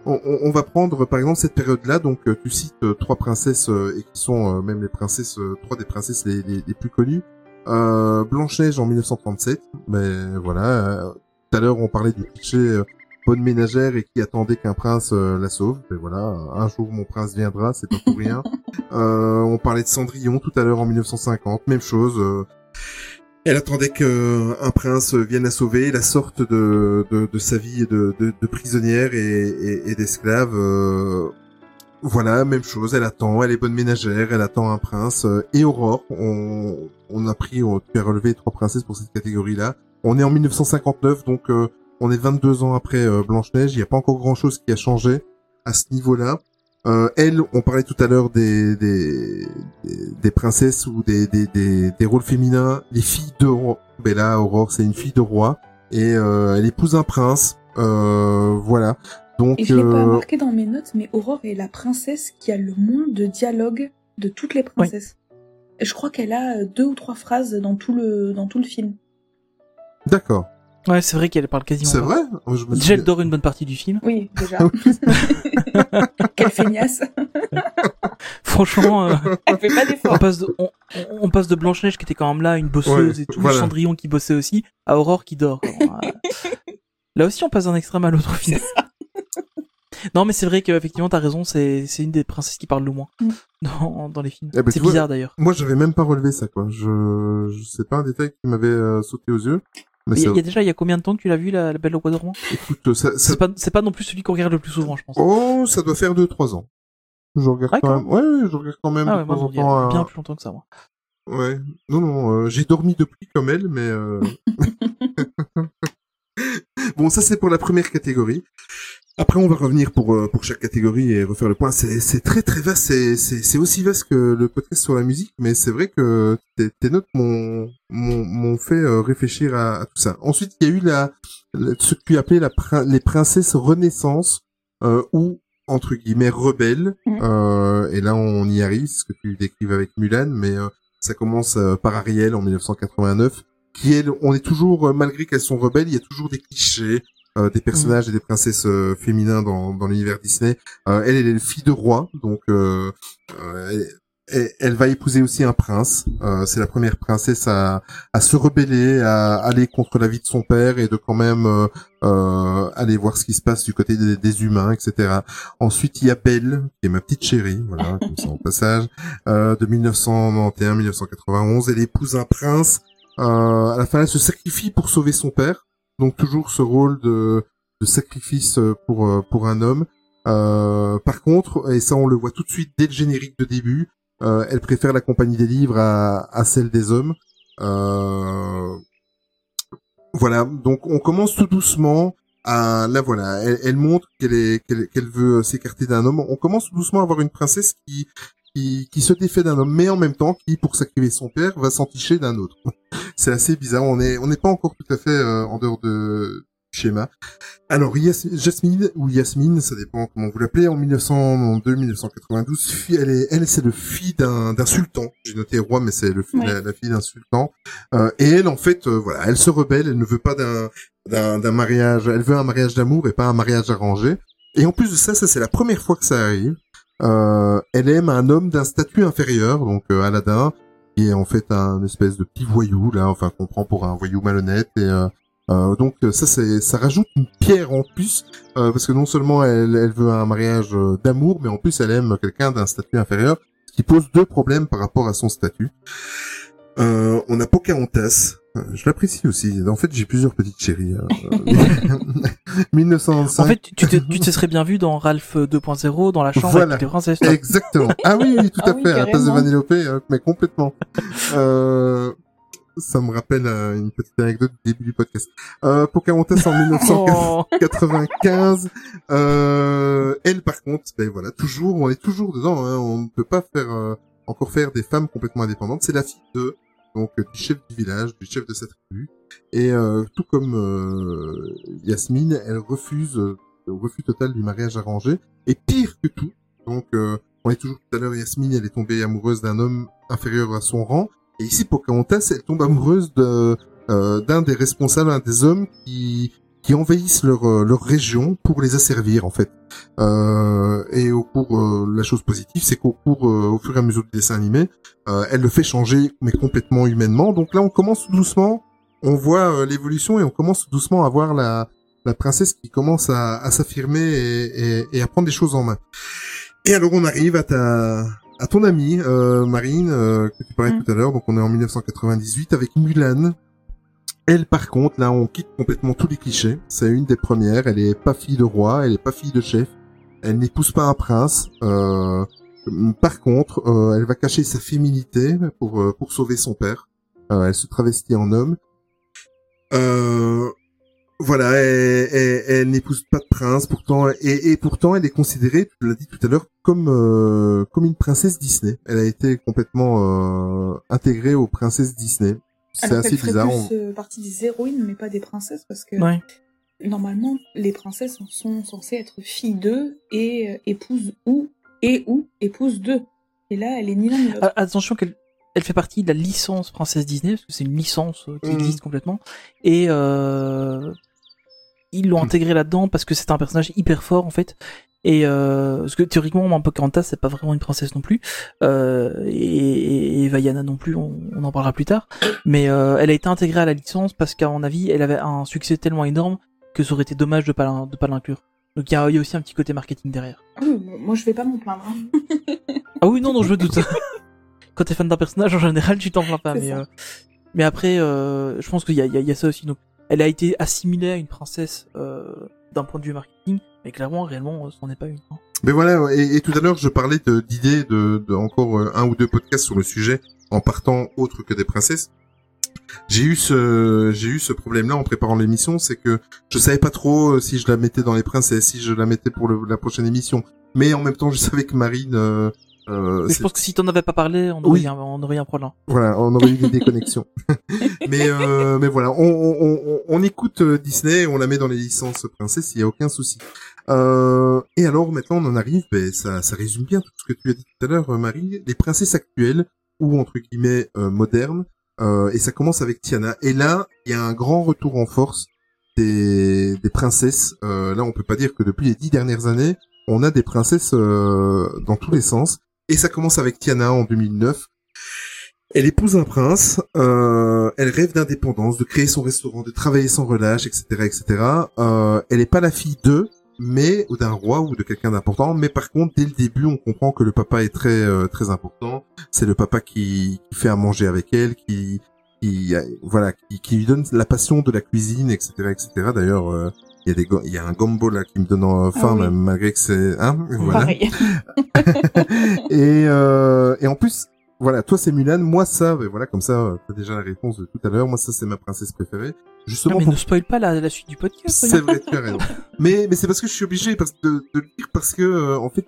On, on- on va prendre par exemple cette période-là. Donc euh, tu cites euh, trois princesses euh, et qui sont euh, même les princesses, euh, trois des princesses les, les, les plus connues. Euh, Blanche Neige en 1937. Mais voilà. tout à l'heure on parlait du cliché euh, bonne ménagère et qui attendait qu'un prince euh, la sauve. Et voilà. Un jour mon prince viendra. C'est pas pour rien. Euh, on parlait de Cendrillon tout à l'heure en 1950. Même chose. euh, elle attendait qu'un prince vienne la sauver, la sorte de, de, sa vie de, de, prisonnière et, d'esclave. euh, voilà, même chose, elle attend, elle est bonne ménagère, elle attend un prince. euh, et Aurore, on, a pris, on a relevé trois princesses pour cette catégorie-là. On est en 1959, donc euh, on est 22 ans après euh, Blanche-Neige, il n'y a pas encore grand-chose qui a changé à ce niveau-là. Euh, elle, on parlait tout à l'heure des, des, des, princesses ou des, des, des, des rôles féminins, les filles de roi. Là, Aurore, c'est une fille de roi et euh, elle épouse un prince. Euh, voilà. Donc, Et je l'ai pas euh, marqué dans mes notes, mais Aurore est la princesse qui a le moins de dialogue de toutes les princesses. Je crois qu'elle a euh, deux ou trois phrases dans tout le, dans tout le film. d'accord. Ouais, c'est vrai qu'elle parle quasiment. C'est vrai Oh, je me Déjà, souviens- elle dort une bonne partie du film. Oui, déjà. Quelle feignasse. Franchement, euh, Elle fait pas d'efforts. on passe de, on, on passe de Blanche-Neige qui était quand même là, une bosseuse Ouais, et tout, voilà. Cendrillon qui bossait aussi, à Aurore qui dort. Euh, Là aussi, on passe d'un extrême à l'autre au final. Non, mais c'est vrai qu'effectivement, t'as raison, c'est, c'est une des princesses qui parle le moins Mm. dans, dans les films. Eh ben, c'est vois, bizarre d'ailleurs. Moi, j'avais même pas relevé ça, quoi. Je, je sais pas un détail qui m'avait euh, sauté aux yeux. Mais Il y, a- déjà, il y a combien de temps que tu l'as vu, la, la Belle au Bois dormant écoute, ça, ça- C'est pas, c'est pas non plus celui qu'on regarde le plus souvent, je pense. oh, ça doit faire deux, trois ans. Je regarde Ah, quand même. Ouais, ouais, je regarde quand même Ah de ouais, moi, temps en temps. bien plus longtemps que ça, moi. Ouais. Non, non, euh, j'ai dormi depuis comme elle, mais euh... bon, ça c'est pour la première catégorie. Après, on va revenir pour euh, pour chaque catégorie et refaire le point. C'est très très vaste. C'est aussi vaste que le podcast sur la musique, mais c'est vrai que tes, tes notes m'ont m'ont fait euh, réfléchir à, à tout ça. Ensuite, il y a eu la, la- ce que tu appelais la les princesses Renaissance euh, ou entre guillemets rebelles. Euh, et là, on y arrive, ce que tu décrives avec Mulan, mais ça commence par Ariel en 1989, qui elle, on est toujours, euh, malgré qu'elles sont rebelles, il y a toujours des clichés, euh, des personnages et des princesses euh, féminins dans, dans l'univers Disney. Euh, elle, elle est fille de roi, donc euh, elle, elle- va épouser aussi un prince. C'est la première princesse à, à se rebeller, à aller contre la vie de son père et de quand même aller voir ce qui se passe du côté des, des humains, etc. Ensuite, il y a Belle, qui est ma petite chérie, voilà, comme ça en passage, de 1991-1991. Elle épouse un prince. Euh, à la fin, elle se sacrifie pour sauver son père. Donc toujours ce rôle de, de sacrifice euh, pour euh, pour un homme. Euh, par contre, et ça on le voit tout de suite dès le générique de début, euh, elle préfère la compagnie des livres à, à celle des hommes. Euh, voilà, donc on commence tout doucement à là voilà, elle, elle montre qu'elle est qu'elle qu'elle veut s'écarter d'un homme. On commence tout doucement à avoir une princesse qui qui, qui se défait d'un homme, mais en même temps qui, pour sacrifier son père, va s'enticher d'un autre. C'est assez bizarre. On est on n'est pas encore tout à fait euh, en dehors de du schéma. Alors Yas- Jasmine ou Yasmine, ça dépend comment vous l'appelez. En 1902-1992, fi- elle est elle c'est le fille d'un d'un sultan. J'ai noté roi, mais c'est le fi- Ouais. la, la fille d'un sultan. Euh, et elle en fait, euh, voilà, elle se rebelle. Elle ne veut pas d'un d'un d'un mariage. Elle veut un mariage d'amour et pas un mariage arrangé. Et en plus de ça, ça c'est la première fois que ça arrive. Euh, elle aime un homme d'un statut inférieur, donc euh, Aladdin, qui est en fait un espèce de petit voyou là, enfin qu'on prend pour un voyou malhonnête. Et euh, euh, donc ça c'est ça rajoute une pierre en plus euh, parce que non seulement elle, elle veut un mariage d'amour, mais en plus elle aime quelqu'un d'un statut inférieur, ce qui pose deux problèmes par rapport à son statut. Euh, on a Pocahontas. Euh, Je l'apprécie aussi. En fait, j'ai plusieurs petites chéries. hein. 1995. En fait, tu, te, tu te serais bien vu dans Ralph 2.0, dans la chambre Voilà. avec les princesses. toi. Exactement. Ah oui, oui, tout Ah à oui, fait. À la place de. Vanellope, euh, mais complètement. Euh, ça me rappelle euh, une petite anecdote du début du podcast. Euh, Pocahontas en 1995. Euh, elle, par contre, ben voilà, toujours, on est toujours dedans. Hein, on ne peut pas faire euh, encore faire des femmes complètement indépendantes. C'est la fille de donc euh, du chef du village, du chef de sa tribu. Et euh, tout comme euh, Yasmine, elle refuse le refus total du mariage arrangé. Et pire que tout, donc on est toujours tout à l'heure, Yasmine, elle est tombée amoureuse d'un homme inférieur à son rang. Et ici, Pocahontas, elle tombe amoureuse de euh, d'un des responsables, un des hommes qui qui envahissent leur euh, leur région pour les asservir en fait. Euh, et au cours, euh, la chose positive, c'est qu'au cours, euh, au fur et à mesure du dessin animé, euh, elle le fait changer, mais complètement humainement. Donc là, on commence doucement, on voit euh, l'évolution et on commence doucement à voir la la princesse qui commence à, à s'affirmer et, et, et à prendre des choses en main. Et alors on arrive à ta à ton amie euh, Marine euh, que tu parlais Mm. tout à l'heure. Donc on est en 1998 avec Mulan. Elle par contre là on quitte complètement tous les clichés. C'est une des premières. Elle est pas fille de roi, elle est pas fille de chef. Elle n'épouse pas un prince. Euh, par contre, euh, elle va cacher sa féminité pour euh, pour sauver son père. Euh, elle se travestit en homme. Voilà, elle, n'épouse pas de prince, pourtant, et, pourtant, elle est considérée, tu l'as dit tout à l'heure, comme comme une princesse Disney. Elle a été complètement intégrée aux princesses Disney. C'est assez bizarre. plus on- euh, partie des héroïnes, mais pas des princesses, parce que Ouais. normalement, les princesses sont censées être filles d'eux et euh, épouses ou et ou épouses d'eux. Et là, elle est ni l'un ni l'autre. Ah, Attention qu'elle elle fait partie de la licence Princesse Disney, parce que c'est une licence euh, qui Mhm. existe complètement. Et euh, ils l'ont intégré là-dedans parce que c'est un personnage hyper fort en fait. Et euh, parce que théoriquement, en Pocahontas, c'est pas vraiment une princesse non plus. Euh, et, et, Vaiana non plus, on, on en parlera plus tard. Mais euh, elle a été intégrée à la licence parce qu'à mon avis, elle avait un succès tellement énorme que ça aurait été dommage de pas de pas l'inclure. Donc il y a, il y a aussi un petit côté marketing derrière. Ah oui, moi je vais pas m'en plaindre. hein. Ah oui, non, non, je me doute. Quand t'es fan d'un personnage, en général, tu t'en plains pas. Mais, euh, mais après, euh, je pense qu'il y a, il y, a, il y a ça aussi. Donc, elle a été assimilée à une princesse euh, d'un point de vue marketing, mais clairement, réellement, euh, ce n'en est pas une. hein. Mais voilà, et, tout à l'heure, je parlais d'idées de, de encore euh, un ou deux podcasts sur le sujet en partant autre que des princesses. J'ai eu ce j'ai eu ce problème-là en préparant l'émission, c'est que je savais pas trop euh, si je la mettais dans les princesses, si je la mettais pour la prochaine émission. Mais en même temps, je savais que Marine euh, euh, je pense que si t'en avais pas parlé, on aurait, Oui. un, on aurait eu un problème. Voilà, on aurait eu des déconnexions. mais euh, mais voilà, on, on, on, on écoute euh, Disney, on la met dans les licences princesses, il y a aucun souci. Euh, et alors maintenant on en arrive, ben, ça, ça résume bien tout ce que tu as dit tout à l'heure, euh, Marie, les princesses actuelles ou entre guillemets euh, modernes. euh, et ça commence avec Tiana. Et là, il y a un grand retour en force des, des princesses. Euh, là, on peut pas dire que depuis les dix dernières années, on a des princesses euh, dans tous les sens. Et ça commence avec Tiana en 2009. Elle épouse un prince, euh, elle rêve d'indépendance, de créer son restaurant, de travailler sans relâche, etc., etc. Euh, elle n'est pas la fille d'eux, mais ou d'un roi ou de quelqu'un d'important. Mais par contre, dès le début, on comprend que le papa est très euh, très important. C'est le papa qui, qui fait à manger avec elle, qui qui euh, voilà, qui, qui lui donne la passion de la cuisine, etc., etc. D'ailleurs, euh, il y a des go- il y a un gombo là qui me donne euh, faim, Ah oui. même malgré que c'est hein, voilà. Pareil. et, euh, et en plus, voilà, toi c'est Mulan, moi ça, ben voilà, comme ça, euh, t'as déjà la réponse de tout à l'heure. Moi ça c'est ma princesse préférée. Ah, Justement, mais pour- ne spoil pas la, la suite du podcast. c'est vrai, tu as raison. Mais mais c'est parce que je suis obligé parce, de, de le dire parce que euh, en fait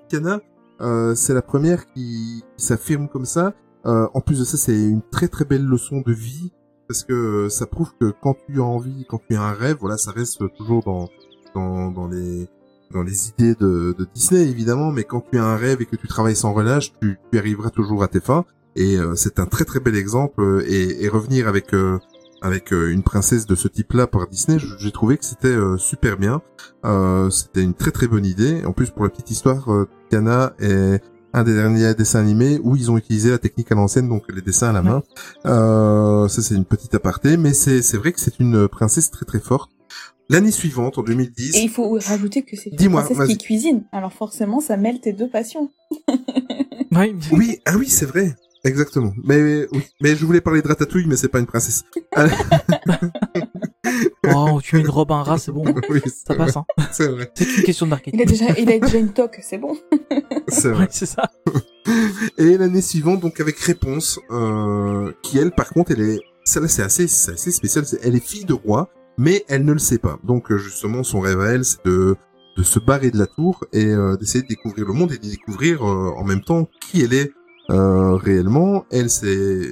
euh, c'est la première qui, qui s'affirme comme ça. Euh, en plus de ça, c'est une très très belle leçon de vie parce que euh, ça prouve que quand tu as envie, quand tu as un rêve, voilà, ça reste toujours dans dans, dans les dans les idées de, de Disney évidemment, mais quand tu as un rêve et que tu travailles sans relâche, tu, tu arriveras toujours à tes fins. Et euh, c'est un très très bel exemple. euh, Et, et revenir avec euh, avec euh, une princesse de ce type-là par Disney, j'ai trouvé que c'était super bien. C'était une très très bonne idée. En plus, pour la petite histoire, Tiana est un des derniers dessins animés où ils ont utilisé la technique à l'ancienne, donc les dessins à la main. Euh, ça, c'est une petite aparté, mais c'est c'est vrai que c'est une princesse très très forte. L'année suivante, en 2010, Et il faut rajouter que c'est une Dis-moi, princesse qui cuisine. Alors forcément, ça mêle tes deux passions. Oui, oui, ah oui, c'est vrai. Exactement. Mais oui. mais je voulais parler de Ratatouille, mais c'est pas une princesse. Oh, tu mets une robe à un rat, c'est bon. oui, Ça c'est passe, vrai. hein. C'est vrai. C'est une question de marketing. Il a déjà, il a déjà une toque, c'est bon. C'est vrai. Ouais, c'est ça. Et l'année suivante, donc avec Réponse, euh, qui elle, par contre, elle est, celle-là c'est assez, c'est assez spécial. Elle est fille de roi, mais elle ne le sait pas. Donc euh, justement, son rêve à elle, c'est de de se barrer de la tour et euh, d'essayer de découvrir le monde et de découvrir euh, en même temps qui elle est euh, réellement. Elle, c'est.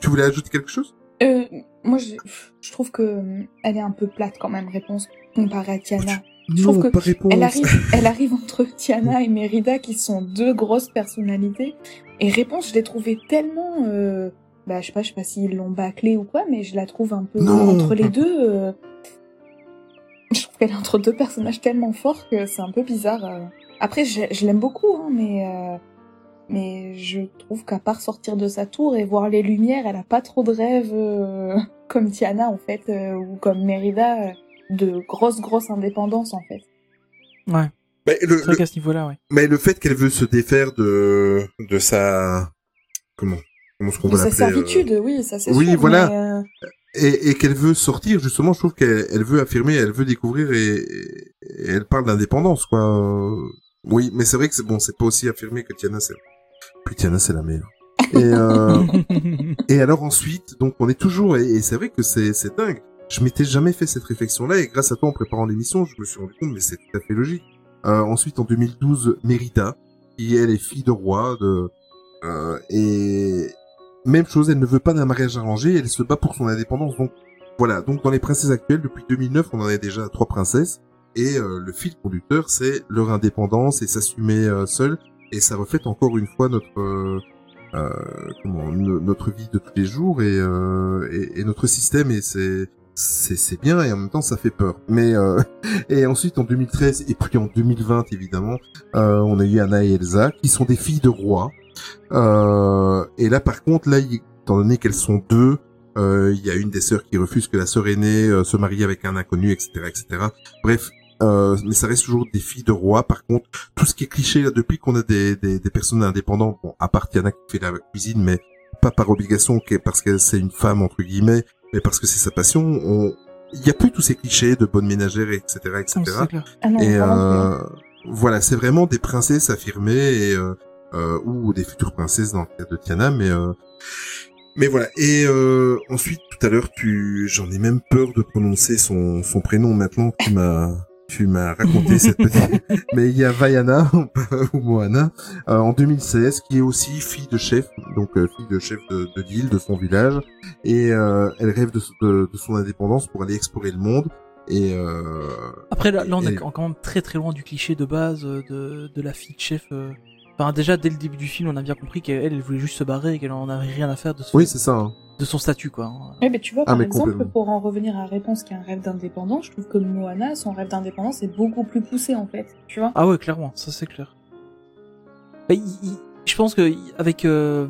Tu voulais ajouter quelque chose? Euh, moi, je, je trouve que euh, elle est un peu plate quand même, réponse comparée à Tiana. Je trouve que pas réponse. elle arrive, elle arrive entre Tiana et Mérida qui sont deux grosses personnalités. Et réponse, je l'ai trouvée tellement, euh, bah je sais pas, je sais pas s'ils l'ont bâclée ou quoi, mais je la trouve un peu Non. entre les deux. euh, Je trouve qu'elle est entre deux personnages tellement forts que c'est un peu bizarre. euh. Après, je, je l'aime beaucoup, hein, mais euh, mais je trouve qu'à part sortir de sa tour et voir les lumières, elle a pas trop de rêves euh, comme Tiana en fait euh, ou comme Mérida euh, de grosse grosse indépendance en fait. Ouais. Mais le, C'est vrai qu'à ce niveau-là, ouais. mais le fait qu'elle veut se défaire de de sa comment comment est-ce qu'on sa euh, servitude, oui, ça c'est oui, sûr. voilà. mais, euh, et, et qu'elle veut sortir justement je trouve qu'elle elle veut affirmer elle veut découvrir et, et elle parle d'indépendance quoi oui mais c'est vrai que c'est bon c'est pas aussi affirmé que Tiana c'est Tiana c'est la meilleure et euh, et alors ensuite donc on est toujours et, et c'est vrai que c'est c'est dingue. Je m'étais jamais fait cette réflexion là et grâce à toi en préparant l'émission je me suis rendu compte mais c'est tout à fait logique. Euh, ensuite en 2012 Mérida qui elle est fille de roi de euh, et même chose, elle ne veut pas d'un mariage arrangé, elle se bat pour son indépendance. Donc, voilà, donc dans les princesses actuelles, depuis 2009, on en est déjà à trois princesses, et euh, le fil conducteur, c'est leur indépendance et s'assumer euh, seul, et ça reflète encore une fois notre euh, euh, comment no- notre vie de tous les jours et, euh, et, et notre système, et c'est c'est bien et en même temps ça fait peur. Mais euh, et ensuite en 2013 et puis en 2020 évidemment, euh, on a eu Anna et Elsa qui sont des filles de rois. Euh, et là par contre là, étant donné qu'elles sont deux, il y a une des sœurs qui refuse que la sœur aînée se marie avec un inconnu, etc., etc. Bref, euh, mais ça reste toujours des filles de rois. Par contre, tout ce qui est cliché là, depuis qu'on a des, des, des personnes indépendantes, bon, à part Tiana qui fait la cuisine, mais pas par obligation, parce que c'est une femme entre guillemets, mais parce que c'est sa passion. On... Il y a plus tous ces clichés de bonne ménagère, etc., etc. Clair. Ah et vraiment euh, voilà, c'est vraiment des princesses affirmées et euh, euh, ou des futures princesses dans le cas de Tiana, mais euh, mais voilà. Et euh, ensuite, tout à l'heure, tu, j'en ai même peur de prononcer son son prénom maintenant que tu m'as tu m'as raconté cette petite. Mais il y a Vaiana ou Moana euh, en 2016 qui est aussi fille de chef, donc euh, fille de chef de, de l'île, de son village, et euh, elle rêve de, de, de son indépendance pour aller explorer le monde. Et euh, Après, là, là on et- est quand même très très loin du cliché de base euh, de, de la fille de chef. Enfin, déjà, dès le début du film, on a bien compris qu'elle elle voulait juste se barrer et qu'elle en avait rien à faire de, son- oui, c'est ça. hein. de son statut, quoi. hein. Oui, mais tu vois, Ah, par mais exemple, complètement. pour en revenir à Réponse qui est un rêve d'indépendance, je trouve que Moana, son rêve d'indépendance est beaucoup plus poussé, en fait. Tu vois Ah ouais, clairement, ça c'est clair. Bah, il- il- je pense que avec euh,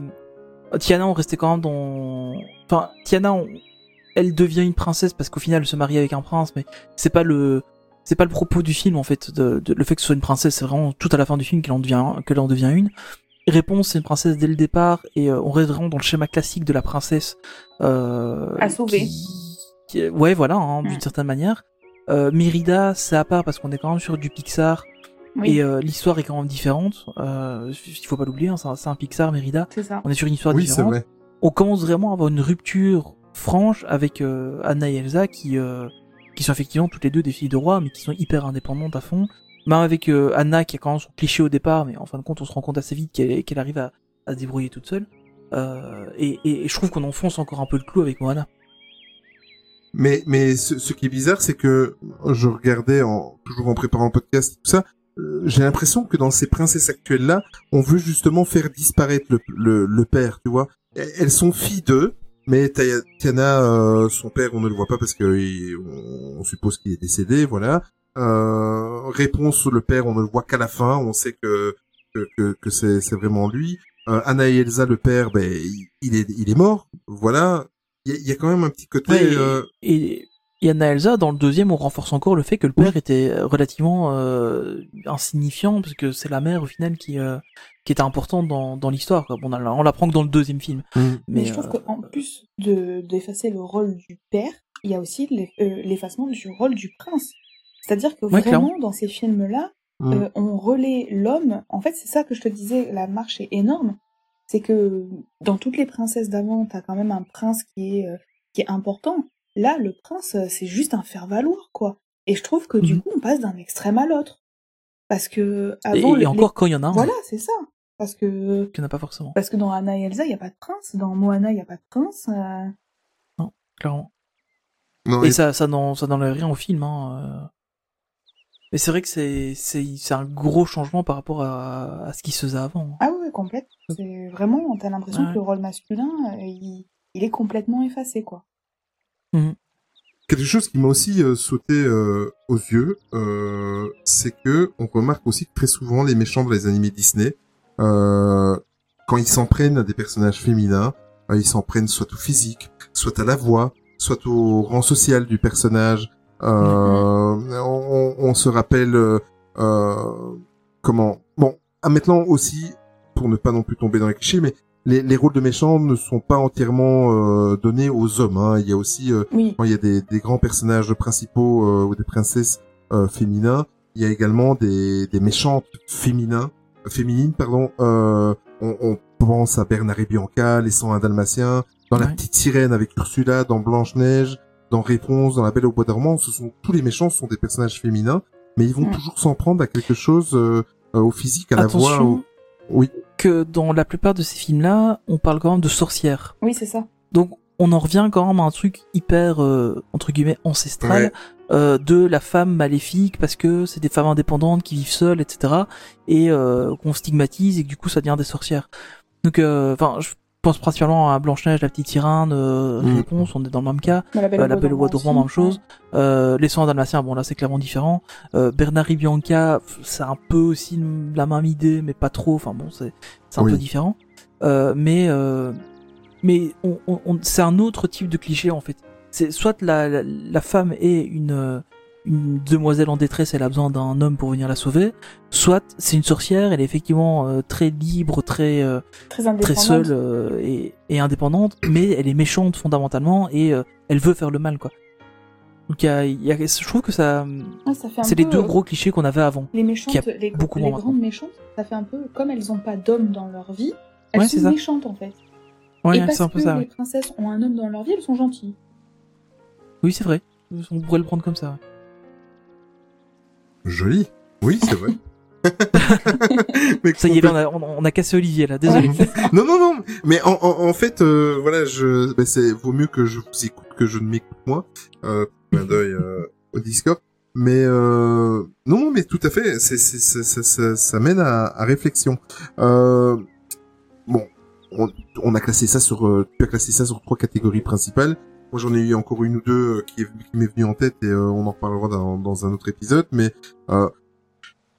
Tiana, on restait quand même dans. Enfin, Tiana, on- elle devient une princesse parce qu'au final, elle se marie avec un prince, mais c'est pas le, c'est pas le propos du film en fait. De, de- le fait que ce soit une princesse, c'est vraiment tout à la fin du film qu'elle en devient, qu'elle en devient une. Réponse, c'est une princesse dès le départ et euh, on reste vraiment dans le schéma classique de la princesse. Euh, À sauver. qui- qui- ouais, voilà, hein, d'une certaine manière. Euh, Mérida, c'est à part parce qu'on est quand même sur du Pixar. Oui. Et euh, l'histoire est quand même différente. Euh, il faut pas l'oublier, hein, c'est un, Pixar, Mérida. C'est ça. On est sur une histoire Oui, c'est différente. vrai. On commence vraiment à avoir une rupture franche avec euh, Anna et Elsa qui euh, qui sont effectivement toutes les deux des filles de roi, mais qui sont hyper indépendantes à fond. Même avec euh, Anna qui a quand même son cliché au départ, mais en fin de compte, on se rend compte assez vite qu'elle arrive à, se débrouiller toute seule. Euh, et, je trouve qu'on enfonce encore un peu le clou avec Moana. Mais mais ce, qui est bizarre, c'est que je regardais toujours en préparant le podcast tout ça, euh, j'ai l'impression que dans ces princesses actuelles là, on veut justement faire disparaître le le, père, tu vois. Elles sont filles d'eux, mais Tiana, euh, son père, on ne le voit pas parce que il- on, on suppose qu'il est décédé, voilà. Euh, réponse, le père, on ne le voit qu'à la fin, on sait que que, que, que c'est c'est vraiment lui. Euh, Anna et Elsa, le père, ben il, il est il est mort, voilà. Il y, y a quand même un petit côté. Ouais, et- euh, et, et Anna Elsa, dans le deuxième, on renforce encore le fait que le père était relativement euh, insignifiant, parce que c'est la mère, au final, qui, euh, qui était importante dans, dans l'histoire. Bon, on, on l'apprend que dans le deuxième film. Mais, Mais, je trouve euh, qu'en plus de d'effacer le rôle du père, il y a aussi euh, l'effacement du rôle du prince. C'est-à-dire que Ouais, vraiment, clairement. dans ces films-là, Mm. euh, on relaie l'homme. En fait, c'est ça que je te disais, la marche est énorme. C'est que dans toutes les princesses d'avant, t'as quand même un prince qui est, euh, qui est important. Là, le prince, c'est juste un faire-valoir, quoi. Et je trouve que du Mhm. coup, on passe d'un extrême à l'autre. Parce que avant, et encore les- quand il y en a un, Voilà, c'est ça. Parce que qu'il n'y en a pas forcément, parce que dans Anna et Elsa, il n'y a pas de prince. Dans Moana, il n'y a pas de prince. euh, clairement. non, Et et- ça, ça n'en- ça n'enlève rien au film. Hein. euh. Mais c'est vrai que c'est c'est c'est un gros changement par rapport à, à ce qui se faisait avant. Ah oui, complète. C'est vraiment, t'as l'impression Ouais. que le rôle masculin, euh, il, il est complètement effacé, quoi. Quelque chose qui m'a aussi euh, sauté euh, aux yeux, euh, c'est que on remarque aussi que très souvent les méchants dans les animés Disney, euh, quand ils s'en prennent à des personnages féminins, ils s'en prennent soit au physique, soit à la voix, soit au rang social du personnage. Euh, on, on se rappelle comment. Bon, ah, maintenant aussi, pour ne pas non plus tomber dans les clichés, mais les, les rôles de méchants ne sont pas entièrement euh, donnés aux hommes. Hein. Il y a aussi euh, Oui. quand il y a des, des grands personnages principaux euh, ou des princesses euh, féminins, il y a également des, des méchantes féminins, féminines, pardon. Euh, on, on pense à Bernard et Bianca, les 101 Dalmatiens, dans La. Petite Sirène avec Ursula, dans Blanche Neige, dans Réponse, dans La Belle au Bois dormant. Ce sont tous les méchants sont des personnages féminins, mais ils vont Mm. toujours s'en prendre à quelque chose euh, euh, au physique, à la voix. Au- Oui. que dans la plupart de ces films-là, on parle quand même de sorcières. Oui, c'est ça. Donc on en revient quand même à un truc hyper euh, entre guillemets ancestral Ouais. euh, de la femme maléfique parce que c'est des femmes indépendantes qui vivent seules, etc. Et euh, qu'on stigmatise et que du coup ça devient des sorcières. Donc, euh, enfin, je pense principalement à Blanche Neige, la petite sirène, euh, Mm. réponse, on est dans le même cas. Mais la Belle Euh, au la Bois Belle au dormant même chose. Euh, les soins dalmatiens, bon là c'est clairement différent. Euh, Bernard et Bianca, c'est un peu aussi la même idée, mais pas trop. Enfin bon, c'est c'est un Oui. peu différent. Euh, mais euh, mais on, on- on- c'est un autre type de cliché en fait. C'est soit la, la, la femme est une euh, une demoiselle en détresse, elle a besoin d'un homme pour venir la sauver. Soit c'est une sorcière, elle est effectivement euh, très libre, très euh, Très seule euh, et, et indépendante, mais elle est méchante fondamentalement et elle veut faire le mal quoi. Donc il y a, il y a- je trouve que ça, Ah, ça c'est les deux gros clichés qu'on avait avant. Les méchantes, a les, beaucoup les grandes méchantes, ça fait un peu comme elles ont pas d'homme dans leur vie, elles Ouais, sont ça. méchantes en fait. Ouais, Et parce un peu que ça. les ouais. princesses ont un homme dans leur vie, elles sont gentilles. Oui, c'est vrai. On pourrait le prendre comme ça. ouais. Joli. Oui, c'est vrai. Mais Ça y est, on a, on, a cassé Olivier là. Désolé. non, non, non. Mais en, en, en fait, euh, voilà, je, ben, c'est vaut mieux que je vous écoute que je ne m'écoute moi. Euh, clin d'œil euh, au Discord. Mais euh, non, mais tout à fait. C'est, c'est, c'est- ça, ça, ça mène à, à réflexion. Euh, bon, on, on a classé ça sur, euh, tu as classé ça sur trois catégories principales. Moi, j'en ai eu encore une ou deux euh, qui, est, qui m'est venue en tête et euh, on en reparlera dans, un autre épisode. Mais euh,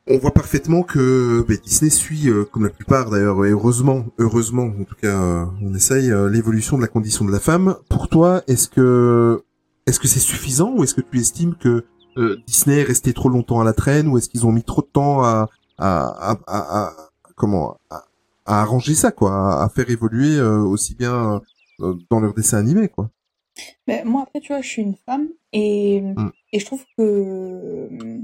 on voit parfaitement que ben, Disney suit, euh, comme la plupart d'ailleurs, et heureusement, heureusement, en tout cas, on essaye l'évolution de la condition de la femme. Pour toi, est-ce que est-ce que c'est suffisant ou est-ce que tu estimes que Disney est resté trop longtemps à la traîne ou est-ce qu'ils ont mis trop de temps à à, à, à- comment à, arranger ça quoi, à, faire évoluer aussi bien dans leur dessin animé quoi? Mais moi, après, tu vois, je suis une femme et, Mm. et je trouve que euh,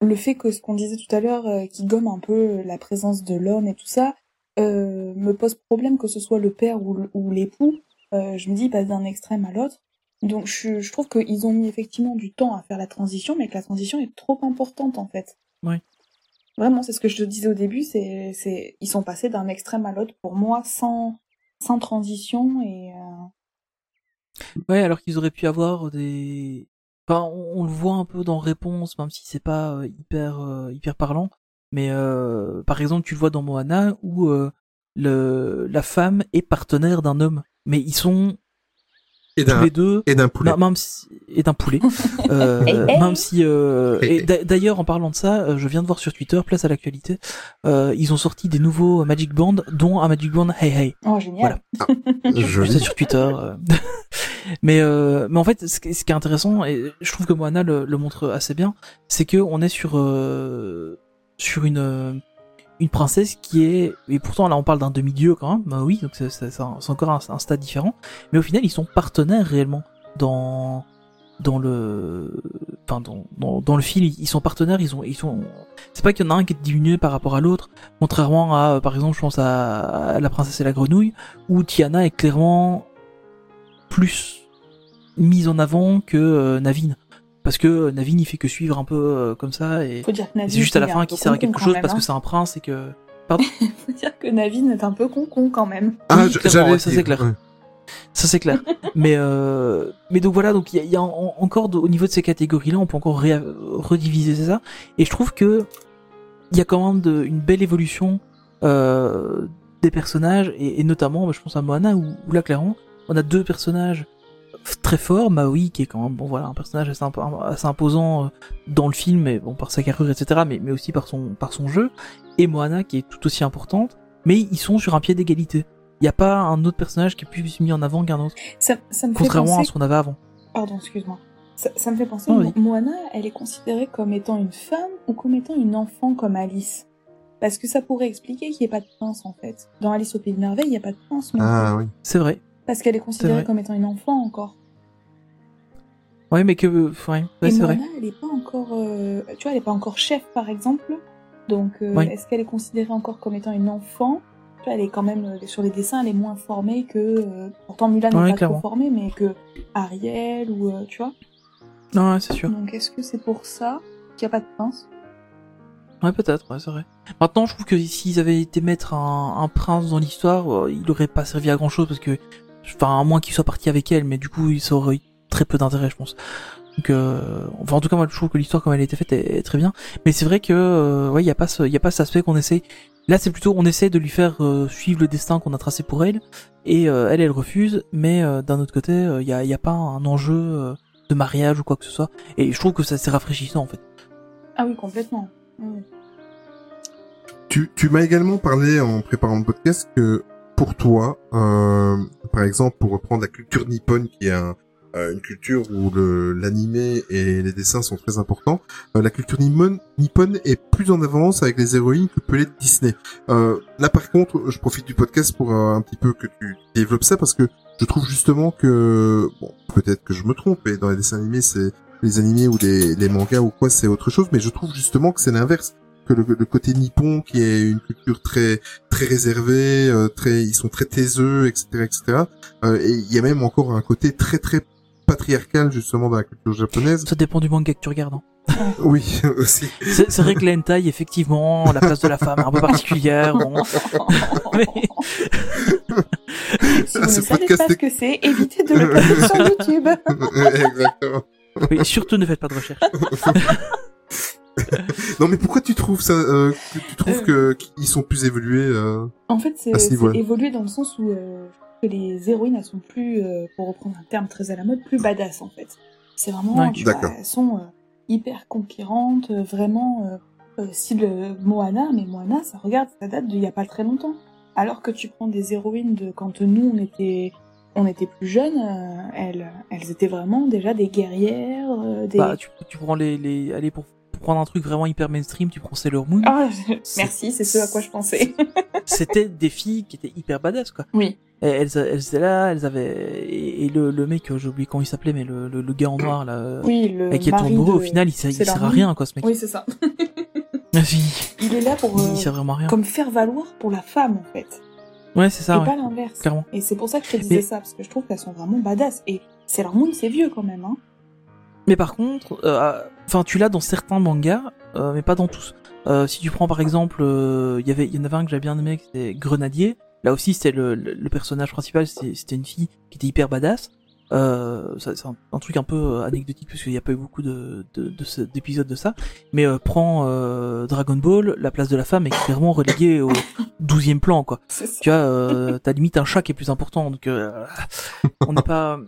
le fait que ce qu'on disait tout à l'heure, euh, qui gomme un peu la présence de l'homme et tout ça, euh, me pose problème que ce soit le père ou l'époux. Euh, je me dis, il passe d'un extrême à l'autre. Donc, je, je trouve qu'ils ont mis effectivement du temps à faire la transition, mais que la transition est trop importante, en fait. Oui. Vraiment, c'est ce que je te disais au début, c'est, c'est, ils sont passés d'un extrême à l'autre pour moi sans, sans transition et, euh, Ouais, alors qu'ils auraient pu avoir des. Enfin, on, on le voit un peu dans Réponse, même si c'est pas euh, hyper euh, hyper parlant. Mais euh, par exemple, tu le vois dans Moana où euh, le la femme est partenaire d'un homme, mais ils sont Et tous d'un les deux et d'un poulet. Même si... et d'un poulet. Euh, Hey, hey. Même si euh, et d'ailleurs en parlant de ça, je viens de voir sur Twitter, place à l'actualité, euh, ils ont sorti des nouveaux Magic Band, dont un Magic Band Hey Hey. oh, génial. Vu Joli. ça sur Twitter. mais euh, mais en fait, ce qui est intéressant et je trouve que Moana le, montre assez bien, c'est que on est sur euh, sur une euh, une princesse qui est et pourtant là on parle d'un demi-dieu quand même. Bah oui, donc c'est encore un, stade différent. Mais au final, ils sont partenaires réellement dans dans le enfin dans, dans, le film ils sont partenaires ils ont ils sont c'est pas qu'il y en a un qui est diminué par rapport à l'autre contrairement à par exemple je pense à la princesse et la grenouille où Tiana est clairement plus mise en avant que euh, Navin parce que Navin il fait que suivre un peu euh, comme ça et Faut dire que et Navin, c'est juste à la fin qu'il sert à quelque chose même, parce hein. que c'est un prince et que Faut dire que Navin est un peu con-con quand même. Ah, Oui, je- clairement, ouais, ça c'est clair. ouais. Ça c'est clair. mais euh, mais donc voilà, donc il y a, il y a en- encore de- au niveau de ces catégories-là, on peut encore ré- rediviser ça. Et je trouve que il y a quand même de, une belle évolution euh, des personnages et, et notamment, bah, je pense à Moana où, où là clairement, on a deux personnages très forts. Maui qui est quand même bon voilà un personnage assez, imp- assez imposant euh, dans le film, mais bon par sa carrure etc. Mais mais aussi par son par son jeu et Moana qui est tout aussi importante. Mais ils sont sur un pied d'égalité. Il n'y a pas un autre personnage qui est plus mis en avant qu'un autre, Ça, ça me fait contrairement à penser... ce qu'on avait avant. Pardon, excuse-moi. Ça, ça me fait penser, vas-y. Moana, elle est considérée comme étant une femme ou comme étant une enfant comme Alice Parce que ça pourrait expliquer qu'il n'y ait pas de prince en fait. Dans Alice au Pays de Merveille, il n'y a pas de prince non Ah oui. C'est vrai. Parce qu'elle est considérée comme étant une enfant encore. Ouais, mais que, ouais, ouais c'est vrai. elle est pas encore, euh, tu vois, elle est pas encore chef par exemple. Donc, euh, Oui. est-ce qu'elle est considérée encore comme étant une enfant? Tu vois, elle est quand même euh, sur les dessins, elle est moins formée que. euh, pourtant, Mulan n'est pas clairement. trop formée, mais que Ariel ou tu vois. Non, ouais, c'est sûr. Donc, est-ce que c'est pour ça qu'il n'y a pas de prince? Ouais, peut-être, ouais, c'est vrai. Maintenant, je trouve que s'ils avaient été mettre un, un prince dans l'histoire, il aurait pas servi à grand chose parce que enfin à moins qu'il soit parti avec elle, mais du coup il aurait eu très peu d'intérêt, je pense. Donc, euh, enfin en tout cas moi je trouve que l'histoire comme elle a été faite est, est très bien, mais c'est vrai que euh, ouais il y a pas ce, il y a pas cet aspect qu'on essaie. Là c'est plutôt on essaie de lui faire euh, suivre le destin qu'on a tracé pour elle, et euh, elle elle refuse, mais euh, d'un autre côté il y a, y a pas un enjeu euh, de mariage ou quoi que ce soit, et je trouve que ça c'est rafraîchissant en fait. Ah oui, complètement. Tu, tu m'as également parlé en préparant le podcast que pour toi, euh, par exemple, pour reprendre la culture nippone, qui est un, euh, une culture où le l'animé et les dessins sont très importants, euh, la culture nippone est plus en avance avec les héroïnes que peut l'être Disney. Euh, là, par contre, je profite du podcast pour euh, un petit peu que tu développes ça parce que je trouve justement que, bon, peut-être que je me trompe, et dans les dessins animés, c'est les animés ou les, les mangas ou quoi, c'est autre chose, mais je trouve justement que c'est l'inverse que le, le côté nippon qui est une culture très très réservée, euh, très ils sont très taiseux, etc., etc. Euh, et il y a même encore un côté très très patriarcal justement dans la culture japonaise. Ça dépend du manga que tu regardes. hein. Oui, aussi. C'est c'est vrai que la hentai, effectivement, la place de la femme est un peu particulière. Bon. Mais- Si vous ne savez pas ce que c'est, évitez de le sur YouTube. Exactement. Oui, surtout ne faites pas de recherche. non mais pourquoi tu trouves ça euh, que tu trouves que qu'ils sont plus évolués euh, En fait, c'est ce évolué dans le sens où euh, que les héroïnes, elles sont plus, euh, pour reprendre un terme très à la mode, plus badass en fait. C'est vraiment, Ouais. tu vois, D'accord. elles sont euh, hyper conquérantes, euh, vraiment euh, euh, euh, Moana, mais Moana, ça regarde, ça date d'il y a pas très longtemps. Alors que tu prends des héroïnes de quand nous on était on était plus jeunes, euh, elles, elles étaient vraiment déjà des guerrières, euh, des. Bah, tu, tu prends les, les, allez, pour prendre un truc vraiment hyper mainstream, tu prends Sailor Moon. Ah, merci, c'est ce à quoi je pensais. C'était des filles qui étaient hyper badass, quoi. oui. Et elles, elles étaient là, elles avaient, et, et le, le mec, euh, j'ai oublié comment il s'appelait, mais le, le, le gars en noir, là, euh, Oui, le avec qui est mari tourne au de final, il, sert- il Sailor sert à rien, quoi, ce mec. Oui, c'est ça. Il est là pour euh, Il sert vraiment à rien. comme faire valoir pour la femme en fait, Ouais, c'est ça, et ouais. pas l'inverse. Clairement. Et c'est pour ça que je te disais Mais- ça parce que je trouve qu'elles sont vraiment badass. Et Sailor Moon, c'est vieux quand même, hein. Mais par contre, euh, enfin, tu l'as dans certains mangas, euh, mais pas dans tous. Euh, si tu prends par exemple, euh, il y avait, il y en avait un que j'avais bien aimé, c'était Grenadier. Là aussi, c'était le, le, le personnage principal, c'était une fille qui était hyper badass. Euh, c'est un, un truc un peu euh, anecdotique parce qu'il n'y a pas eu beaucoup de de- de d'épisodes ça. Mais euh, prends euh, Dragon Ball, la place de la femme est clairement reléguée au douzième plan, quoi. Tu vois, euh, t'as limite un chat qui est plus important, donc euh, on n'est pas.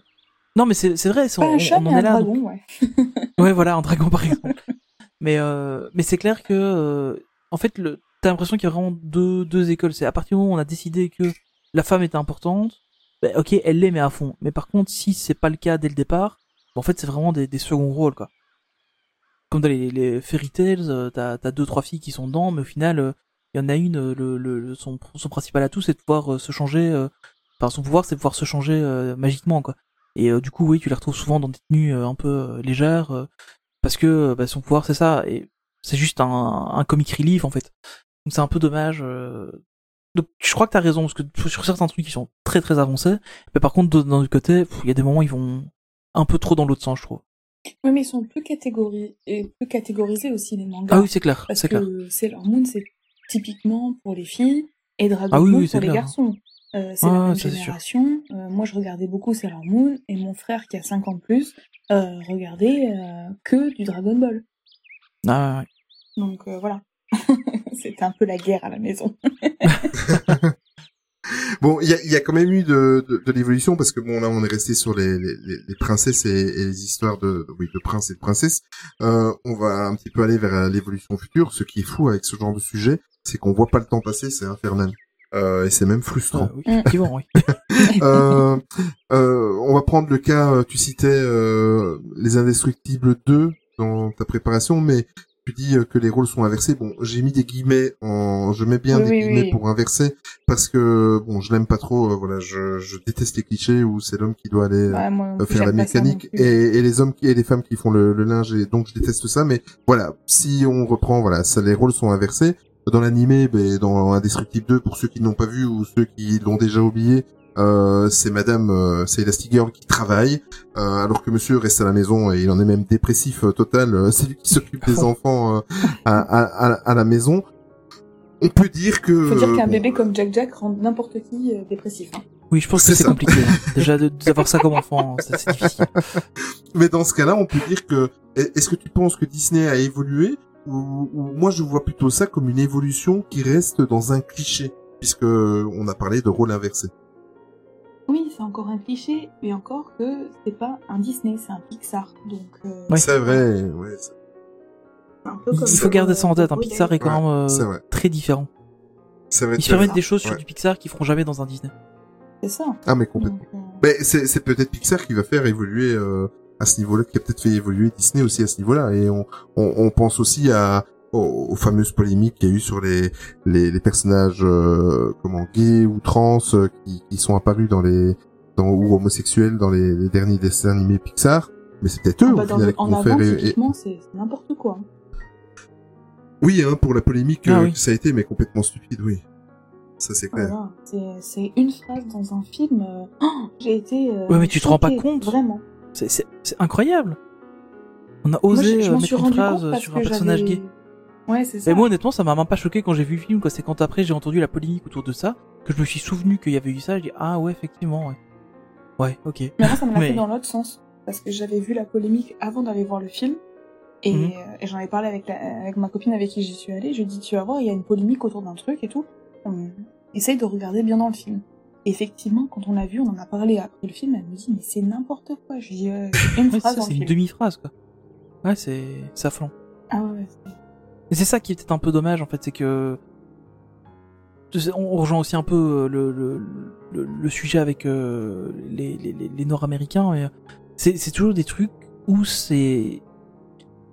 Non, mais c'est c'est vrai, c'est- on, un chat, on mais en un est là. donc- dragon, ouais. Ouais, voilà, un dragon par exemple. mais euh, mais c'est clair que euh, en fait, le t'as l'impression qu'il y a vraiment deux deux écoles. C'est à partir du moment où on a décidé que la femme était importante, ben, ok, elle l'est mais à fond. Mais par contre, si c'est pas le cas dès le départ, ben, en fait, c'est vraiment des, des seconds rôles quoi. Comme dans les, les fairy tales, euh, t'as t'as deux trois filles qui sont dedans, mais au final, euh, il y en a une, euh, le, le, le- son son principal atout, c'est de pouvoir se changer. euh, Enfin, son pouvoir, c'est de pouvoir se changer euh, magiquement quoi. Et euh, du coup, oui, tu les retrouves souvent dans des tenues euh, un peu euh, légères. parce que bah, son pouvoir c'est ça et c'est juste un, un comic relief en fait donc c'est un peu dommage donc je crois que t'as raison parce que sur certains trucs ils sont très très avancés mais par contre d'un autre côté il y a des moments où ils vont un peu trop dans l'autre sens je trouve Oui, mais ils sont plus catégorisés, et plus catégorisés aussi les mangas. ah oui c'est clair Parce c'est clair que Sailor Moon, c'est typiquement pour les filles et Dragon Ah oui, Ball oui, pour les garçons. Euh, c'est la même sûr. génération. Euh, moi, je regardais beaucoup Sailor Moon et mon frère, qui a 5 ans de plus, euh, regardait euh, que du Dragon Ball. ah, ouais. Donc euh, voilà. C'était un peu la guerre à la maison. Bon, il y a, il y a quand même eu de, de, de l'évolution parce que bon là on est resté sur les, les, les- les princesses et, et les histoires de, oui de princes et de princesses. Euh, on va un petit peu aller vers l'évolution future. Ce qui est fou avec ce genre de sujet, c'est qu'on voit pas le temps passer, c'est infernal. Euh, et c'est même frustrant. Ah, oui, effectivement, oui. euh, euh, on va prendre le cas, tu citais euh, les Indestructibles 2 dans ta préparation, mais tu dis que les rôles sont inversés. Bon, j'ai mis des guillemets, en... je mets bien Oui, des guillemets oui. pour inverser, parce que bon, je l'aime pas trop. euh, voilà, je, je déteste les clichés où c'est l'homme qui doit aller Ouais, moi euh, faire la mécanique et les hommes qui, et les femmes qui font le, le linge et donc je déteste ça mais voilà si on reprend voilà ça les rôles sont inversés dans l'animé ben, dans Indestructible 2 pour ceux qui n'ont pas vu ou ceux qui l'ont déjà oublié euh, c'est madame euh, c'est Elastigirl qui travaille euh, alors que monsieur reste à la maison et il en est même dépressif euh, total euh, c'est lui qui s'occupe des enfants euh, à, à, à, à la maison on peut dire que Faut dire qu'un bon, bébé comme Jack Jack rend n'importe qui euh, dépressif. Hein. Oui, je pense que C'est compliqué. hein. Déjà de- d'avoir ça comme enfant, ça, c'est difficile. Mais dans ce cas-là, on peut dire que est-ce que tu penses que Disney a évolué moi je vois plutôt ça comme une évolution qui reste dans un cliché puisque on a parlé de rôle inversé. Oui, c'est encore un cliché, mais encore que c'est pas un Disney, c'est un Pixar. Donc, euh, Ouais. C'est vrai, ouais. un peu Il faut garder ça en tête. Un Modèle. Pixar est quand même euh, très différent. C'est vrai. Ils se permettent des choses sur du Pixar qu'ils feront jamais dans un Disney. C'est ça. Ah mais complètement. Donc, euh, Mais c'est c'est peut-être Pixar qui va faire évoluer euh, à ce niveau-là, qui a peut-être fait évoluer Disney aussi à ce niveau-là. Et on, on, on pense aussi à aux, aux fameuses polémiques qu'il y a eu sur les les, les personnages euh, comment gays ou trans euh, qui, qui sont apparus dans les dans ou homosexuels dans les, les derniers dessins animés Pixar. Mais c'est peut-être eux ah bah, au final en avant, typiquement, c'est n'importe quoi. Oui, hein, pour la polémique Ah euh, oui. ça a été, mais complètement stupide, oui. Ça c'est clair. Voilà. C'est- une phrase dans un film. oh, J'ai été. euh, Ouais, mais tu te rends pas compte. Vraiment. C'est- incroyable. On a Moi, osé je, je euh, mettre suis une phrase sur un personnage gay. Ouais, c'est ça. Mais moi, honnêtement, ça m'a même pas choqué quand j'ai vu le film. quoi. C'est quand après j'ai entendu la polémique autour de ça que je me suis souvenu qu'il y avait eu ça. Je dis ah ouais, effectivement, ouais. Ouais, ok. Mais moi, ça me l'a Mais- fait dans l'autre sens. Parce que j'avais vu la polémique avant d'aller voir le film. Et, Mhm. euh, et j'en ai parlé avec, la- avec ma copine avec qui j'y suis allée. Je lui ai dit, tu vas voir, il y a une polémique autour d'un truc et tout. On essaye de regarder bien dans le film. Effectivement, quand on l'a vu, on en a parlé après le film. Elle me dit, mais c'est n'importe quoi. Je dis, euh, une Ouais, phrase c'est le une film. demi-phrase quoi. Ouais, c'est ça flanc. Ah ouais, c'est- Et c'est ça qui est peut-être un peu dommage en fait, c'est que on rejoint aussi un peu euh, le, le, le, le sujet avec euh, les, les, les- les Nord-Américains, euh, c'est toujours des trucs où c'est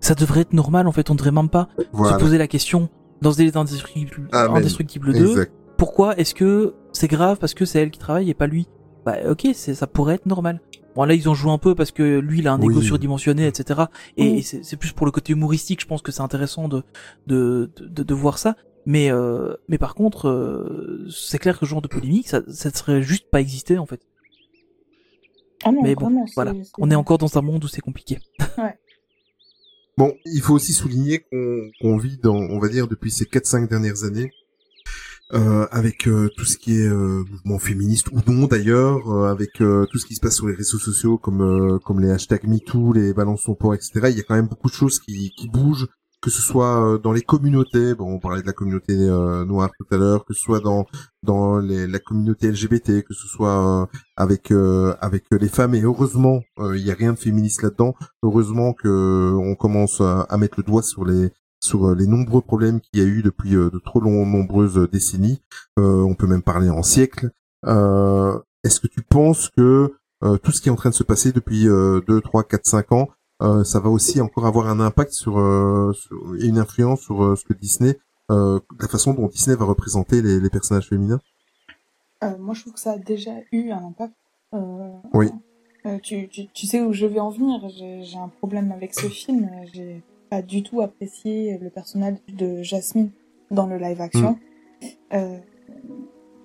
ça devrait être normal en fait, on devrait même pas Voilà. se poser la question dans des Indestructibles, Amen. Indestructibles 2, Exact. pourquoi est-ce que c'est grave parce que c'est elle qui travaille et pas lui Bah ok, c'est ça pourrait être normal. Bon là ils ont joué un peu parce que lui il a un Oui. ego surdimensionné etc. Et, Oui. et c'est plus pour le côté humoristique, je pense que c'est intéressant de de, de de voir ça. Mais euh, mais par contre euh, c'est clair que ce genre de polémique ça ça serait juste pas existé en fait. Ah non, mais bon vraiment, c'est- voilà, on est encore dans un monde où c'est compliqué. Bon, il faut aussi souligner qu'on qu'on vit dans, on va dire, depuis ces 4-5 dernières années, euh, avec euh, tout ce qui est euh, mouvement féministe ou non d'ailleurs, euh, avec euh, tout ce qui se passe sur les réseaux sociaux comme euh, comme les hashtags MeToo, les balances son port, etc. Il y a quand même beaucoup de choses qui, qui bougent, que ce soit dans les communautés, bon, on parlait de la communauté noire tout à l'heure, que ce soit dans dans les, la communauté LGBT, que ce soit avec avec les femmes. Et heureusement, il y a rien de féministe là-dedans. Heureusement que on commence à mettre le doigt sur les sur euh, les nombreux problèmes qu'il y a eu depuis euh, de trop long, nombreuses décennies. Euh, on peut même parler en siècles. Euh, Est-ce que tu penses que euh, tout ce qui est en train de se passer depuis euh, 2, 3, 4, 5 ans, euh, ça va aussi encore avoir un impact sur, euh, sur- et une influence sur euh, ce que Disney, euh, la façon dont Disney va représenter les, les personnages féminins? Euh, moi, je trouve que ça a déjà eu un impact. Euh, Oui. euh, tu, tu, tu sais où je vais en venir. J'ai un problème avec ce film. J'ai pas du tout apprécié le personnage de Jasmine dans le live action. Euh,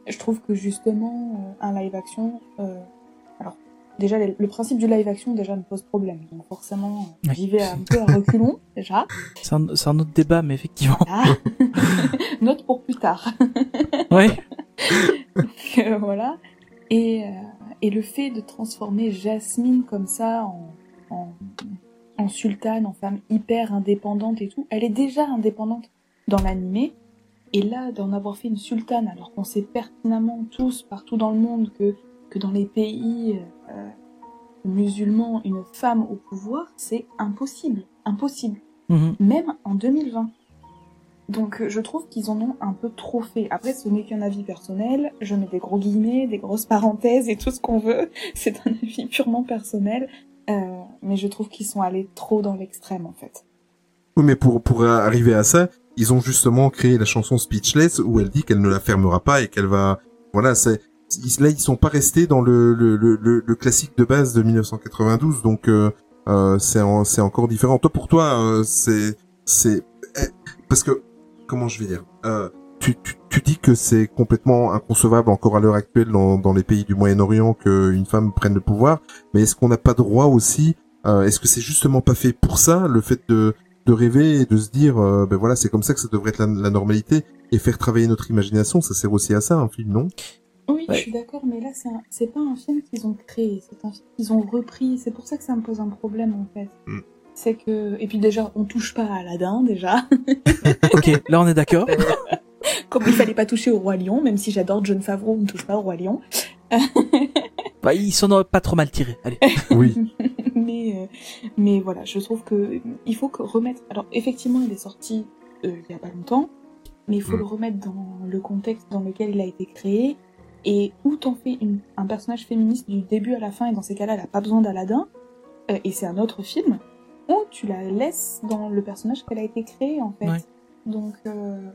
je trouve que justement, euh, un live action. euh, alors, déjà, le, principe du live action déjà me pose problème. Donc, forcément, euh, Ouais. j'y vais un peu à reculons, déjà. C'est un, un autre débat, mais effectivement. Ah. Note pour plus tard. Ouais. Euh, voilà. Et, euh, et le fait de transformer Jasmine comme ça en, en, en sultane, en femme hyper indépendante et tout, elle est déjà indépendante dans l'animé. Et là, d'en avoir fait une sultane, alors qu'on sait pertinemment tous, partout dans le monde, que, que dans les pays euh, musulmans, une femme au pouvoir, c'est impossible. Impossible. Mhm. Même en 2020. Donc euh, je trouve qu'ils en ont un peu trop fait. Après, ce n'est qu'un avis personnel. Je mets des gros guillemets, des grosses parenthèses et tout ce qu'on veut. C'est un avis purement personnel. Euh, mais je trouve qu'ils sont allés trop dans l'extrême en fait. Oui, mais pour pour arriver à ça, ils ont justement créé la chanson Speechless où elle dit qu'elle ne la fermera pas et qu'elle va. Voilà, c'est là ils sont pas restés dans le le, le, le- classique de base de 1992, donc euh, euh, c'est c'est encore différent. Toi, pour toi, euh, c'est c'est eh, parce que comment je vais dire. Euh, tu, tu, tu dis que c'est complètement inconcevable encore à l'heure actuelle dans, dans les pays du Moyen-Orient qu'une femme prenne le pouvoir, mais est-ce qu'on n'a pas droit aussi euh, Est-ce que c'est justement pas fait pour ça, le fait de de rêver et de se dire euh, ben voilà c'est comme ça que ça devrait être la, la normalité et faire travailler notre imagination ça sert aussi à ça un film non? Oui, Ouais. je suis d'accord, mais là, c'est un- c'est pas un film qu'ils ont créé, c'est un film qu'ils ont repris. C'est pour ça que ça me pose un problème, en fait. Mm. C'est que... Et puis déjà, on touche pas à Aladdin, déjà. Ok, là on est d'accord. Comme il fallait pas toucher au Roi Lion, même si j'adore John Favreau, on ne touche pas au Roi Lion. Bah, ils s'en auraient pas trop mal tiré. Allez. Oui. mais, euh, mais voilà, je trouve que il faut que remettre. Alors effectivement, il est sorti euh, il y a pas longtemps, mais il faut Mm. le remettre dans le contexte dans lequel il a été créé. Et où t'en fais une- un personnage féministe du début à la fin, et dans ces cas-là, elle a pas besoin d'Aladin, euh, et c'est un autre film, ou tu la laisses dans le personnage qu'elle a été créée en fait. Ouais. Donc, euh,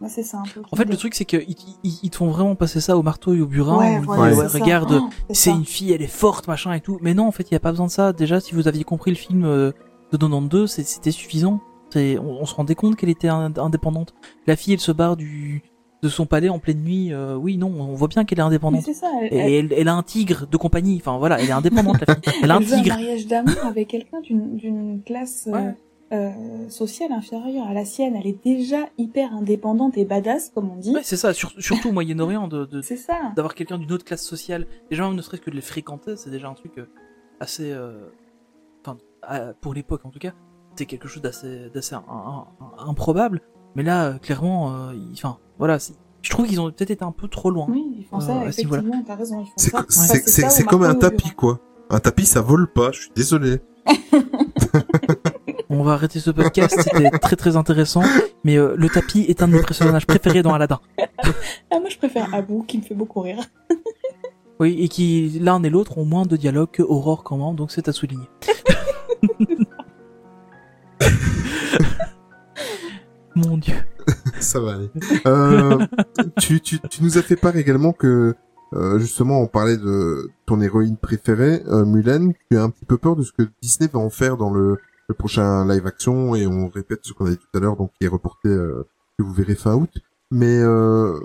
moi c'est ça un peu. En fait, le truc, c'est qu'ils ils, ils te font vraiment passer ça au marteau et au burin. Ouais, voilà, ouais, regarde, Oh, c'est ça. une fille, elle est forte, machin et tout. Mais non, en fait, il n'y a pas besoin de ça. Déjà, si vous aviez compris le film euh, de 92, c'est- c'était suffisant. On, on se rendait compte qu'elle était ind- indépendante. La fille, elle se barre du de son palais en pleine nuit. euh, oui, non, on voit bien qu'elle est Mais indépendante. c'est ça. Elle, Et elle- elle, elle a un tigre de compagnie. Enfin voilà, elle est indépendante la fille. Elle a un veut un tigre. mariage d'amour avec quelqu'un d'une d'une classe euh, Ouais. euh, sociale inférieure à la sienne. Elle est déjà hyper indépendante et badass, comme on dit. Ouais, c'est ça. sur- surtout au Moyen-Orient, de, d'avoir quelqu'un d'une autre classe sociale. Déjà, même ne serait-ce que de les fréquenter, c'est déjà un truc assez, enfin, pour l'époque en tout cas, c'est quelque chose d'assez, d'assez improbable. Mais là, euh, clairement, euh, enfin, voilà, je trouve qu'ils ont peut-être été un peu trop loin. Oui, ils font ça, Euh, effectivement, t'as raison, ils font C'est ça. comme un tapis, quoi. Un tapis, ça vole pas, je suis désolé. On va arrêter ce podcast, c'était très très intéressant. Mais euh, le tapis est un de mes personnages préférés dans Aladdin. Ah, moi, je préfère Abou, qui me fait beaucoup rire. Oui, et qui, l'un et l'autre, ont moins de dialogue que Aurore quand même, donc c'est à souligner. Mon dieu. Ça va aller. Euh, tu, tu, tu nous as fait part également que, euh, justement, on parlait de ton héroïne préférée, euh, Mulan. Tu as un petit peu peur de ce que Disney va en faire dans le, prochain live action, et on répète ce qu'on a dit tout à l'heure, donc qui est reporté, euh, que vous verrez fin août. Mais euh,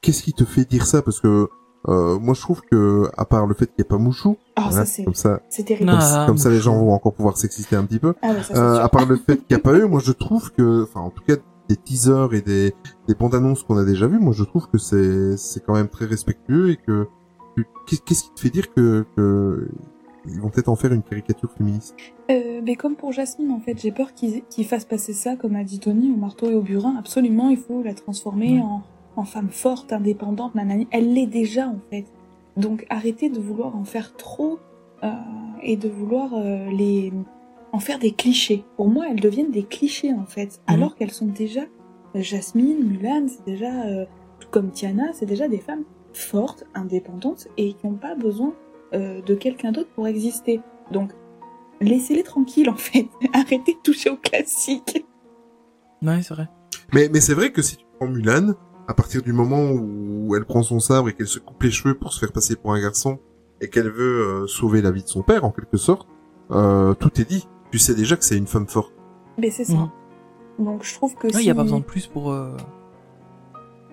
qu'est-ce qui te fait dire ça? Parce que euh, moi, je trouve que, à part le fait qu'il n'y ait pas Mouchou, Ah, voilà, ça, c'est- comme ça, c'est terrible. comme, Ah, comme ça, les gens vont encore pouvoir s'exciter un petit peu. Ah ouais, ça, c'est Euh, à part le fait qu'il n'y a pas eux, moi je trouve que, enfin en tout cas des teasers et des, des bandes annonces qu'on a déjà vues, moi je trouve que c'est c'est quand même très respectueux et que que- qu'est- qu'est-ce qui te fait dire que, que ils vont peut-être en faire une caricature féministe? Euh, mais comme pour Jasmine, en fait, j'ai peur qu'ils qu'ils fassent passer ça, comme a dit Tony, au marteau et au burin. Absolument, il faut la transformer Ouais. en, en femme forte, indépendante, nanani. Elle l'est déjà, en fait. Donc, arrêtez de vouloir en faire trop euh, et de vouloir euh, les en faire des clichés. Pour moi, elles deviennent des clichés, en fait. Mhm. Alors qu'elles sont déjà... euh, Jasmine, Mulan, c'est déjà... euh, tout comme Tiana, c'est déjà des femmes fortes, indépendantes et qui n'ont pas besoin euh, de quelqu'un d'autre pour exister. Donc, laissez-les tranquilles en fait. Arrêtez de toucher au classique. Ouais, c'est vrai. Mais mais c'est vrai que si tu prends Mulan, à partir du moment où elle prend son sabre et qu'elle se coupe les cheveux pour se faire passer pour un garçon et qu'elle veut euh, sauver la vie de son père en quelque sorte, euh, tout est dit. Tu sais déjà que c'est une femme forte. Mais c'est ça. Mhm. Donc je trouve que Il si... n'y a pas besoin de plus pour. euh,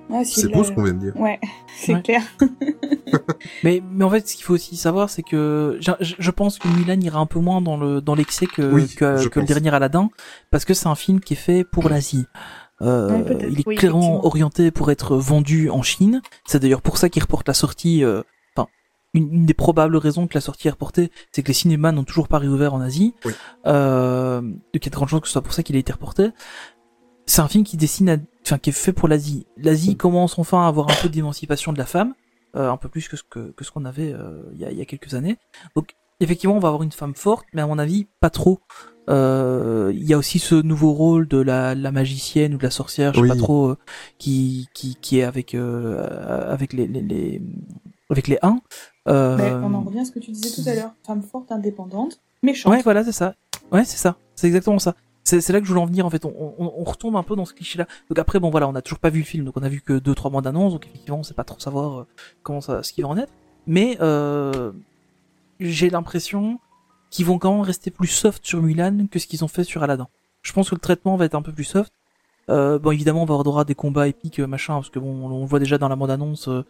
Ouais, si C'est beau ce qu'on vient de dire. Ouais, c'est Ouais. clair. Mais, mais en fait, ce qu'il faut aussi savoir, c'est que je, je- pense que Mulan ira un peu moins dans le dans l'excès que, Oui, que, le dernier Aladdin, parce que c'est un film qui est fait pour l'Asie. Euh, il est oui, clairement orienté pour être vendu en Chine. C'est d'ailleurs pour ça qu'il reporte la sortie. euh, Enfin, une, une des probables raisons que la sortie est reportée, c'est que les cinémas n'ont toujours pas réouvert en Asie. Oui. Euh, donc il y a de grandes chances que ce soit pour ça qu'il a été reporté. C'est un film qui dessine, à- enfin qui est fait pour l'Asie. L'Asie commence enfin à avoir un peu d'émancipation de la femme, euh, un peu plus que ce que, que ce qu'on avait euh, il y, a, il y a quelques années. Donc effectivement, on va avoir une femme forte, mais à mon avis, pas trop. Euh, Il y a aussi ce nouveau rôle de la, la magicienne ou de la sorcière, je sais Oui. pas trop, euh, qui, qui qui est avec euh, avec les, les, les avec les 1. Euh, Mais on en revient à ce que tu disais tout à l'heure. Femme forte, indépendante, méchante. Ouais, voilà, c'est ça. Ouais, c'est ça. C'est exactement ça. C'est c'est là que je voulais en venir, en fait. On, on, on retombe un peu dans ce cliché-là. Donc après, bon, voilà, on a toujours pas vu le film, donc on a vu que deux, trois mois d'annonce, donc effectivement, on sait pas trop savoir comment ça, ce qui va en être. Mais euh, j'ai l'impression qu'ils vont quand même rester plus soft sur Mulan que ce qu'ils ont fait sur Aladdin. Je pense que le traitement va être un peu plus soft. Euh, bon, évidemment, on va avoir des combats épiques, euh, machin, parce que bon, on, le voit déjà dans la bande-annonce, euh,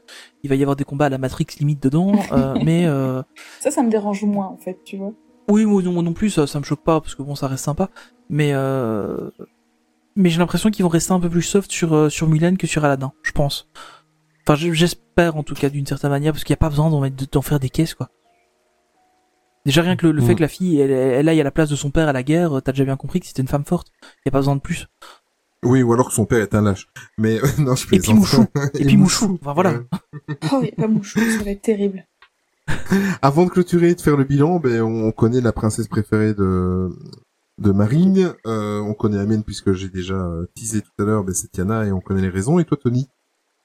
il va y avoir des combats à la Matrix limite dedans, euh, mais euh, Ça, ça me dérange moins en fait, tu vois. oui, moi non, moi non plus, ça, ça me choque pas parce que bon, ça reste sympa. Mais euh... mais j'ai l'impression qu'ils vont rester un peu plus soft sur euh, sur Mulan que sur Aladdin, je pense. Enfin, je- j'espère en tout cas d'une certaine manière, parce qu'il n'y a pas besoin d'en mettre- d'en faire des caisses, quoi. Déjà rien que le, le fait Mm. que la fille, elle, elle aille à la place de son père à la guerre, t'as déjà bien compris que c'était une femme forte. Il y a pas besoin de plus. Oui, ou alors que son père est un lâche. Mais non, je Et puis. Mouchou. Et puis Mouchou. Enfin voilà. Oh, il y a pas Mouchou, ça va être terrible. Avant de clôturer et de faire le bilan, ben, on connaît la princesse préférée de, de Marine. Euh, on connaît la mienne puisque j'ai déjà euh, teasé tout à l'heure, ben, c'est Tiana et on connaît les raisons. Et toi, Tony?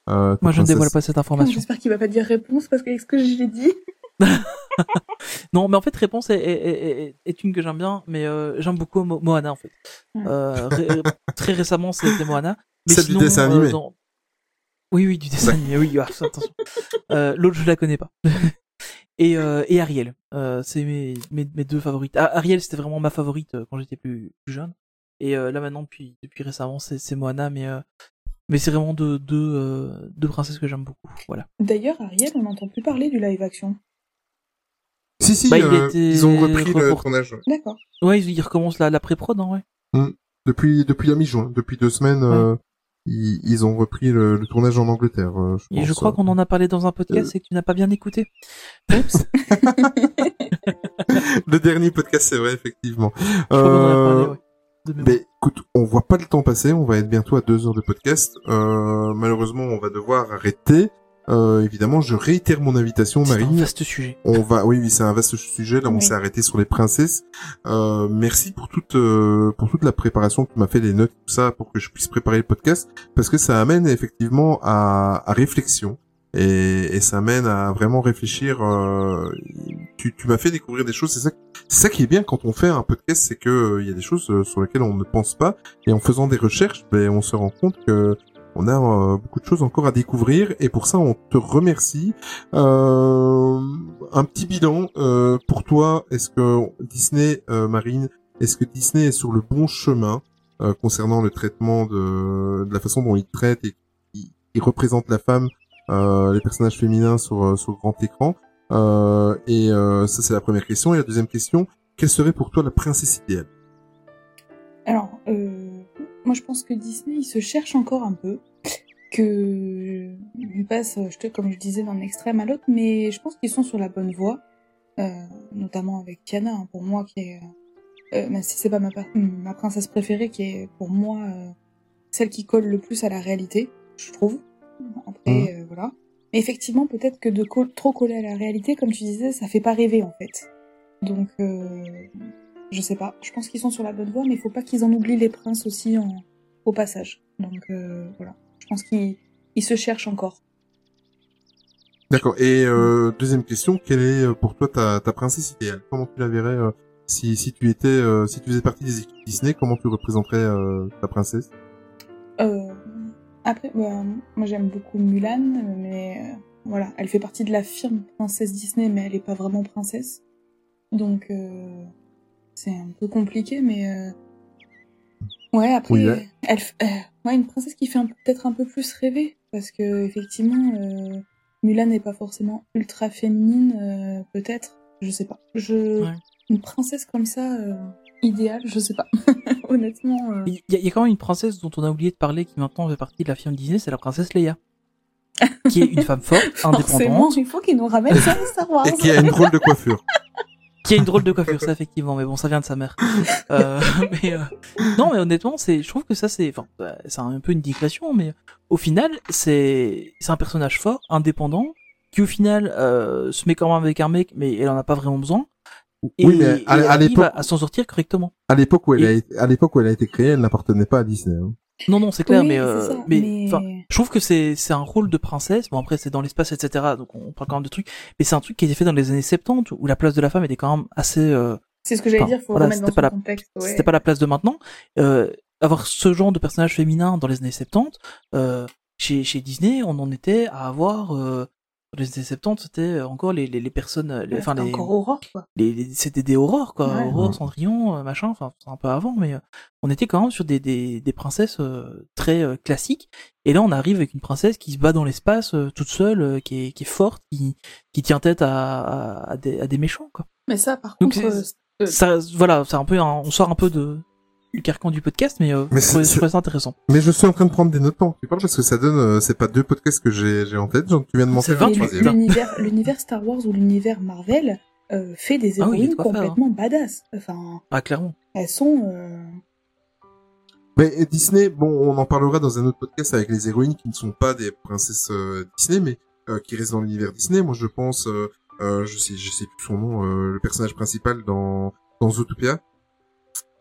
Euh, Moi, je ne dévoile pas cette information. J'espère qu'il va pas dire réponse parce qu'avec ce que j'ai dit. Non, mais en fait, réponse est, est, est- est- est une que j'aime bien, mais euh, j'aime beaucoup Mo- Moana en fait. Ouais. Euh, ré- très récemment, c'était Moana. Mais Celle du dessin euh, animé. dans- Oui, oui, du dessin animé. Oui, ah, attention. Euh, L'autre, je la connais pas. et, euh, et Ariel, euh, c'est mes, mes, mes deux favorites. Ah, Ariel, c'était vraiment ma favorite euh, quand j'étais plus, plus jeune. Et euh, là maintenant, depuis, depuis récemment, c'est c'est Moana, mais euh, mais c'est vraiment deux, deux, euh, deux princesses que j'aime beaucoup. Voilà. D'ailleurs, Ariel, on n'entend plus parler du live action. Si, si, Bah, il euh, était ils ont repris le tournage. D'accord. Ouais, ils, ils recommencent la, la pré-prod, hein, ouais. Mm. Depuis, depuis la mi-juin, depuis deux semaines, euh, ils, ils ont repris le, le tournage en Angleterre. euh, je Et je pense. crois qu'on en a parlé dans un podcast Euh. et que tu n'as pas bien écouté. le dernier podcast, c'est vrai, effectivement. crois qu'on en a Euh, parlé, ouais. De mémoire. Mais écoute, on voit pas le temps passer, on va être bientôt à deux heures de podcast. Euh, malheureusement, on va devoir arrêter. Euh, évidemment, je réitère mon invitation, C'est un vaste sujet. On va, oui, oui, c'est un vaste sujet. Là, on Oui. s'est arrêté sur les princesses. Euh, merci pour toute, euh, pour toute la préparation que tu m'as fait, les notes, tout ça, pour que je puisse préparer le podcast, parce que ça amène effectivement à, à réflexion. Et, et ça amène à vraiment réfléchir. euh, tu tu m'as fait découvrir des choses. C'est ça, c'est ça qui est bien quand on fait un podcast, c'est que euh, il y a des choses euh, sur lesquelles on ne pense pas. Et en faisant des recherches, ben, on se rend compte que on a euh, beaucoup de choses encore à découvrir. Et pour ça, on te remercie. Euh, un petit bilan euh, pour toi. Est-ce que Disney, euh, Marine, est-ce que Disney est sur le bon chemin euh, concernant le traitement de, de la façon dont il traite et il, représente la femme, euh, les personnages féminins sur sur grand écran? Et ça, c'est la première question. Et la deuxième question, quelle serait pour toi la princesse idéale? Alors, euh, moi je pense que Disney, il se cherche encore un peu, que il passe, je te, comme je disais, d'un extrême à l'autre, mais je pense qu'ils sont sur la bonne voie, euh, notamment avec Tiana, hein, pour moi, qui est, euh, même si c'est pas ma, princesse préférée, qui est pour moi euh, celle qui colle le plus à la réalité, je trouve. Après, euh, voilà. Mais effectivement, peut-être que de co- trop coller à la réalité, comme tu disais, ça fait pas rêver en fait. Donc, euh, je sais pas. Je pense qu'ils sont sur la bonne voie, mais il faut pas qu'ils en oublient les princes aussi en, au passage. Donc euh, voilà. Je pense qu'ils ils se cherchent encore. D'accord. Et euh, deuxième question, quelle est euh, pour toi ta, ta princesse idéale? Comment tu la verrais euh, si, si tu étais, si tu faisais partie des équipes Disney Comment tu représenterais ta princesse? Après, bah, moi j'aime beaucoup Mulan, mais voilà, elle fait partie de la firme princesse Disney, mais elle est pas vraiment princesse. Donc euh, c'est un peu compliqué, mais euh, ouais après, Oui, ouais. elle, euh, ouais, une princesse qui fait peut-être un peu plus rêver, parce que effectivement, euh, Mulan n'est pas forcément ultra féminine, euh, peut-être, je sais pas. Je Ouais. une princesse comme ça, euh, idéale, je sais pas. Honnêtement. euh, Il y, a- il y a quand même une princesse dont on a oublié de parler qui maintenant fait partie de la firme Disney, c'est la princesse Leia. qui est une femme forte, Forcément, indépendante, il faut qu'ils nous ramènent ça Star Wars. Et qui a une drôle de coiffure. qui a une drôle de coiffure, ça effectivement, mais bon, ça vient de sa mère. Euh, mais, euh, non, mais honnêtement, c'est, je trouve que ça c'est, enfin, euh, c'est un peu une digression, mais au final, c'est, c'est un personnage fort, indépendant, qui au final euh, se met quand même avec un mec, mais elle en a pas vraiment besoin. Et, Oui, mais à- l'époque- à, à s'en sortir correctement. À l'époque où elle Et- a été, à l'époque où elle a été créée, elle n'appartenait pas à Disney. hein. Non, non, c'est clair, Oui, mais, euh, ça, mais, mais- je trouve que c'est, c'est un rôle de princesse. Bon, après, c'est dans l'espace, etc. Donc, on parle quand même de trucs. Mais c'est un truc qui a été fait dans les années 70 où la place de la femme était quand même assez, euh, C'est ce que j'allais enfin, dire, faut voilà, remettre dans son la- contexte. ouais. c'était pas la place de maintenant. Euh, avoir ce genre de personnage féminin dans les années 70, euh, chez, chez Disney, on en était à avoir, euh, les années 70, c'était encore les, les, les personnes, les, Ouais, enfin, c'était les, encore Aurore, quoi. les, les- c'était des aurores quoi Ouais. aurore Ouais. cendrillon euh, machin enfin c'est un peu avant mais euh, on était quand même sur des des, des princesses euh, très euh, classiques et là on arrive avec une princesse qui se bat dans l'espace euh, toute seule euh, qui est qui est forte qui qui tient tête à à, à des, à des méchants quoi Mais ça, par Donc, contre, euh, euh, ça voilà c'est un peu un- on sort un peu de le carcan du podcast, mais, euh, Mais je trouvais- ça intéressant. Mais je suis en train de prendre des notes pendant que tu parles parce que ça donne, euh, c'est pas deux podcasts que j'ai, j'ai en tête, genre tu viens de m'en C'est faire un 28, troisième. L'univers, l'univers Star Wars ou l'univers Marvel euh, fait des Ah oui, de héroïnes faire, hein. complètement badass. Enfin, Ah, clairement. elles sont. euh, Mais Disney, bon, on en parlera dans un autre podcast avec les héroïnes qui ne sont pas des princesses euh, Disney, mais euh, qui restent dans l'univers Disney. Moi, je pense, euh, euh, je sais, je sais plus son nom, euh, le personnage principal dans dans Zootopia.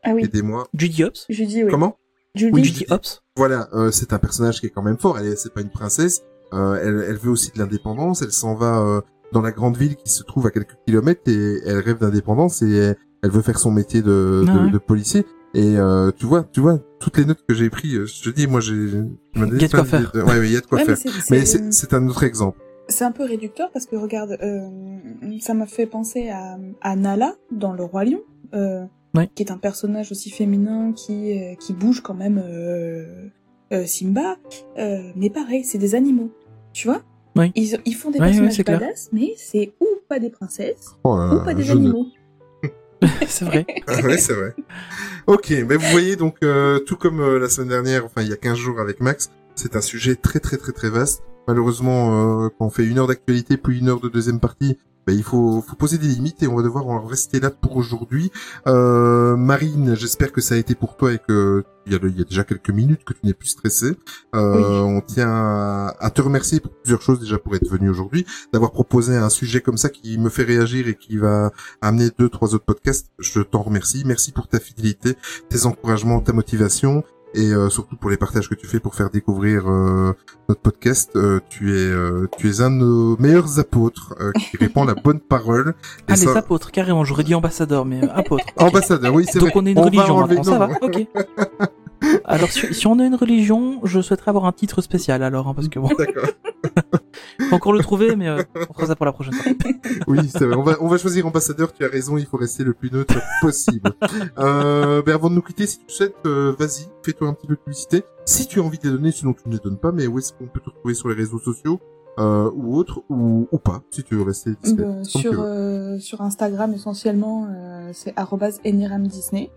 Ah oui. Aidez-moi. Judy Hopps. Judy, oui. Comment? Judy. Oui, Judy Hopps. Voilà, euh, c'est un personnage qui est quand même fort. Elle, est- c'est pas une princesse. Euh, elle, elle veut aussi de l'indépendance. Elle s'en va euh, dans la grande ville qui se trouve à quelques kilomètres et elle rêve d'indépendance et elle, elle veut faire son métier de, Ah de, ouais. de policier. Et euh, tu vois, tu vois toutes les notes que j'ai prises. euh, Je te dis, moi, j'ai. Il y a de quoi faire. d'idées. Ouais, ouais, il y a de quoi Ouais, mais faire. c'est- Mais c'est- un autre exemple. C'est un peu réducteur parce que regarde, euh, ça m'a fait penser à, à Nala dans Le Roi Lion, euh, Ouais. qui est un personnage aussi féminin qui euh, qui bouge quand même euh, euh, Simba, euh, mais pareil, c'est des animaux, tu vois Oui. ils, ils font des Ouais, ouais, personnages c'est clair. badass, mais c'est ou pas des princesses Oh ou pas des animaux. c'est vrai. Ah ouais, c'est vrai. Ok, mais vous voyez donc euh, tout comme euh, la semaine dernière, enfin il y a 15 jours avec Max, c'est un sujet très très très très vaste. Malheureusement, euh, quand on fait une heure d'actualité puis une heure de deuxième partie, ben, il faut, faut poser des limites et on va devoir en rester là pour aujourd'hui. Euh, Marine, j'espère que ça a été pour toi et que il y, a, il y a déjà quelques minutes que tu n'es plus stressée. Euh, On tient à, à te remercier pour plusieurs choses déjà pour être venu aujourd'hui, d'avoir proposé un sujet comme ça qui me fait réagir et qui va amener deux trois autres podcasts. Je t'en remercie. Merci pour ta fidélité, tes encouragements, ta motivation et euh, surtout pour les partages que tu fais pour faire découvrir euh, notre podcast. Euh, tu es euh, tu es un de nos meilleurs apôtres euh, qui répand la bonne parole. Et Ah, les apôtres, carrément. J'aurais dit ambassadeur, mais euh, apôtre. Ok. Ambassadeur, oui, c'est Donc vrai. on est une On religion enlever- maintenant, ça va Ok. Alors, si, si on a une religion, je souhaiterais avoir un titre spécial, alors, hein, parce que bon, D'accord. faut encore le trouver, mais euh, on fera ça pour la prochaine fois. Oui, c'est vrai. On va, on va choisir ambassadeur. Tu as raison. Il faut rester le plus neutre possible. euh, ben avant de nous quitter, si tu souhaites, euh, vas-y, fais-toi un petit peu de publicité. Si tu as envie de les donner, sinon tu ne les donnes pas. Mais où est-ce qu'on peut te retrouver sur les réseaux sociaux euh, ou autres, ou, ou pas, si tu veux rester discret. Euh, sur, euh, sur Instagram essentiellement, euh, c'est arrobase Eniram Disney.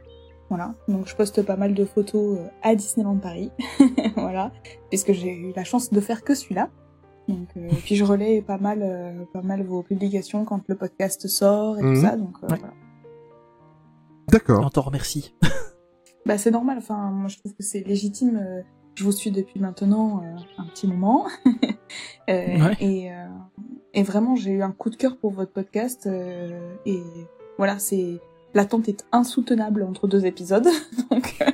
Voilà, donc je poste pas mal de photos euh, à Disneyland Paris, voilà, puisque j'ai eu la chance de faire que celui-là. Donc, euh, puis je relais pas mal, euh, pas mal vos publications quand le podcast sort et tout ça, donc euh, Ouais. voilà. D'accord. On t'en remercie. Bah c'est normal, enfin moi je trouve que c'est légitime. euh, je vous suis depuis maintenant euh, un petit moment. Euh, Ouais. et, euh, et vraiment j'ai eu un coup de cœur pour votre podcast. euh, et voilà, c'est l'attente est insoutenable entre deux épisodes. Donc euh,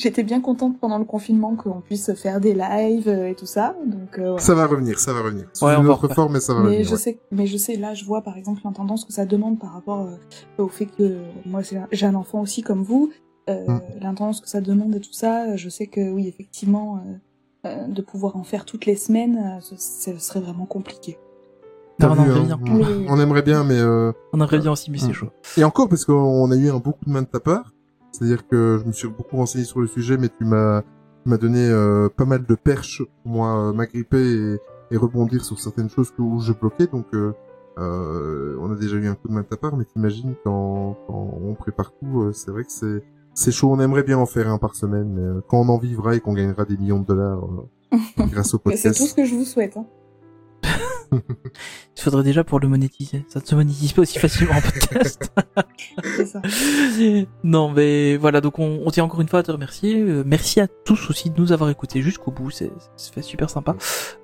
j'étais bien contente pendant le confinement qu'on puisse faire des lives euh, et tout ça. Donc euh. Ça va revenir, ça va revenir. Sous Ouais, on une autre forme, mais ça va Mais revenir. je ouais. sais, mais je sais, là, je vois par exemple l'intendance que ça demande par rapport euh, au fait que moi j'ai un enfant aussi comme vous, euh, Mm. l'intendance que ça demande et tout ça. Je sais que oui, effectivement, euh, euh, de pouvoir en faire toutes les semaines, euh, ce, ce serait vraiment compliqué. Non, on vu, aimerait hein, bien. on- Oui. On aimerait bien, mais euh, On aimerait bien aussi, mais c'est Mm. chaud. Et encore parce qu'on a eu un beaucoup de main de ta part. C'est-à-dire que je me suis beaucoup renseigné sur le sujet, mais tu m'as donné euh, pas mal de perches pour moi euh, m'agripper et, et rebondir sur certaines choses que, où je bloquais. Donc euh, euh, on a déjà eu un coup de main de ta part, mais t'imagines quand, quand on prépare tout, euh, c'est vrai que c'est c'est chaud. On aimerait bien en faire un par semaine, mais euh, quand on en vivra et qu'on gagnera des millions de dollars euh, grâce au Mais c'est podcast. tout ce que je vous souhaite. Hein. Il faudrait déjà pour le monétiser. Ça ne se monétise pas aussi facilement en podcast. Ça. non, mais voilà, donc on, on tient encore une fois à te remercier. Euh, merci à tous aussi de nous avoir écoutés jusqu'au bout, c'est fait super sympa.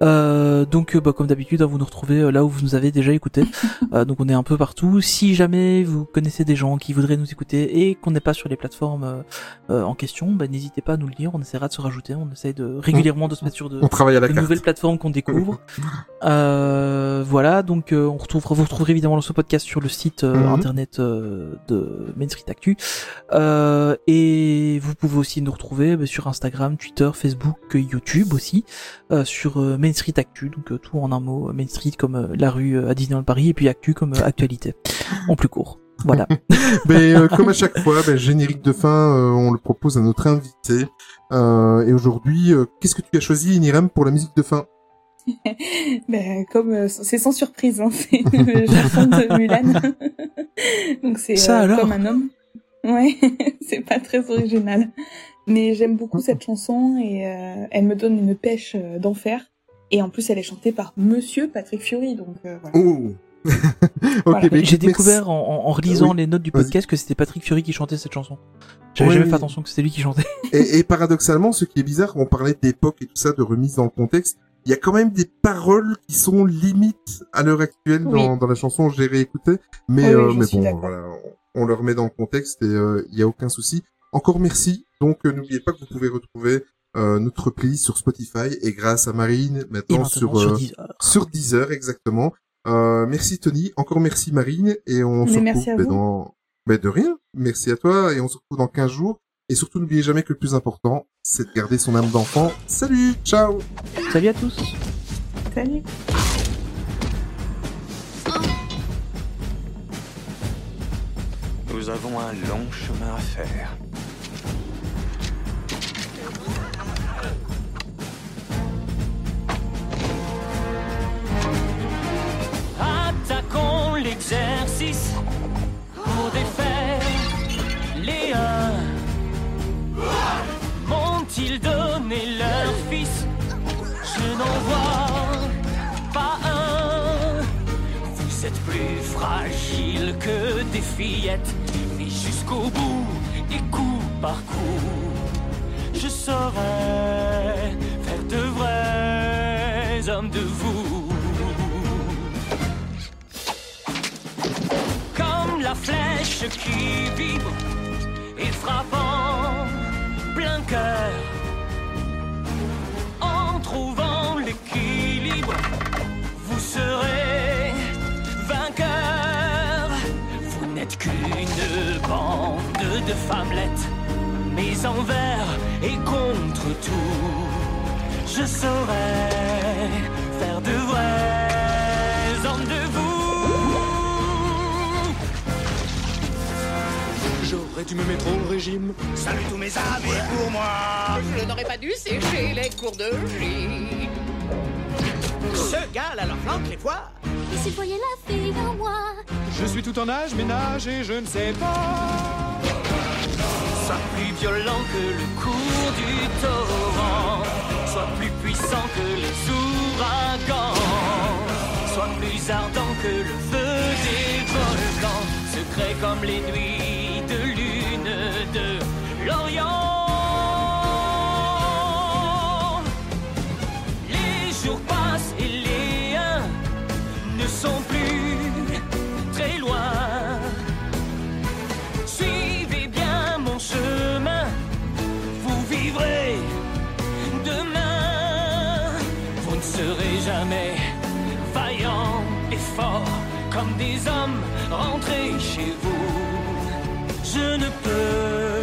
Euh, donc, euh, bah, comme d'habitude, hein, vous nous retrouvez euh, là où vous nous avez déjà écouté. Euh, donc, on est un peu partout. Si jamais vous connaissez des gens qui voudraient nous écouter et qu'on n'est pas sur les plateformes en question, bah, n'hésitez pas à nous le dire. On essaiera de se rajouter. On essaye de régulièrement de se mettre sur de, On travaille à la de carte. nouvelles plateformes qu'on découvre. euh, voilà, donc euh, on retrouve, vous retrouverez évidemment ce podcast sur le site euh, Mhm. internet euh, de Main Street Actu. Euh, et vous pouvez aussi nous retrouver bah, sur Instagram, Twitter, Facebook, euh, YouTube aussi, euh, sur euh, Main Street Actu, donc euh, tout en un mot, euh, Main Street comme euh, la rue euh, à Disneyland Paris, et puis Actu comme euh, actualité, en plus court. Voilà. Mais euh, comme à chaque fois, ben, générique de fin, euh, on le propose à notre invité. Euh, et aujourd'hui, euh, qu'est-ce que tu as choisi, Niram, pour la musique de fin? Ben, comme euh, c'est sans surprise, hein, c'est le chanson de Mulan. Donc c'est euh, comme un homme. Ouais, c'est pas très original. Mais j'aime beaucoup cette chanson et euh, elle me donne une pêche euh, d'enfer. Et en plus, elle est chantée par Monsieur Patrick Fury, donc euh, voilà. Oh Ok, Voilà. J'ai découvert en, en- en relisant Oui, les notes du podcast que c'était Patrick Fury qui chantait cette chanson. J'avais jamais fait attention que c'était lui qui chantait. Et, et paradoxalement, ce qui est bizarre, on parlait d'époque et tout ça, de remise dans le contexte, il y a quand même des paroles qui sont limites à l'heure actuelle Oui. dans, dans la chanson, j'ai réécouté, mais, oui, euh, mais bon, voilà, on, on le remet dans le contexte et euh, il y a aucun souci. Encore merci, donc euh, n'oubliez pas que vous pouvez retrouver euh, notre playlist sur Spotify et grâce à Marine maintenant, maintenant sur, sur euh, 10 heures. sur Deezer exactement. Euh, merci Tony, encore merci Marine et on Mais se merci retrouve à ben, dans ben, de rien. Merci à toi et on se retrouve dans 15 jours. Et surtout n'oubliez jamais que le plus important, c'est de garder son âme d'enfant. Salut, ciao. Salut à tous. Salut. Nous avons un long chemin à faire. Attaquons l'exercice pour défaire les uns. M'ont-ils donné leur fils Je n'en vois pas un. Vous êtes plus fragile que des fillettes, mais jusqu'au bout et coup par coup, je saurais faire de vrais hommes de vous. Comme la flèche qui vibre et frappe en En trouvant l'équilibre, vous serez vainqueur. Vous n'êtes qu'une bande de femmelettes, mais envers et contre tout, je saurais Dû me mettre au régime? Salut tous mes amis pour moi. Je n'aurais pas dû sécher les cours de gym. Ce gars là leur flanque les poires. Et s'il voyait la fille en moi? Je suis tout en âge, ménage et je ne sais pas. Sois plus violent que le cours du torrent. Sois plus puissant que les ouragans. Sois plus ardent que le feu des volcans. Secret comme les nuits comme des hommes rentrés chez vous. Je ne peux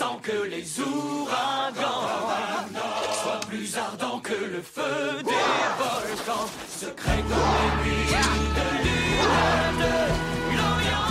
puissant que les ouragans. Sois plus ardent que le feu des volcans. Secret comme les nuits de lune de l'Orient.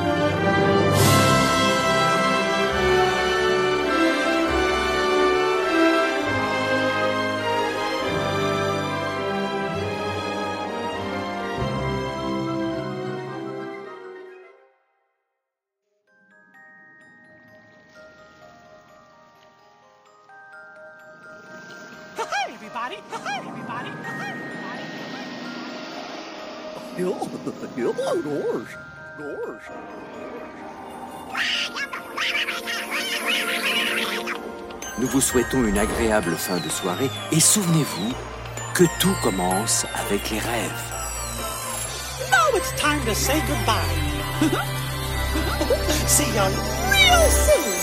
Souhaitons une agréable fin de soirée et souvenez-vous que tout commence avec les rêves. Now it's time to say goodbye. See you.